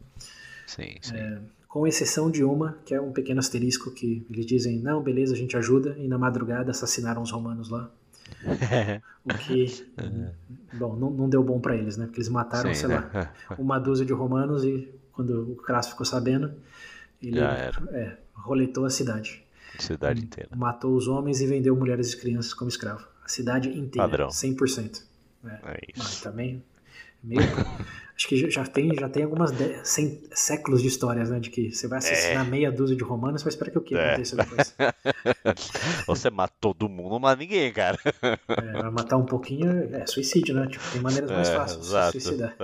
Sim, sim. É, com exceção de uma, que é um pequeno asterisco que eles dizem, não, beleza, a gente ajuda, e na madrugada assassinaram os romanos lá. [LAUGHS] o que, bom, não, não deu bom para eles, né? Porque eles mataram, Sim, sei né? lá, [LAUGHS] uma dúzia de romanos e quando o Crasso ficou sabendo, ele é, roletou a cidade. Cidade inteira. Matou os homens e vendeu mulheres e crianças como escravo. A cidade inteira, Padrão. 100%. É, é isso. Mas também meio [LAUGHS] acho que já tem, já tem algumas de, cem, séculos de histórias, né? De que você vai assassinar é. meia dúzia de romanos, você vai esperar que o que é. aconteça depois. [LAUGHS] você mata todo mundo, mata ninguém, cara. É, matar um pouquinho é suicídio, né? Tipo, tem maneiras mais é, fáceis de se suicidar.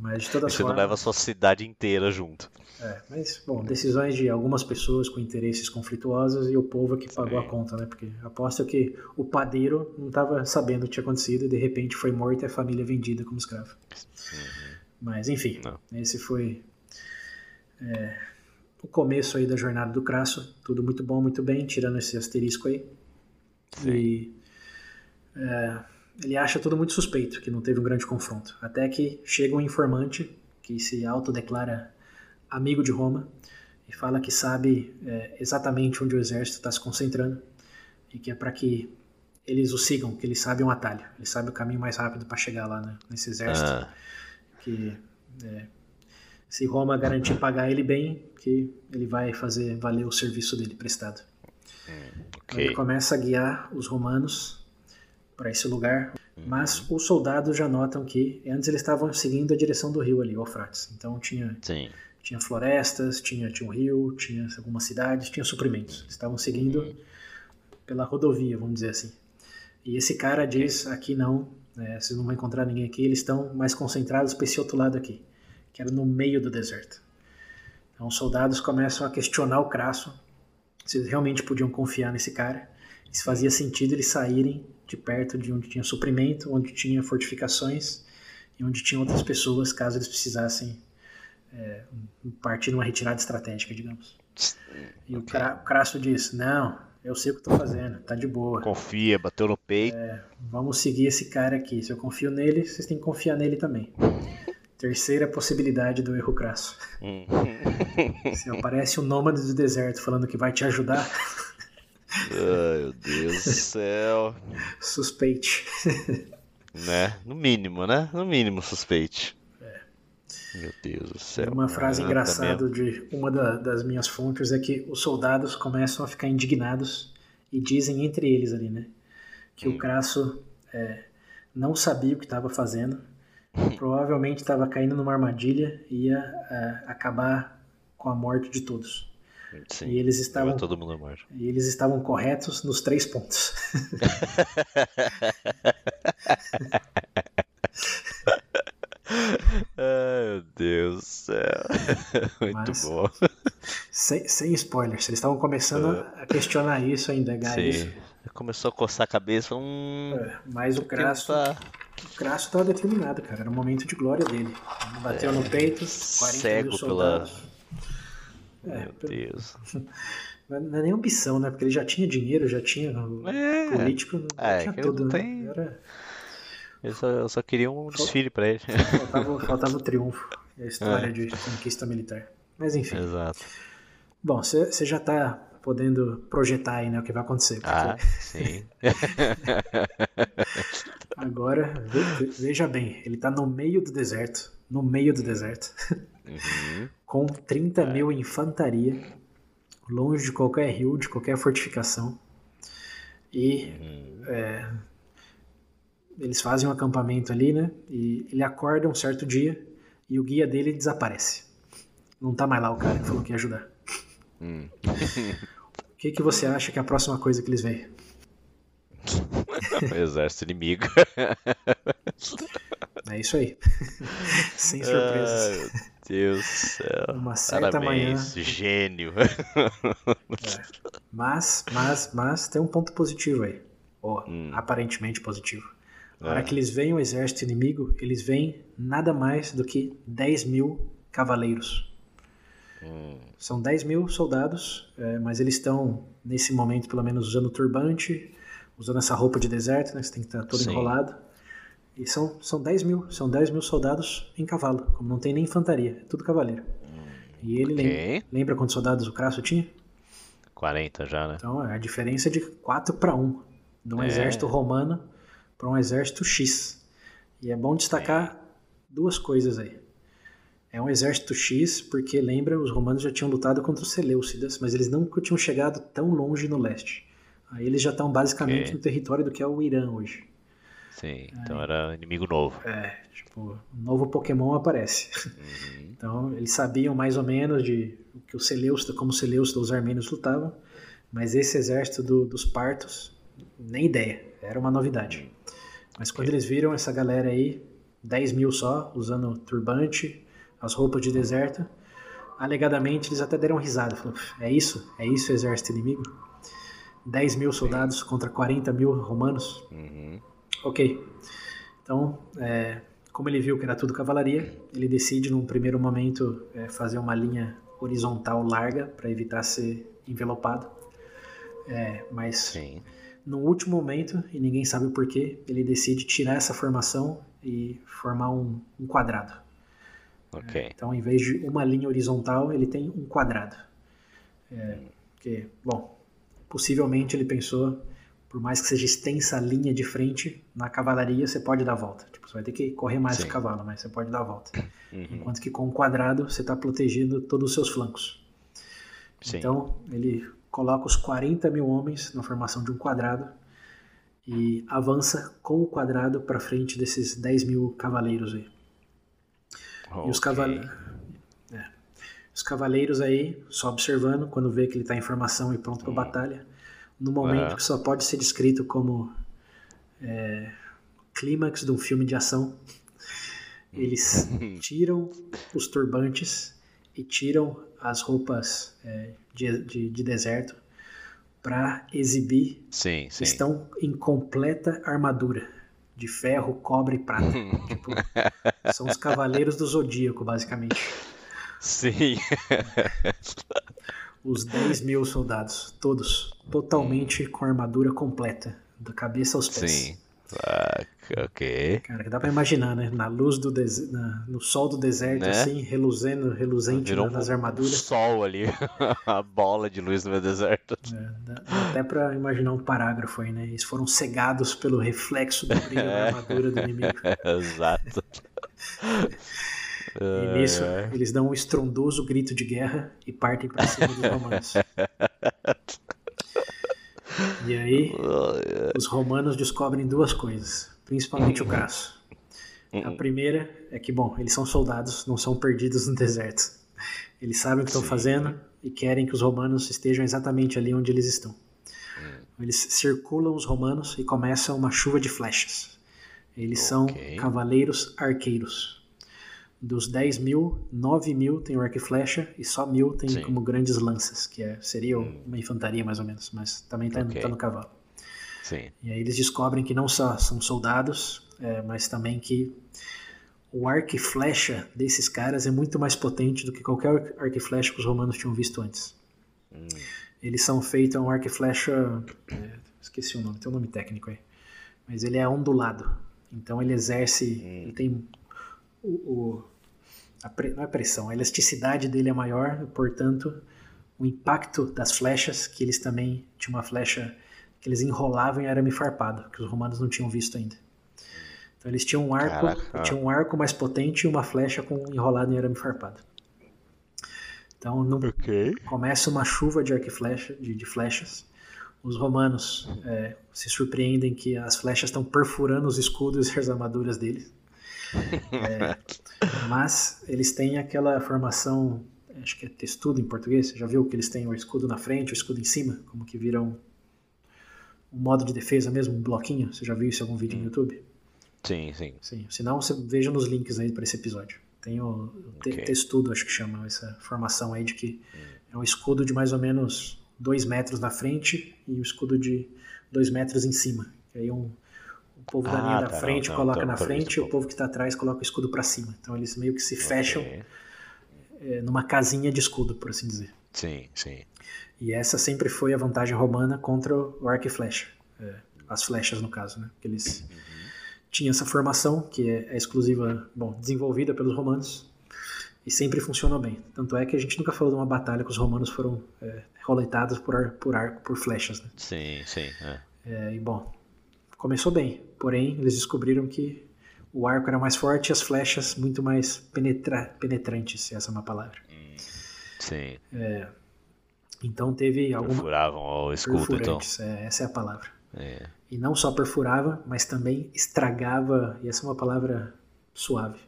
Mas de toda Você não leva a sua cidade inteira junto. É, mas, bom, decisões de algumas pessoas com interesses conflituosos e o povo que pagou Sim. a conta, né? Porque aposto que o padeiro não estava sabendo o que tinha acontecido e de repente foi morto e a família vendida como escravo. Uhum. Mas, enfim, não. esse foi é, o começo aí da jornada do Crasso. Tudo muito bom, muito bem, tirando esse asterisco aí. Sim. E é, ele acha tudo muito suspeito, que não teve um grande confronto. Até que chega um informante que se autodeclara amigo de Roma, e fala que sabe é, exatamente onde o exército está se concentrando e que é para que eles o sigam, que eles sabem um atalho, eles sabem o caminho mais rápido para chegar lá né, nesse exército. Ah. Que é, se Roma garantir pagar ele bem, que ele vai fazer valer o serviço dele prestado. Hum, okay. Ele começa a guiar os romanos para esse lugar, uhum. mas os soldados já notam que antes eles estavam seguindo a direção do rio ali, o Eufrates. Então tinha Sim. Tinha florestas, tinha, tinha um rio, tinha algumas cidades, tinha suprimentos. Estavam seguindo uhum. pela rodovia, vamos dizer assim. E esse cara diz: aqui não, é, vocês não vão encontrar ninguém aqui, eles estão mais concentrados para esse outro lado aqui, que era no meio do deserto. Então os soldados começam a questionar o Crasso se eles realmente podiam confiar nesse cara, se fazia sentido eles saírem de perto de onde tinha suprimento, onde tinha fortificações e onde tinha outras pessoas caso eles precisassem é, partir numa retirada estratégica, digamos. E okay. o, Crasso diz: Não, eu sei o que estou fazendo, tá de boa. Confia, bateu no peito. É, vamos seguir esse cara aqui. Se eu confio nele, vocês têm que confiar nele também. [LAUGHS] Terceira possibilidade do erro crasso. Hum. Se aparece um nômade do deserto falando que vai te ajudar. Ai, meu Deus do céu. Suspeite. Né? No mínimo, né? No mínimo suspeite. Meu Deus do céu. Uma frase engraçada de uma da, das minhas fontes é que os soldados começam a ficar indignados e dizem entre eles ali, né? Que hum. o Crasso é, não sabia o que estava fazendo, [LAUGHS] provavelmente estava caindo numa armadilha e ia é, acabar com a morte de todos. Sim, e eles estavam todo mundo morto. E eles estavam corretos nos três pontos. [LAUGHS] [LAUGHS] Ai, meu Deus do céu. [LAUGHS] Muito Mas, bom. Sem, sem spoilers, eles estavam começando uh, a questionar isso ainda, Gai. Sim. Começou a coçar a cabeça. Um... É, mas o Crasso. Tá... O Crasso estava determinado, cara. Era o momento de glória dele. Bateu é, no peito, 40 cego mil soldados. Pela... É, Meu pelo... Deus. [LAUGHS] Não é nem ambição, né? Porque ele já tinha dinheiro, já tinha é. político, é, tinha tudo, né? Tem... Era... Eu só, eu só queria um desfile pra ele. Faltava, [LAUGHS] faltava o triunfo. A história é. de conquista militar. Mas enfim. Exato. Bom, você já tá podendo projetar aí né, o que vai acontecer. Porque... Ah, sim. [LAUGHS] Agora, veja bem, ele tá no meio do deserto. No meio do deserto. Uhum. [LAUGHS] com 30 é. mil infantaria. Longe de qualquer rio, de qualquer fortificação. E uhum. é, eles fazem um acampamento ali, né? E ele acorda um certo dia e o guia dele desaparece. Não tá mais lá o cara que falou que ia ajudar. Hum. [LAUGHS] o que, que você acha que é a próxima coisa que eles veem? [LAUGHS] Exército inimigo. É isso aí. [LAUGHS] Sem surpresas. Ai, Deus do céu. Uma certa Parabéns, manhã. Gênio. É. Mas, mas, mas tem um ponto positivo aí. Oh, hum. Aparentemente positivo. Na hora é. que eles veem o exército inimigo, eles veem nada mais do que 10 mil cavaleiros. Hum. São 10 mil soldados, é, mas eles estão, nesse momento, pelo menos, usando turbante, usando essa roupa de deserto, né? Você tem que estar todo Sim. enrolado. E são, são 10 mil, são 10 mil soldados em cavalo, como não tem nem infantaria, é tudo cavaleiro. Hum. E ele Ok. lembra, lembra quantos soldados o Crasso tinha? 40 já, né? Então a diferença é de 4 para 1. De um É. exército romano para um exército X. E é bom destacar duas coisas aí. É um exército X porque, lembra, os romanos já tinham lutado contra os Seleucidas, mas eles nunca tinham chegado tão longe no leste. Aí eles já estão basicamente Ok. no território do que é o Irã hoje. Sim, então era inimigo novo. É, tipo, um novo Pokémon aparece. Uhum. [LAUGHS] Então, eles sabiam mais ou menos de o que os Seleucidas, como os Seleucidas, os armênios lutavam, mas esse exército do- dos partos, nem ideia, era uma novidade. Mas quando eles viram essa galera aí, 10 mil só, usando turbante, as roupas de deserto, alegadamente eles até deram risada. Falaram, é isso? É isso o exército inimigo? 10 mil soldados contra 40 mil romanos? Uhum. Ok. Então, é, como ele viu que era tudo cavalaria, ele decide, num primeiro momento, é, fazer uma linha horizontal larga para evitar ser envelopado. É, mas Sim. No último momento, e ninguém sabe o porquê, ele decide tirar essa formação e formar um, um quadrado. Ok. Então, em vez de uma linha horizontal, ele tem um quadrado. É, que, bom, possivelmente ele pensou, por mais que seja extensa a linha de frente, na cavalaria você pode dar a volta. Tipo, você vai ter que correr mais Sim. o cavalo, mas você pode dar a volta. [COUGHS] Uhum. Enquanto que com o quadrado você está protegendo todos os seus flancos. Sim. Então, ele coloca os 40 mil homens na formação de um quadrado e avança com o quadrado para frente desses 10 mil cavaleiros aí. E os, Ok. caval... é. os cavaleiros aí, só observando, quando vê que ele está em formação e pronto para batalha, no momento É. que só pode ser descrito como é, clímax de um filme de ação, eles [LAUGHS] tiram os turbantes e tiram as roupas é, de, de, de deserto para exibir Sim, sim. estão em completa armadura de ferro, cobre e prata. [LAUGHS] tipo, são os cavaleiros do zodíaco, basicamente. Sim. [LAUGHS] Os 10 mil soldados, todos totalmente com armadura completa, da cabeça aos pés. Sim. Ah, ok. Cara, que dá pra imaginar, né? Na luz do des... na- no sol do deserto, Né? assim, reluzendo, reluzente Virou nas um armaduras. sol ali. [LAUGHS] a bola de luz no meu deserto. É, dá, dá até pra imaginar um parágrafo aí, né? Eles foram cegados pelo reflexo do brilho da armadura do inimigo. [LAUGHS] Exato. E nisso, eles dão um estrondoso grito de guerra e partem pra cima dos romanos. [LAUGHS] E aí, os romanos descobrem duas coisas, principalmente o Crasso. A primeira é que, bom, eles são soldados, não são perdidos no [LAUGHS] deserto. Eles sabem o que estão fazendo e querem que os romanos estejam exatamente ali onde eles estão. Eles circulam os romanos e começam uma chuva de flechas. Eles são Ok. cavaleiros arqueiros. Dos 10 mil, 9 mil tem o arco e flecha e só mil tem Sim. como grandes lanças, que é, seria uma infantaria mais ou menos, mas também está Ok. no cavalo. Sim. E aí eles descobrem que não só são soldados, é, mas também que o arco e flecha desses caras é muito mais potente do que qualquer arco e flecha que os romanos tinham visto antes. Eles são feitos, é um arco e flecha, é, esqueci o nome, tem um nome técnico aí, mas ele é ondulado. Então ele exerce, ele tem o, o- não é pressão, a elasticidade dele é maior, portanto o impacto das flechas, que eles também tinham uma flecha que eles enrolavam em arame farpado, que os romanos não tinham visto ainda. Então eles tinham um arco, Caraca. tinham um arco mais potente e uma flecha com enrolado em arame farpado. Então não, Ok. começa uma chuva de arco flecha, de, de flechas. Os romanos é, se surpreendem que as flechas estão perfurando os escudos e as armaduras deles. É, mas eles têm aquela formação, acho que é testudo em português. Você já viu que eles têm o escudo na frente, o escudo em cima, como que viram um modo de defesa mesmo, um bloquinho. Você já viu isso em algum vídeo no YouTube? Sim, sim. Sim. Se não, você veja nos links aí para esse episódio. Tem o, o te- Ok. testudo, acho que chama essa formação aí de que é um escudo de mais ou menos 2 metros na frente e um escudo de 2 metros em cima. E aí um, o povo da Ah, linha da tá, frente não, coloca então, na frente e o povo que está atrás coloca o escudo para cima. Então eles meio que se fecham Ok. é, numa casinha de escudo, por assim dizer. Sim, sim. E essa sempre foi a vantagem romana contra o arco e flecha. É, as flechas, no caso, né? Porque eles tinham essa formação, que é, é exclusiva, bom, desenvolvida pelos romanos. E sempre funcionou bem. Tanto é que a gente nunca falou de uma batalha que os romanos foram é, roletados por, ar, por arco, por flechas. Né? Sim, sim. É. É, e bom, começou bem. Porém, eles descobriram que o arco era mais forte e as flechas muito mais penetra penetrantes, se essa é uma palavra. Hum, sim. É, então teve alguma... Perfuravam o escudo, então. É, essa é a palavra. É. E não só perfurava, mas também estragava, e essa é uma palavra suave,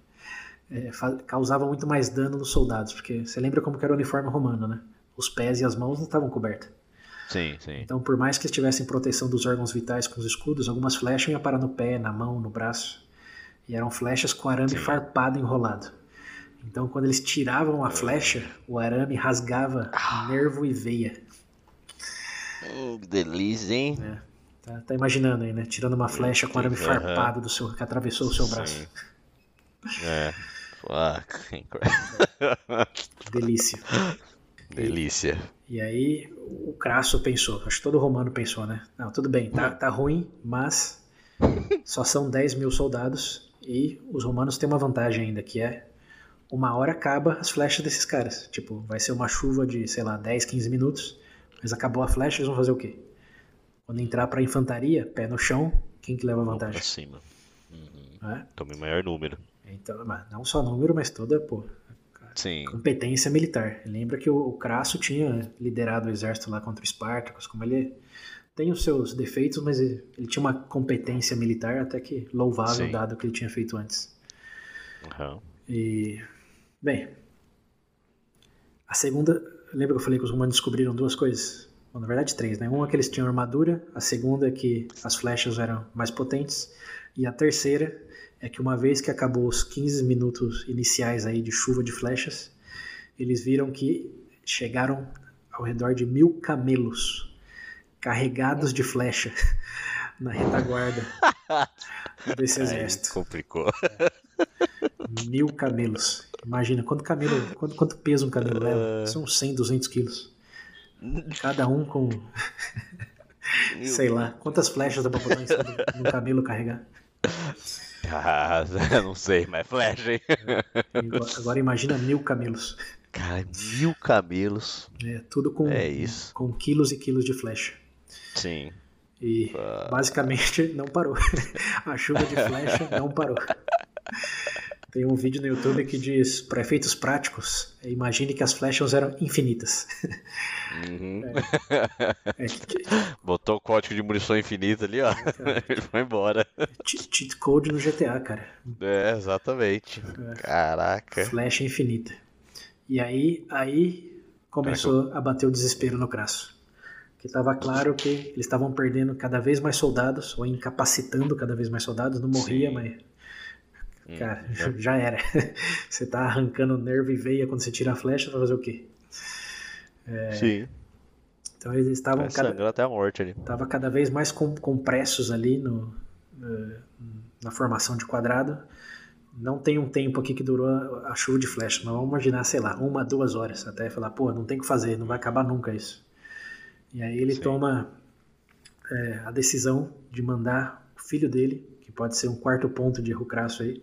é, causava muito mais dano nos soldados, porque você lembra como era o uniforme romano, né? Os pés e as mãos não estavam cobertos. Sim, sim. Então, por mais que eles tivessem proteção dos órgãos vitais com os escudos, algumas flechas iam parar no pé, na mão, no braço. E eram flechas com arame sim. farpado enrolado. Então, quando eles tiravam a flecha, o arame rasgava ah. nervo e veia. Oh, delícia, hein? É. Tá, tá, imaginando aí, né? Tirando uma flecha com arame farpado do seu, que atravessou o seu braço. É. [LAUGHS] Delícia. Delícia. E aí o Crasso pensou, acho que todo romano pensou, né? Não, tudo bem, tá, tá ruim, mas só são 10 mil soldados e os romanos têm uma vantagem ainda, que é uma hora acaba as flechas desses caras. Tipo, vai ser uma chuva de, sei lá, 10, 15 minutos, mas acabou a flecha, eles vão fazer o quê? Quando entrar pra infantaria, pé no chão, quem que leva a vantagem? Pra cima. Uhum. É? Tome maior número. Então, não só número, mas toda, pô, Sim. competência militar. Lembra que o, Crasso tinha liderado o exército lá contra o Espartacus, como ele tem os seus defeitos, mas ele, ele tinha uma competência militar até que louvável, Sim. dado o que ele tinha feito antes. Uhum. E, bem, a segunda, lembra que eu falei que os romanos descobriram duas coisas? Bom, na verdade, três, né? Uma é que eles tinham armadura, a segunda é que as flechas eram mais potentes, e a terceira é que uma vez que acabou os 15 minutos iniciais aí de chuva de flechas, eles viram que chegaram ao redor de mil camelos carregados de flecha [LAUGHS] na retaguarda [LAUGHS] desse exército. Aí complicou. [LAUGHS] Mil camelos. Imagina quanto camelo, quanto, quanto peso um camelo leva? São 100, 200 quilos. Cada um com. sei lá, quantas flechas dá pra botar em cima do camelo carregar? Ah, [LAUGHS] não sei, mas flecha, hein? Agora imagina mil camelos. Cara, mil camelos. É, tudo com, é isso. com quilos e quilos de flecha. Sim. E basicamente [LAUGHS] não parou. A chuva de flecha não parou. Tem um vídeo no YouTube que diz, para efeitos práticos, imagine que as flechas eram infinitas. Uhum. É, [LAUGHS] é, Botou o código de munição infinita ali, ó. É, [LAUGHS] Ele foi embora. Cheat code no GTA, cara. É, exatamente. É. Caraca. Flecha infinita. E aí, aí começou Caraca. a bater o desespero no Crasso. Que estava claro que eles estavam perdendo cada vez mais soldados, ou incapacitando cada vez mais soldados. Não morria, Sim. mas Hum, Cara, hum, [LAUGHS] já era. [LAUGHS] você tá arrancando nervo e veia quando você tira a flecha, vai fazer o quê? É... Sim. Então eles estavam cada... até a morte ali. Tava cada vez mais compressos ali no, na formação de quadrado. Não tem um tempo aqui que durou a chuva de flecha, mas vamos imaginar, sei lá, uma, duas horas, até falar, pô, não tem o que fazer, não vai acabar nunca isso. E aí ele Sim. toma é, a decisão de mandar o filho dele, que pode ser um quarto ponto de erro crasso aí,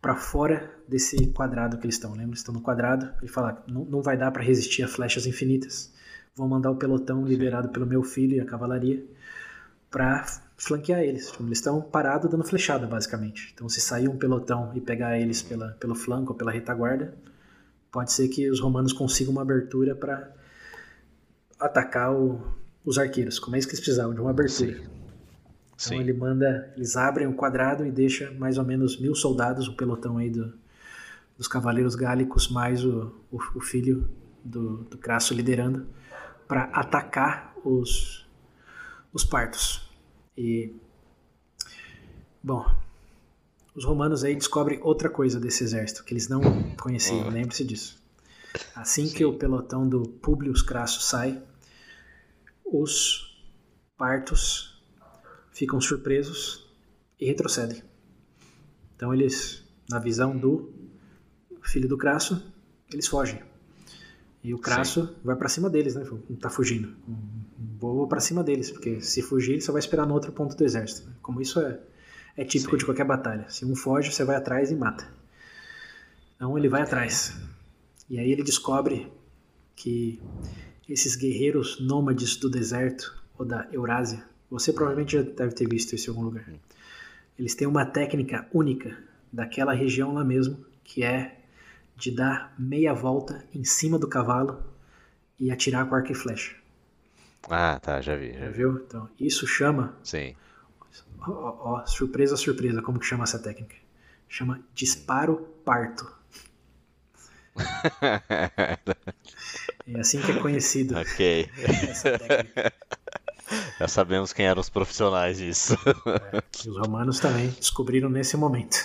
para fora desse quadrado que eles estão. Lembra? Eles estão no quadrado. Ele fala: não, não vai dar para resistir a flechas infinitas. Vou mandar o pelotão liderado pelo meu filho e a cavalaria para flanquear eles. Tipo, eles estão parados dando flechada, basicamente. Então, se sair um pelotão e pegar eles pela, pelo flanco ou pela retaguarda, pode ser que os romanos consigam uma abertura para atacar o, os arqueiros. Como é isso que eles precisavam? De uma abertura. Sim. Então Sim. ele manda, eles abrem o quadrado e deixa mais ou menos mil soldados, o pelotão aí do, dos cavaleiros gálicos, mais o, o, o filho do, do Crasso liderando, para atacar os, os partos. E, bom, os romanos aí descobrem outra coisa desse exército, que eles não conheciam, lembre-se disso. Assim Sim. que o pelotão do Publius Crasso sai, os partos ficam surpresos e retrocedem. Então eles, na visão do filho do Crasso, eles fogem. E o Crasso Sim. vai para cima deles, né? Tá fugindo. Vou para cima deles, porque se fugir, ele só vai esperar no outro ponto do exército. Como isso é, é típico Sim. de qualquer batalha. Se um foge, você vai atrás e mata. Então ele vai atrás. E aí ele descobre que esses guerreiros nômades do deserto ou da Eurásia, você provavelmente já deve ter visto isso em algum lugar. Eles têm uma técnica única daquela região lá mesmo, que é de dar meia volta em cima do cavalo e atirar com arco e flecha. Ah, tá, já vi. Já, Já viu? Então, isso chama. Sim. Ó, ó, ó, surpresa, surpresa, como que chama essa técnica? Chama disparo parto. [LAUGHS] É assim que é conhecido ok. essa técnica. [LAUGHS] Já sabemos quem eram os profissionais disso. E os romanos também descobriram nesse momento.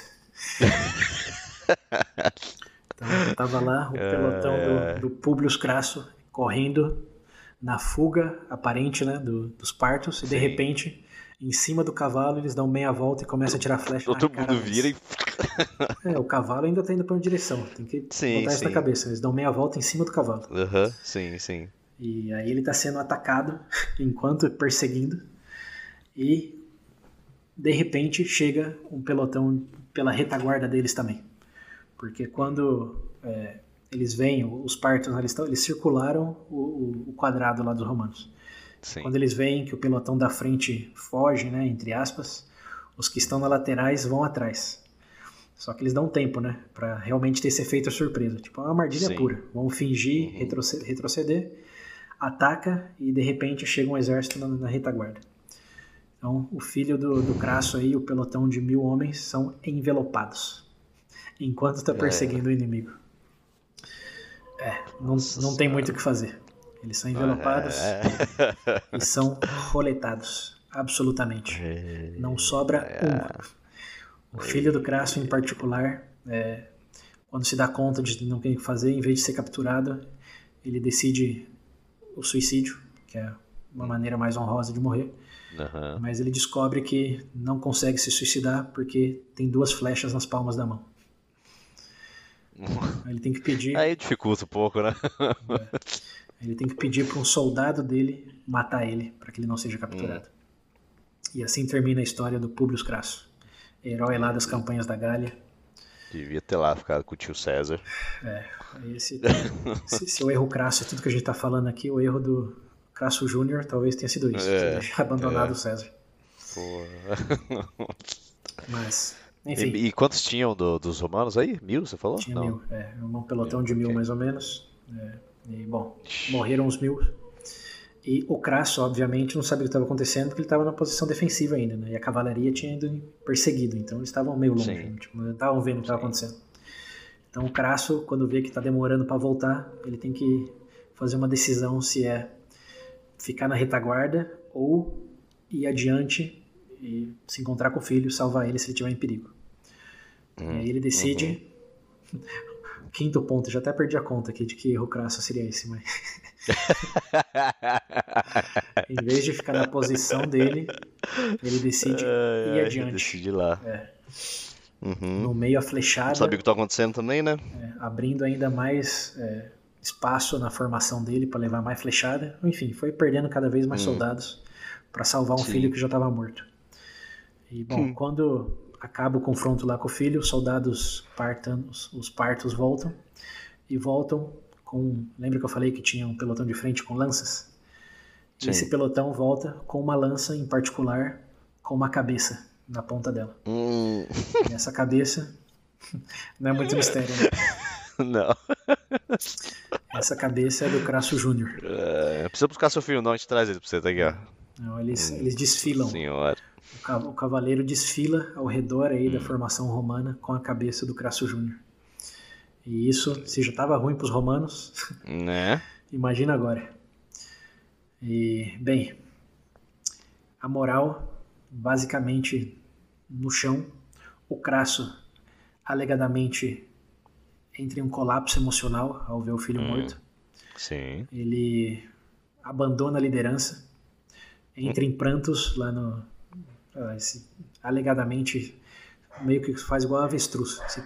Então, tava lá o pelotão do, do Publius Crasso correndo na fuga aparente né, do- dos partos, e de Sim. repente, em cima do cavalo, eles dão meia volta e começam a tirar flecha na Todo cara mundo vira e. É, o cavalo ainda tá indo pra uma direção, tem que Sim, botar isso na sim. cabeça. Eles dão meia volta em cima do cavalo. Aham, sim, sim. E aí ele tá sendo atacado [LAUGHS] enquanto perseguindo. E de repente chega um pelotão pela retaguarda deles também. Porque quando é, eles vêm, os partos, eles, eles circularam o, o- quadrado lá dos romanos. Sim. Quando eles veem que o pelotão da frente foge, né, entre aspas, os que estão nas laterais vão atrás. Só que eles dão tempo, né, Pra realmente ter esse efeito surpresa. Tipo, é uma armadilha Sim. pura. Vão fingir retroce- retroceder, ataca e de repente chega um exército na, na retaguarda. Então, o filho do, do Crasso aí, o pelotão de mil homens, são envelopados enquanto está perseguindo o inimigo. É, não, não tem muito o que fazer. Eles são envelopados É. e são roletados, absolutamente. Não sobra um. O filho do Crasso, em particular, é, quando se dá conta de não ter o que fazer, em vez de ser capturado, ele decide o suicídio, que é uma maneira mais honrosa de morrer. Aham. Mas ele descobre que não consegue se suicidar porque tem duas flechas nas palmas da mão. [LAUGHS] Ele tem que pedir, Aí dificulta um pouco, né? ele tem que pedir para um soldado dele matar ele para que ele não seja capturado. E assim termina a história do Publius Crasso, herói lá das campanhas da Gália. Devia ter lá ficado com o tio César. É, esse, se, se o erro crasso é tudo que a gente está falando aqui, o erro do Crasso Júnior talvez tenha sido isso, É, ter [LAUGHS] abandonado o César. Porra. Mas, E, enfim, e quantos tinham do- dos romanos aí? Mil, você falou? tinha Não. mil, é, um pelotão de mil ok. mais ou menos. é, e, bom, morreram os mil. E o Crasso, obviamente, não sabia o que estava acontecendo porque ele estava na posição defensiva ainda, né? E a cavalaria tinha ido perseguido, então eles estavam meio longe, né? tipo, não estavam vendo o que estava acontecendo. Então o Crasso, quando vê que está demorando para voltar, ele tem que fazer uma decisão se é ficar na retaguarda ou ir adiante e se encontrar com o filho, salvar ele se ele estiver em perigo. e aí ele decide. [LAUGHS] Quinto ponto, já até perdi a conta aqui de que erro crasso seria esse, mas. [LAUGHS] em vez de ficar na posição dele, ele decide Ai, ir ai, adiante. Decide lá. É. Uhum. No meio a Não flechada, sabia o que tá acontecendo também, né? é, abrindo ainda mais é, espaço na formação dele para levar mais flechada. Enfim, foi perdendo cada vez mais soldados para salvar um Sim. filho que já estava morto. E bom, quando acaba o confronto lá com o filho, os soldados partanos, os partos voltam e voltam com. Lembra que eu falei que tinha um pelotão de frente com lanças? Sim. Esse pelotão volta com uma lança em particular com uma cabeça na ponta dela. Hum, E essa cabeça [LAUGHS] não é muito mistério, né? [LAUGHS] não. Essa cabeça é do Crasso Júnior. É, precisa buscar seu filho, não. A gente traz ele pra você, tá aqui, ó. Então, eles, eles desfilam. Senhora. O ca- O cavaleiro desfila ao redor aí da formação romana com a cabeça do Crasso Júnior. E isso, se já estava ruim para os romanos, [LAUGHS] Né? imagina agora. E, bem, a moral, basicamente no chão, o Crasso alegadamente entra em um colapso emocional ao ver o filho morto. Sim. ele abandona a liderança, entra em prantos lá no. ah, esse- alegadamente, meio que faz igual a avestruz. Se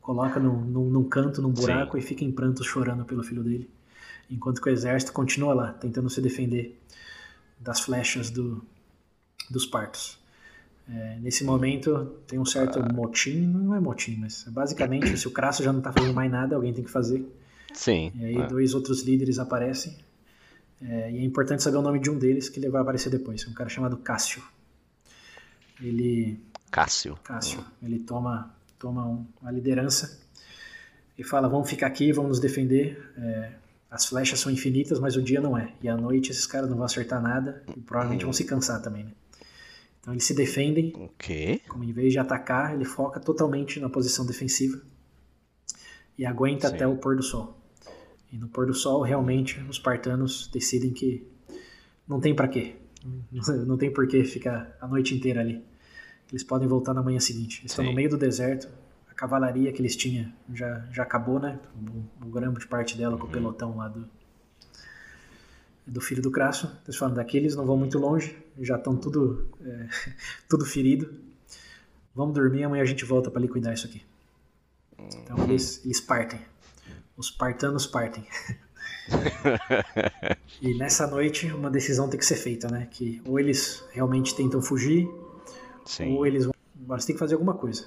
coloca num, num, num canto, num buraco e fica em prantos chorando pelo filho dele. Enquanto que o exército continua lá, tentando se defender das flechas do, dos partos. É, nesse momento tem um certo motim, não é motim, mas basicamente se o Crasso já não tá fazendo mais nada, alguém tem que fazer. Sim. E aí é. dois outros líderes aparecem. É, e é importante saber o nome de um deles, que ele vai aparecer depois. Um cara chamado Cássio. Ele. Cássio. Cássio. Ele toma, toma um, a liderança e fala: vamos ficar aqui, vamos nos defender. É, as flechas são infinitas, mas o dia não é. E à noite esses caras não vão acertar nada e provavelmente vão se cansar também, né? Então eles se defendem. O quê? Como em vez de atacar, ele foca totalmente na posição defensiva e aguenta Sim. até o pôr do sol. E no pôr do sol, realmente, os partanos decidem que não tem para quê. [LAUGHS] Não tem por que ficar a noite inteira ali. Eles podem voltar na manhã seguinte. Eles estão Sim. no meio do deserto. A cavalaria que eles tinham já, já acabou, né? O, o grande parte dela com o pelotão lá do, do filho do Crasso. Eles falam, daqui eles não vão muito longe. Já estão tudo, é, [LAUGHS] tudo ferido. Vamos dormir, amanhã a gente volta para liquidar isso aqui. Então eles, eles partem. Os partanos partem. [LAUGHS] e nessa noite uma decisão tem que ser feita, né? Que ou eles realmente tentam fugir, Sim. ou eles vão. Mas tem que fazer alguma coisa.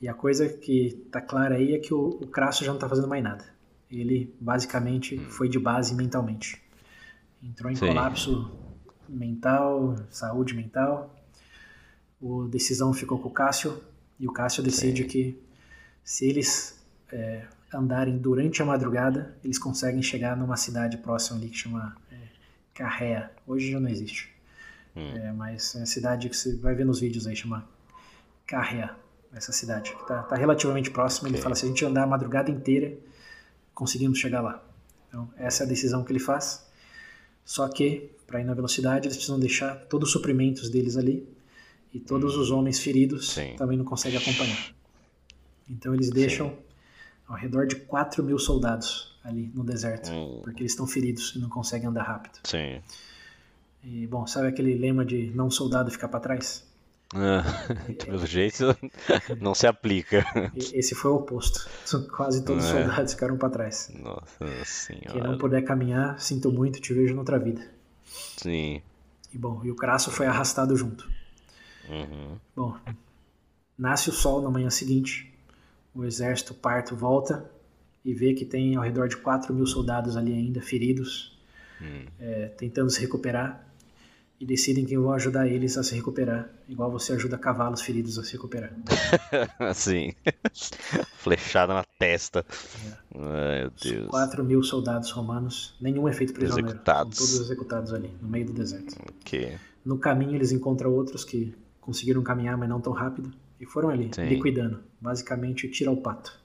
E a coisa que tá clara aí é que o, o Crasso já não tá fazendo mais nada. Ele basicamente foi de base mentalmente. Entrou em Sim. colapso mental, saúde mental. O decisão ficou com o Cássio e o Cássio decide que se eles é, andarem durante a madrugada, eles conseguem chegar numa cidade próxima ali que chama é, Carrea. Hoje já não existe. É, mas é a cidade que você vai ver nos vídeos aí, chama Carrea, essa cidade, que tá, tá relativamente próxima. Ele Ok. fala, se a gente andar a madrugada inteira, conseguimos chegar lá. Então, essa é a decisão que ele faz. Só que, para ir na velocidade, eles precisam deixar todos os suprimentos deles ali. E todos os homens feridos Sim. também não conseguem acompanhar. Então, eles deixam ao redor de 4 mil soldados ali no deserto. Hum. Porque eles estão feridos e não conseguem andar rápido. Sim. E, bom, sabe aquele lema de não soldado ficar para trás? Ah, [LAUGHS] pelo jeito, [LAUGHS] não se aplica. Esse foi o oposto. Quase todos os É. soldados ficaram para trás. Nossa Quem não senhora. puder caminhar, sinto muito, te vejo noutra vida. Sim. E bom, e o Crasso foi arrastado junto. Uhum. Bom, nasce o sol na manhã seguinte, o exército parto volta e vê que tem ao redor de 4 mil soldados ali ainda feridos, Hum. é, tentando se recuperar, e decidem que vão ajudar eles a se recuperar, igual você ajuda cavalos feridos a se recuperar. [LAUGHS] Assim. Flechada na testa. É. Ai, meu Deus. 4 mil soldados romanos, nenhum é feito prisioneiro, Executados. são todos executados ali, no meio do deserto. Ok. No caminho eles encontram outros que conseguiram caminhar, mas não tão rápido, e foram ali, Sim. liquidando, basicamente tira o pato.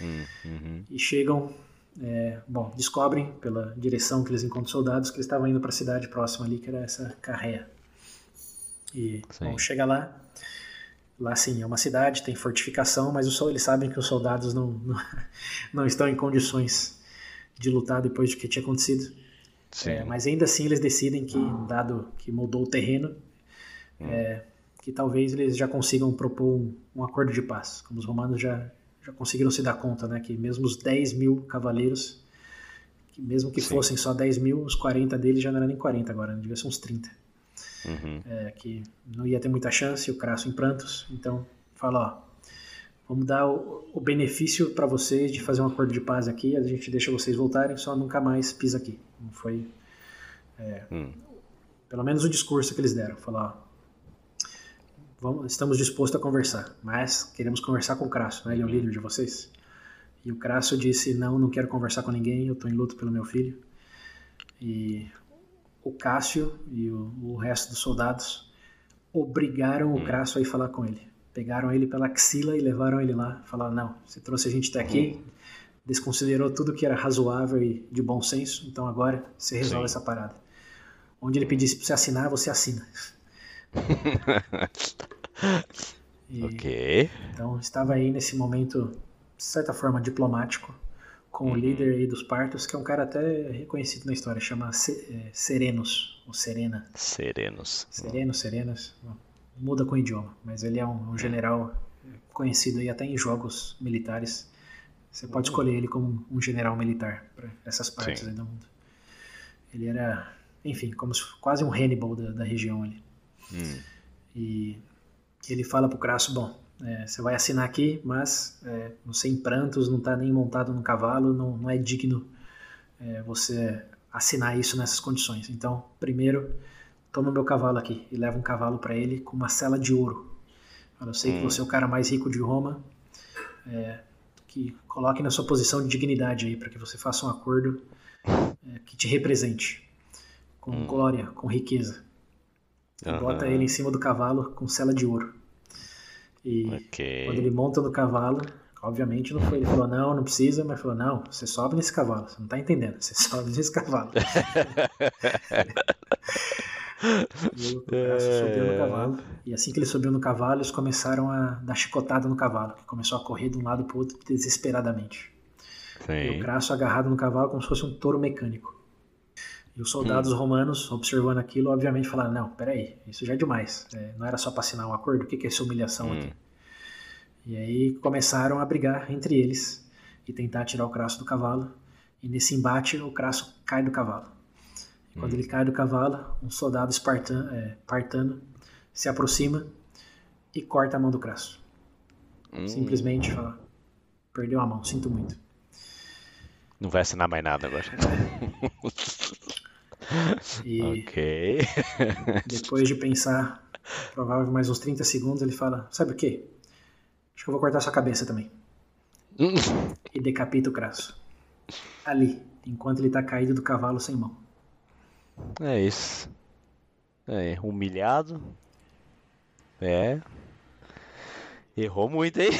Hum, uhum. e chegam, é, bom, descobrem pela direção que eles encontram soldados que eles estavam indo para a cidade próxima ali, que era essa Carreia. E Sim. bom, chega lá, lá sim é uma cidade, tem fortificação, mas sol- eles sabem que os soldados não, não, [LAUGHS] não estão em condições de lutar depois do que tinha acontecido. É, mas ainda assim eles decidem que, dado que mudou o terreno, Hum. é, que talvez eles já consigam propor um, um acordo de paz. Como os romanos já, já conseguiram se dar conta, né, que mesmo os 10 mil cavaleiros, que mesmo que Sim. fossem só 10 mil, os 40 deles já não eram nem 40 agora, né, devia ser uns 30. Uhum. É, que não ia ter muita chance, o Crasso em prantos. Então, fala, ó, vamos dar o, o benefício para vocês de fazer um acordo de paz aqui, a gente deixa vocês voltarem, só nunca mais pisa aqui. Não foi Hum. pelo menos o discurso que eles deram, falar, ó, vamos, estamos dispostos a conversar, mas queremos conversar com o Crasso, né? ele é o líder de vocês. E o Crasso disse, não, não quero conversar com ninguém, eu estou em luto pelo meu filho. E o Cássio e o, o resto dos soldados obrigaram o Crasso a ir falar com ele. Pegaram ele pela axila e levaram ele lá. Falaram, não, você trouxe a gente até aqui, desconsiderou tudo que era razoável e de bom senso, então agora você resolve Sim. essa parada. Onde ele pedisse para você assinar, você assina. [LAUGHS] E, Ok. Então estava aí nesse momento, de certa forma, diplomático, com Uhum. o líder aí dos partos, que é um cara até reconhecido na história, chama é, Serenos, ou Serena. Serenos. Sereno, Serenas, muda com o idioma, mas ele é um, um general é, conhecido aí até em jogos militares. Você pode escolher ele como um general militar para essas partes Sim. aí do mundo. Ele era, enfim, como se- quase um Hannibal da, da região ali. Hum. E ele fala pro Crasso, bom, é, você vai assinar aqui, mas é, você em prantos, não está nem montado no cavalo, não, não é digno é, você assinar isso nessas condições. Então, primeiro, toma meu cavalo aqui e leva um cavalo para ele com uma cela de ouro. Eu sei hum. que você é o cara mais rico de Roma, é, que coloque na sua posição de dignidade aí para que você faça um acordo é, que te represente com hum. glória, com riqueza. Uhum. Bota ele em cima do cavalo com cela de ouro. E okay. quando ele monta no cavalo, obviamente não foi. Ele falou, não, não precisa, mas falou, não, você sobe nesse cavalo, você não tá entendendo, você [LAUGHS] sobe nesse cavalo. [LAUGHS] e o subiu no cavalo. E assim que ele subiu no cavalo, eles começaram a dar chicotada no cavalo, que começou a correr de um lado para o outro desesperadamente. Sim. E o Crasso agarrado no cavalo como se fosse um touro mecânico. E os soldados hum. romanos, observando aquilo, obviamente falaram: Não, peraí, isso já é demais. É, não era só para assinar um acordo, o que, que é essa humilhação hum. aqui? E aí começaram a brigar entre eles e tentar tirar o Crasso do cavalo. E nesse embate, o Crasso cai do cavalo. E quando hum. ele cai do cavalo, um soldado espartano, é, partano se aproxima e corta a mão do Crasso. Hum. Simplesmente fala: Perdeu a mão, sinto muito. Não vai assinar mais nada agora. [LAUGHS] E ok. depois de pensar, provavelmente mais uns 30 segundos, ele fala: Sabe o que? Acho que eu vou cortar sua cabeça também. e decapita o Crasso. Ali, enquanto ele tá caído do cavalo sem mão. É isso. É, humilhado. É. Errou muito, hein?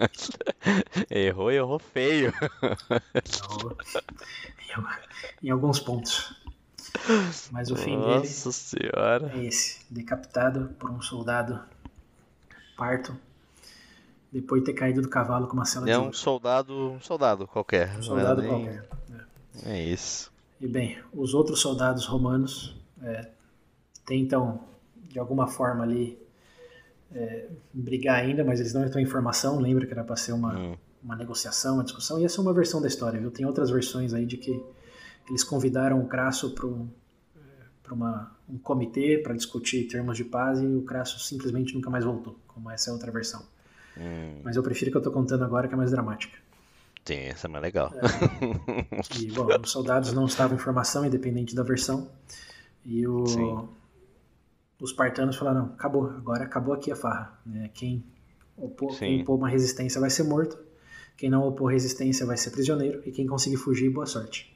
[LAUGHS] errou, errou feio. Em, alguns pontos. Mas o fim Nossa dele senhora. é esse: decapitado por um soldado parto, depois de ter caído do cavalo com uma cela é de. É um soldado, um soldado qualquer. Um soldado nem... qualquer. É. é. isso. E bem, os outros soldados romanos é, tentam, de alguma forma ali, é, brigar ainda, mas eles não estão em formação. Lembra que era para ser uma, hum. Uma negociação, uma discussão. E essa é uma versão da história, viu? Tem outras versões aí de que eles convidaram o Crasso para um comitê para discutir termos de paz e o Crasso simplesmente nunca mais voltou, como essa é outra versão. Hum. Mas eu prefiro que eu estou contando agora, que é mais dramática. Sim, essa é mais legal. É. E, bom, os soldados não estavam em formação, independente da versão. E o, Sim os espartanos falaram, não, acabou, agora acabou aqui a farra. Né? Quem, opor, quem opor uma resistência vai ser morto, quem não opor resistência vai ser prisioneiro, e quem conseguir fugir, boa sorte.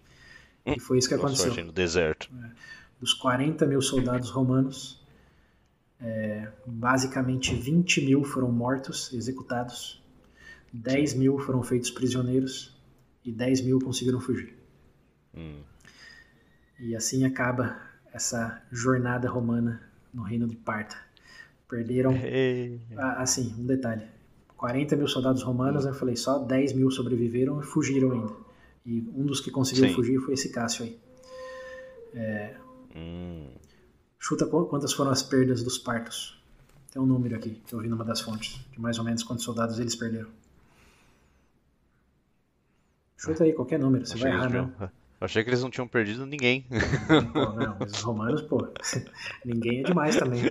Hum, e foi isso que boa aconteceu. Sorte no deserto. É, dos 40 mil soldados romanos, é, basicamente 20 mil foram mortos, executados, 10 Sim. mil foram feitos prisioneiros e 10 mil conseguiram fugir. Hum. E assim acaba essa jornada romana no reino de Parta. Perderam, assim, um detalhe, 40 mil soldados romanos, hum. eu falei, só 10 mil sobreviveram e fugiram ainda. E um dos que conseguiu Sim. fugir foi esse Cássio aí. É... Hum. Chuta quantas foram as perdas dos partos. Tem um número aqui que eu vi numa das fontes, de mais ou menos quantos soldados eles perderam. Chuta aí qualquer número, você vai errar, não. Eu achei que eles não tinham perdido ninguém. Pô, não, mas os romanos, pô, [LAUGHS] ninguém é demais também.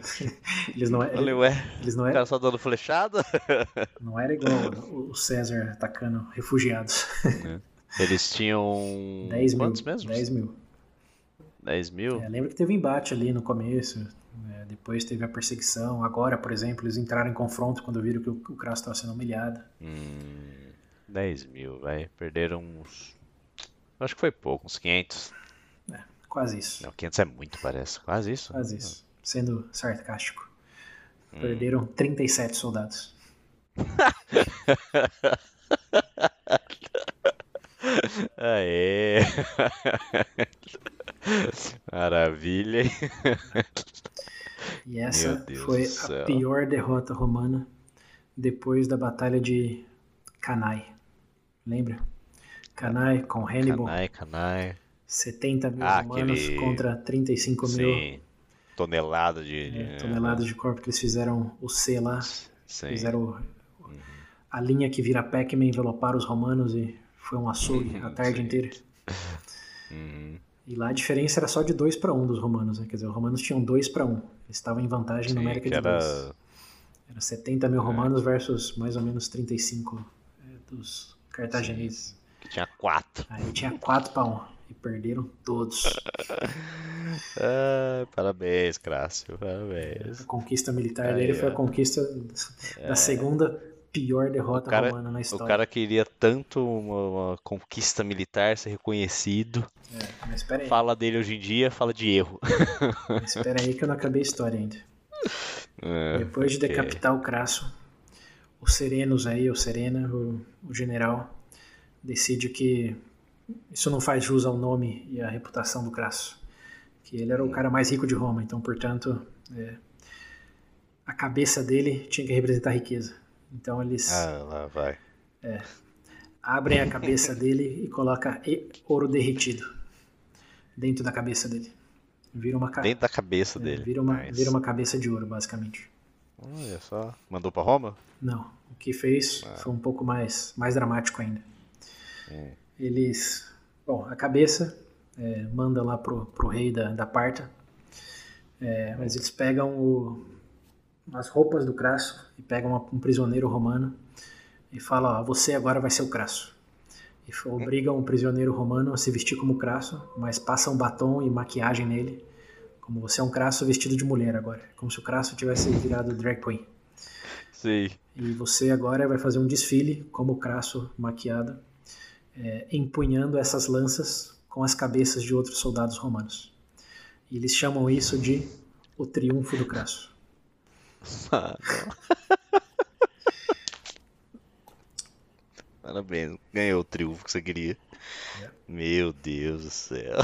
Eles não, é, Falei, ué, eles não é, o cara só dando flechada? Não era igual o César atacando refugiados. É. Eles tinham. 10 mil. Quantos mesmo? 10 mil. 10 mil? É, lembra que teve embate ali no começo, né? depois teve a perseguição. Agora, por exemplo, eles entraram em confronto quando viram que o, o Crasso estava sendo humilhado. Hum, 10 mil, vai. Perderam uns Acho que foi pouco, uns 500. É, quase isso. Não, 500 é muito, parece. Quase isso. Quase isso. Sendo sarcástico. Hum. Perderam 37 soldados. [LAUGHS] Aê! Maravilha! E essa foi a pior derrota romana depois da Batalha de Cannae. Lembra? Canai com Hannibal. Canai, Canai. 70 mil ah, humanos aquele... contra 35 Sim. mil. Toneladas de. É, toneladas de corpo que eles fizeram o C lá. Sim. Fizeram uhum. a linha que vira Pac-Man enveloparam os romanos e foi um açougue a tarde Sim. inteira. Uhum. E lá a diferença era só de 2 para 1 um dos romanos, né? Quer dizer, os romanos tinham 2 para 1. Um. Eles estavam em vantagem Sim, numérica de 2. Era 70 mil romanos versus mais ou menos 35 é, dos cartagineses. Que tinha quatro. Aí tinha quatro para um. E perderam todos. ah, parabéns, Crácio. Parabéns. A conquista militar Aí, dele foi a conquista da é... segunda pior derrota cara, romana na história. O cara queria tanto uma, uma conquista militar, ser reconhecido. É. Fala dele hoje em dia, fala de erro. Mas espera aí que eu não acabei a história ainda. [LAUGHS] É, Depois de decapitar okay. o Crasso, o Serenos aí, o Serena, o, o general, decide que isso não faz jus ao nome e à reputação do Crasso. Que ele era o cara mais rico de Roma, então, portanto, é, a cabeça dele tinha que representar riqueza. Então eles ah, lá vai. É, abrem a cabeça [LAUGHS] dele e coloca ouro derretido dentro da cabeça dele. Vira uma Dentro da cabeça é, dele. Vira uma, vira uma cabeça de ouro, basicamente. Olha só. Mandou para Roma? Não. O que fez ah. foi um pouco mais, mais dramático ainda. Hum. Eles. Bom, a cabeça é, manda lá pro, pro rei da, da Parta. É, mas eles pegam o, as roupas do Crasso e pegam um prisioneiro romano e falam: ó, você agora vai ser o Crasso. E obrigam o prisioneiro romano a se vestir como Crasso, mas passam batom e maquiagem nele, como você é um Crasso vestido de mulher agora, como se o Crasso tivesse virado drag queen. Sim. E você agora vai fazer um desfile como Crasso maquiado é, empunhando essas lanças com as cabeças de outros soldados romanos. E eles chamam isso de o triunfo do Crasso. [LAUGHS] Parabéns, ganhou o triunfo que você queria. É. Meu Deus do céu.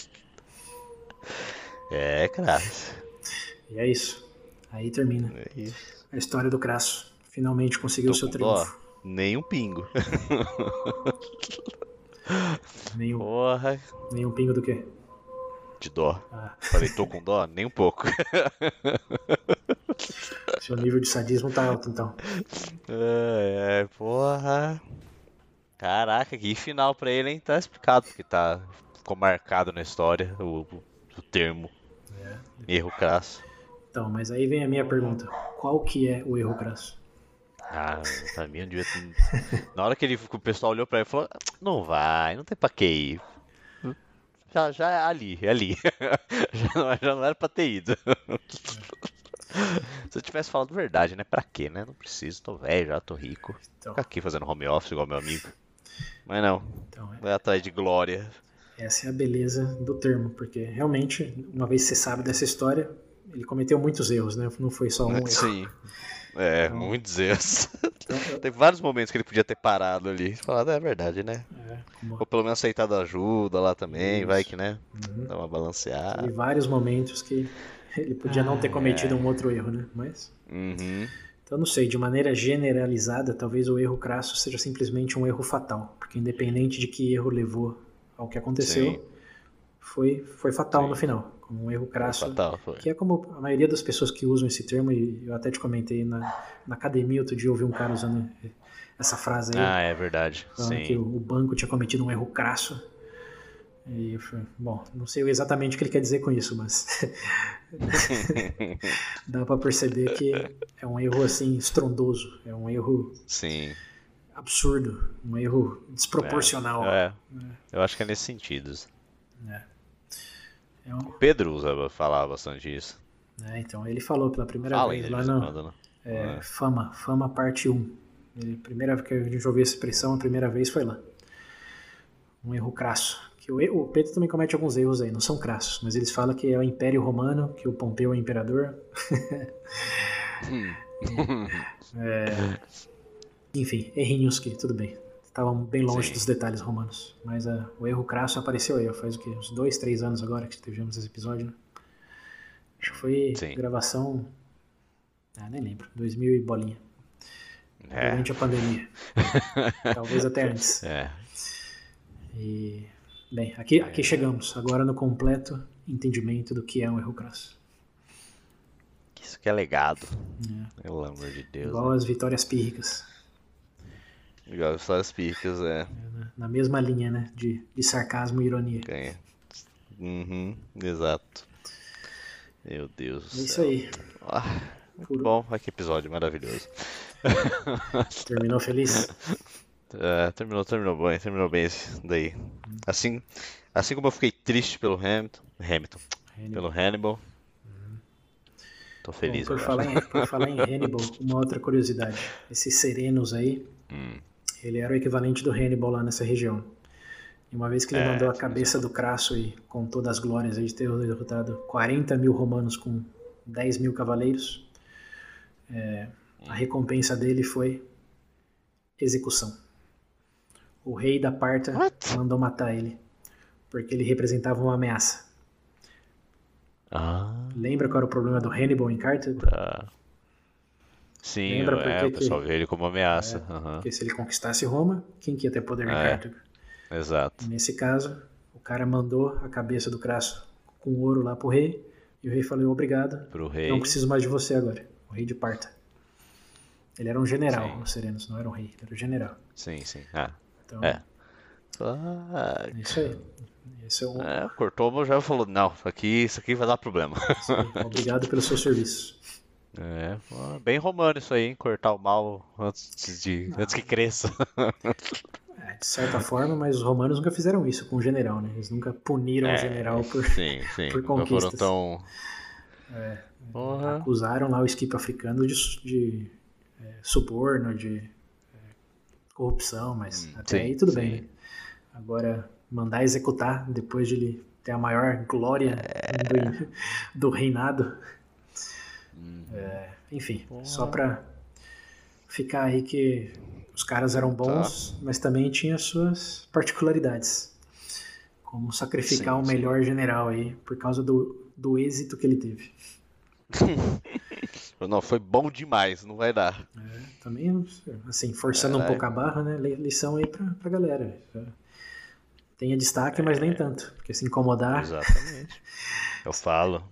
[LAUGHS] é, Crasso. E é isso. Aí termina. É isso. A história do Crasso. Finalmente conseguiu o seu triunfo. Dó. Nem um pingo. [LAUGHS] Nenhum. Porra. Nenhum pingo do quê? De dó. Ah. Falei, tô com dó? Nem um pouco. [LAUGHS] Seu nível de sadismo tá alto, então. É, é, porra. Caraca, que final pra ele, hein? Tá explicado porque tá. Ficou marcado na história o, o termo. É. Erro crasso. Então, mas aí vem a minha pergunta. Qual que é o erro crasso? Ah, pra mim devia ter... Na hora que ele, o pessoal olhou pra ele e falou, não vai, não tem pra que ir. Já, já é ali, é ali. [LAUGHS] já, não, já não era pra ter ido. [LAUGHS] Se eu tivesse falado verdade, né? Pra quê, né? Não preciso, tô velho já, tô rico. Então... Ficar aqui fazendo home office igual meu amigo. Mas não, então, é... vai atrás de glória. Essa é a beleza do termo, porque realmente, uma vez que você sabe dessa história, ele cometeu muitos erros, né? Não foi só um erro. Sim. É, então, muitos erros. Então, [LAUGHS] Tem vários momentos que ele podia ter parado ali. Falado, é verdade, né? É, Ou pelo menos aceitado ajuda lá também, Isso. vai que, né? Uhum. Dá uma balanceada. Tem vários momentos que ele podia ah, não ter cometido é. um outro erro, né? Mas. Uhum. Então, não sei, de maneira generalizada, talvez o erro crasso seja simplesmente um erro fatal. Porque, independente de que erro levou ao que aconteceu, Sim. foi, foi fatal Sim. no final um erro crasso, Fatal, que é como a maioria das pessoas que usam esse termo, e eu até te comentei na, na academia outro dia, eu ouvi um cara usando essa frase aí. Ah, é verdade. Sim. que o, o banco tinha cometido um erro crasso. E eu falei, bom, não sei exatamente o que ele quer dizer com isso, mas [LAUGHS] dá para perceber que é um erro assim estrondoso, é um erro Sim. absurdo, um erro desproporcional. É, é. Eu acho que é nesse sentido. É. É um... O Pedro usa, falava bastante isso. É, então, ele falou pela primeira Fala vez lá no né? é, é. Fama, Fama parte 1. Ele, primeira vez que a gente ouviu essa expressão, a primeira vez foi lá. Um erro crasso. Que o, o Pedro também comete alguns erros aí, não são crassos, mas eles falam que é o Império Romano, que o Pompeu é o imperador. Hum. [LAUGHS] [LAUGHS] é, enfim, errinhos que tudo bem estavam bem longe Sim. dos detalhes romanos. Mas uh, o erro crasso apareceu aí, faz o quê? Uns dois, três anos agora que tivemos esse episódio, né? Acho que foi Sim. gravação. Ah, nem lembro. 2000 e bolinha. É. Durante a pandemia. [LAUGHS] Talvez até antes. É. E. Bem, aqui, aqui chegamos, agora no completo entendimento do que é um erro crasso. Isso que é legado. É. Pelo amor de Deus. Igual né? as vitórias pírricas. Igual as picas, é. Na mesma linha, né? De, de sarcasmo e ironia. Ganha. Uhum, exato. Meu Deus é isso aí. Ah, muito bom. Olha que episódio maravilhoso. [LAUGHS] Terminou feliz? É, terminou, terminou bem, terminou bem esse daí. Assim, assim como eu fiquei triste pelo Hamilton, Hamilton, Hannibal. pelo Hannibal. Tô feliz Bom, por, falar em, por falar em Hannibal, uma outra curiosidade. Esses serenos aí, hum. Ele era o equivalente do Hannibal lá nessa região. E uma vez que ele é, mandou a cabeça do Crasso e contou das glórias de ter derrotado 40 mil romanos com 10 mil cavaleiros, é, a recompensa dele foi execução. O rei da Parta What? mandou matar ele, porque ele representava uma ameaça. Ah. Lembra qual era o problema do Hannibal em Cartago? Tá. Sim, Lembra é, o pessoal vê ele como ameaça. É, uhum. Porque se ele conquistasse Roma, quem que ia ter poder em é. Cartago? Exato. E nesse caso, o cara mandou a cabeça do Crasso com ouro lá pro rei, e o rei falou, obrigado, pro rei. não preciso mais de você agora. O rei de Parta. Ele era um general, sim. os Serenos não era um rei, ele era um general. Sim, sim. Ah, então, é. Ah, isso aí. Esse é, um... é, cortou, já falou, não, isso aqui, isso aqui vai dar problema. [LAUGHS] Obrigado pelo seu serviço. É, bem romano isso aí, hein? Cortar o mal antes, de, antes que cresça. [LAUGHS] É, de certa forma, mas os romanos nunca fizeram isso com o general, né? Eles nunca puniram é, o general por, sim, sim. [LAUGHS] por conquistas. Nunca foram tão... É, acusaram lá o esquipo africano de, de é, suborno, de é, corrupção, mas hum, até sim, aí tudo sim. bem, né? Agora, mandar executar depois de ele ter a maior glória é... do, do, reinado. É, enfim, Porra. só pra ficar aí que os caras eram bons, tá. mas também tinha suas particularidades. Como sacrificar sim, o melhor general aí por causa do, do êxito que ele teve. [LAUGHS] não, foi bom demais, não vai dar. É, também, assim, forçando é, um pouco a barra, né? Lição aí pra, pra galera. Tenha destaque, é, mas nem tanto. Porque se incomodar. Exatamente. Eu falo.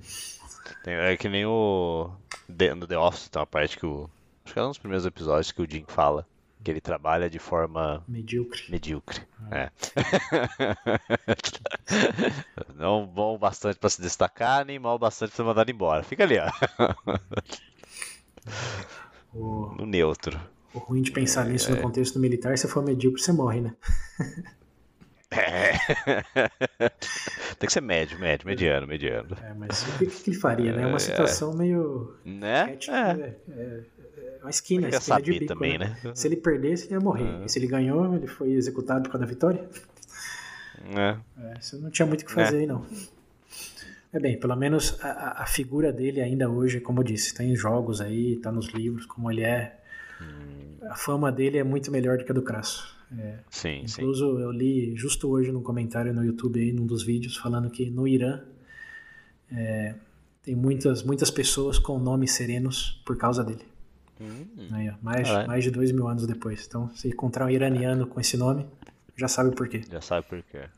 É que nem o. No The Office tem uma parte que o. Acho que é um dos primeiros episódios que o Jim fala que ele trabalha de forma medíocre. Medíocre. Ah. É. [LAUGHS] Não bom bastante para se destacar, nem mal bastante para ser mandado embora. Fica ali, ó. [LAUGHS] O... No neutro. O ruim de pensar é... nisso no contexto militar, se for medíocre, você morre, né? [LAUGHS] É. [LAUGHS] Tem que ser médio, médio, mediano, mediano. É, mas o que, que ele faria, né? É uma é. situação meio. Né? É, é, é uma esquina, esquina saber de bico, também, né? né? Se ele perdesse, ele ia morrer. Uhum. E se ele ganhou, ele foi executado por causa da vitória. É. é você não tinha muito o que fazer é. aí, não. É bem, pelo menos a, a, figura dele ainda hoje, como eu disse, está em jogos aí, está nos livros, como ele é. Hum. A fama dele é muito melhor do que a do Crasso. É, sim, incluso sim. eu li justo hoje num comentário no YouTube aí, num dos vídeos, falando que no Irã é, tem muitas, muitas pessoas com nomes serenos por causa dele. Hum. Aí, ó, mais, ah, é? mais de dois mil anos depois. Então, se encontrar um iraniano com esse nome, já sabe por quê. Já sabe por quê. É.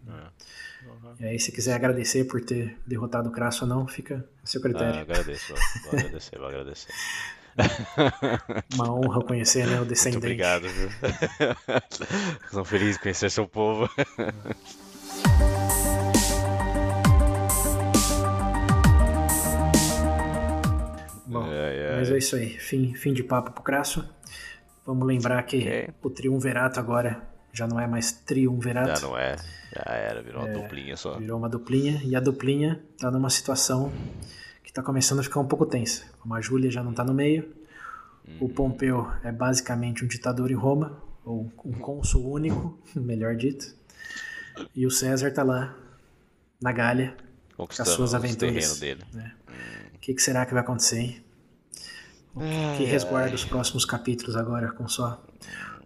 Uhum. E aí, se quiser agradecer por ter derrotado o Crasso ou não, fica a seu critério. Ah, agradeço, vou, vou agradecer, vou agradecer. [LAUGHS] [LAUGHS] Uma honra conhecer né, o descendente. Muito obrigado. [LAUGHS] Sou feliz de conhecer seu povo. [LAUGHS] Bom, mas é isso aí. Fim, fim de papo pro Crasso. Vamos lembrar que okay. o triunverato agora já não é mais triunverato. Já não é. Já era, virou uma é, duplinha só. Virou uma duplinha. E a duplinha tá numa situação que tá começando a ficar um pouco tensa. Como a Júlia já não tá no meio, hum. o uhum. Pompeu é basicamente um ditador em Roma, ou um cônsul único, [LAUGHS] melhor dito. E o César tá lá na Gália com as suas aventuras. dele. Né? O que, que, será que vai acontecer, hein? O que, que resguarda os próximos capítulos agora com só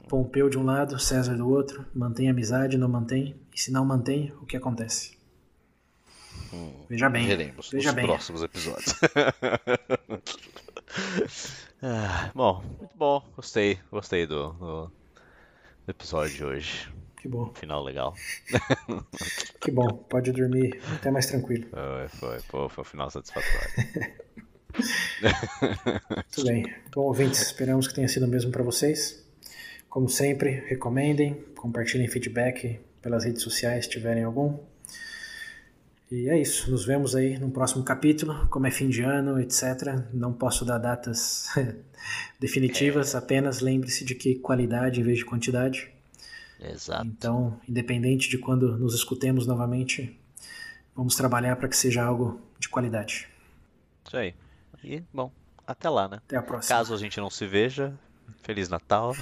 Pompeu de um lado, César do outro? Mantém amizade, não mantém? E se não mantém, o que acontece? Hum, veja bem. Veremos veja nos bem. próximos episódios. [LAUGHS] ah, bom, muito bom. Gostei, gostei do, do, episódio de hoje. Que bom. Final legal. [LAUGHS] que bom, pode dormir até mais tranquilo. Foi, foi, pô, foi um final satisfatório. [LAUGHS] Muito bem. Bom, ouvintes, esperamos que tenha sido o mesmo para vocês. Como sempre, recomendem, compartilhem feedback pelas redes sociais se tiverem algum. E é isso, nos vemos aí no próximo capítulo. Como é fim de ano, etc. Não posso dar datas [LAUGHS] definitivas, é. apenas lembre-se de que qualidade em vez de quantidade. Exato. Então, independente de quando nos escutemos novamente, vamos trabalhar para que seja algo de qualidade. Isso aí. E, bom, até lá, né? Até a próxima. Caso a gente não se veja, Feliz Natal.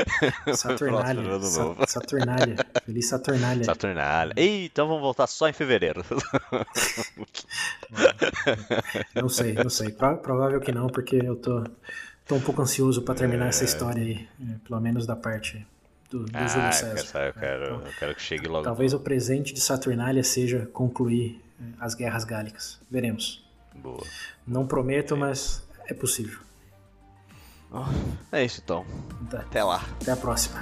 [LAUGHS] Saturnália. Sa Saturnália. Feliz Saturnália. Saturnália. Ei, então vamos voltar só em fevereiro. [LAUGHS] não sei, não sei. Pro provável que não, porque eu tô, tô um pouco ansioso para terminar é... essa história aí. É, pelo menos da parte do, do ah, Júlio César. Eu quero, então, eu quero que chegue logo. Talvez o presente de Saturnália seja concluir é, as guerras gálicas. Veremos. Boa. Não prometo, mas é possível. É isso então. Tá. Até lá. Até a próxima.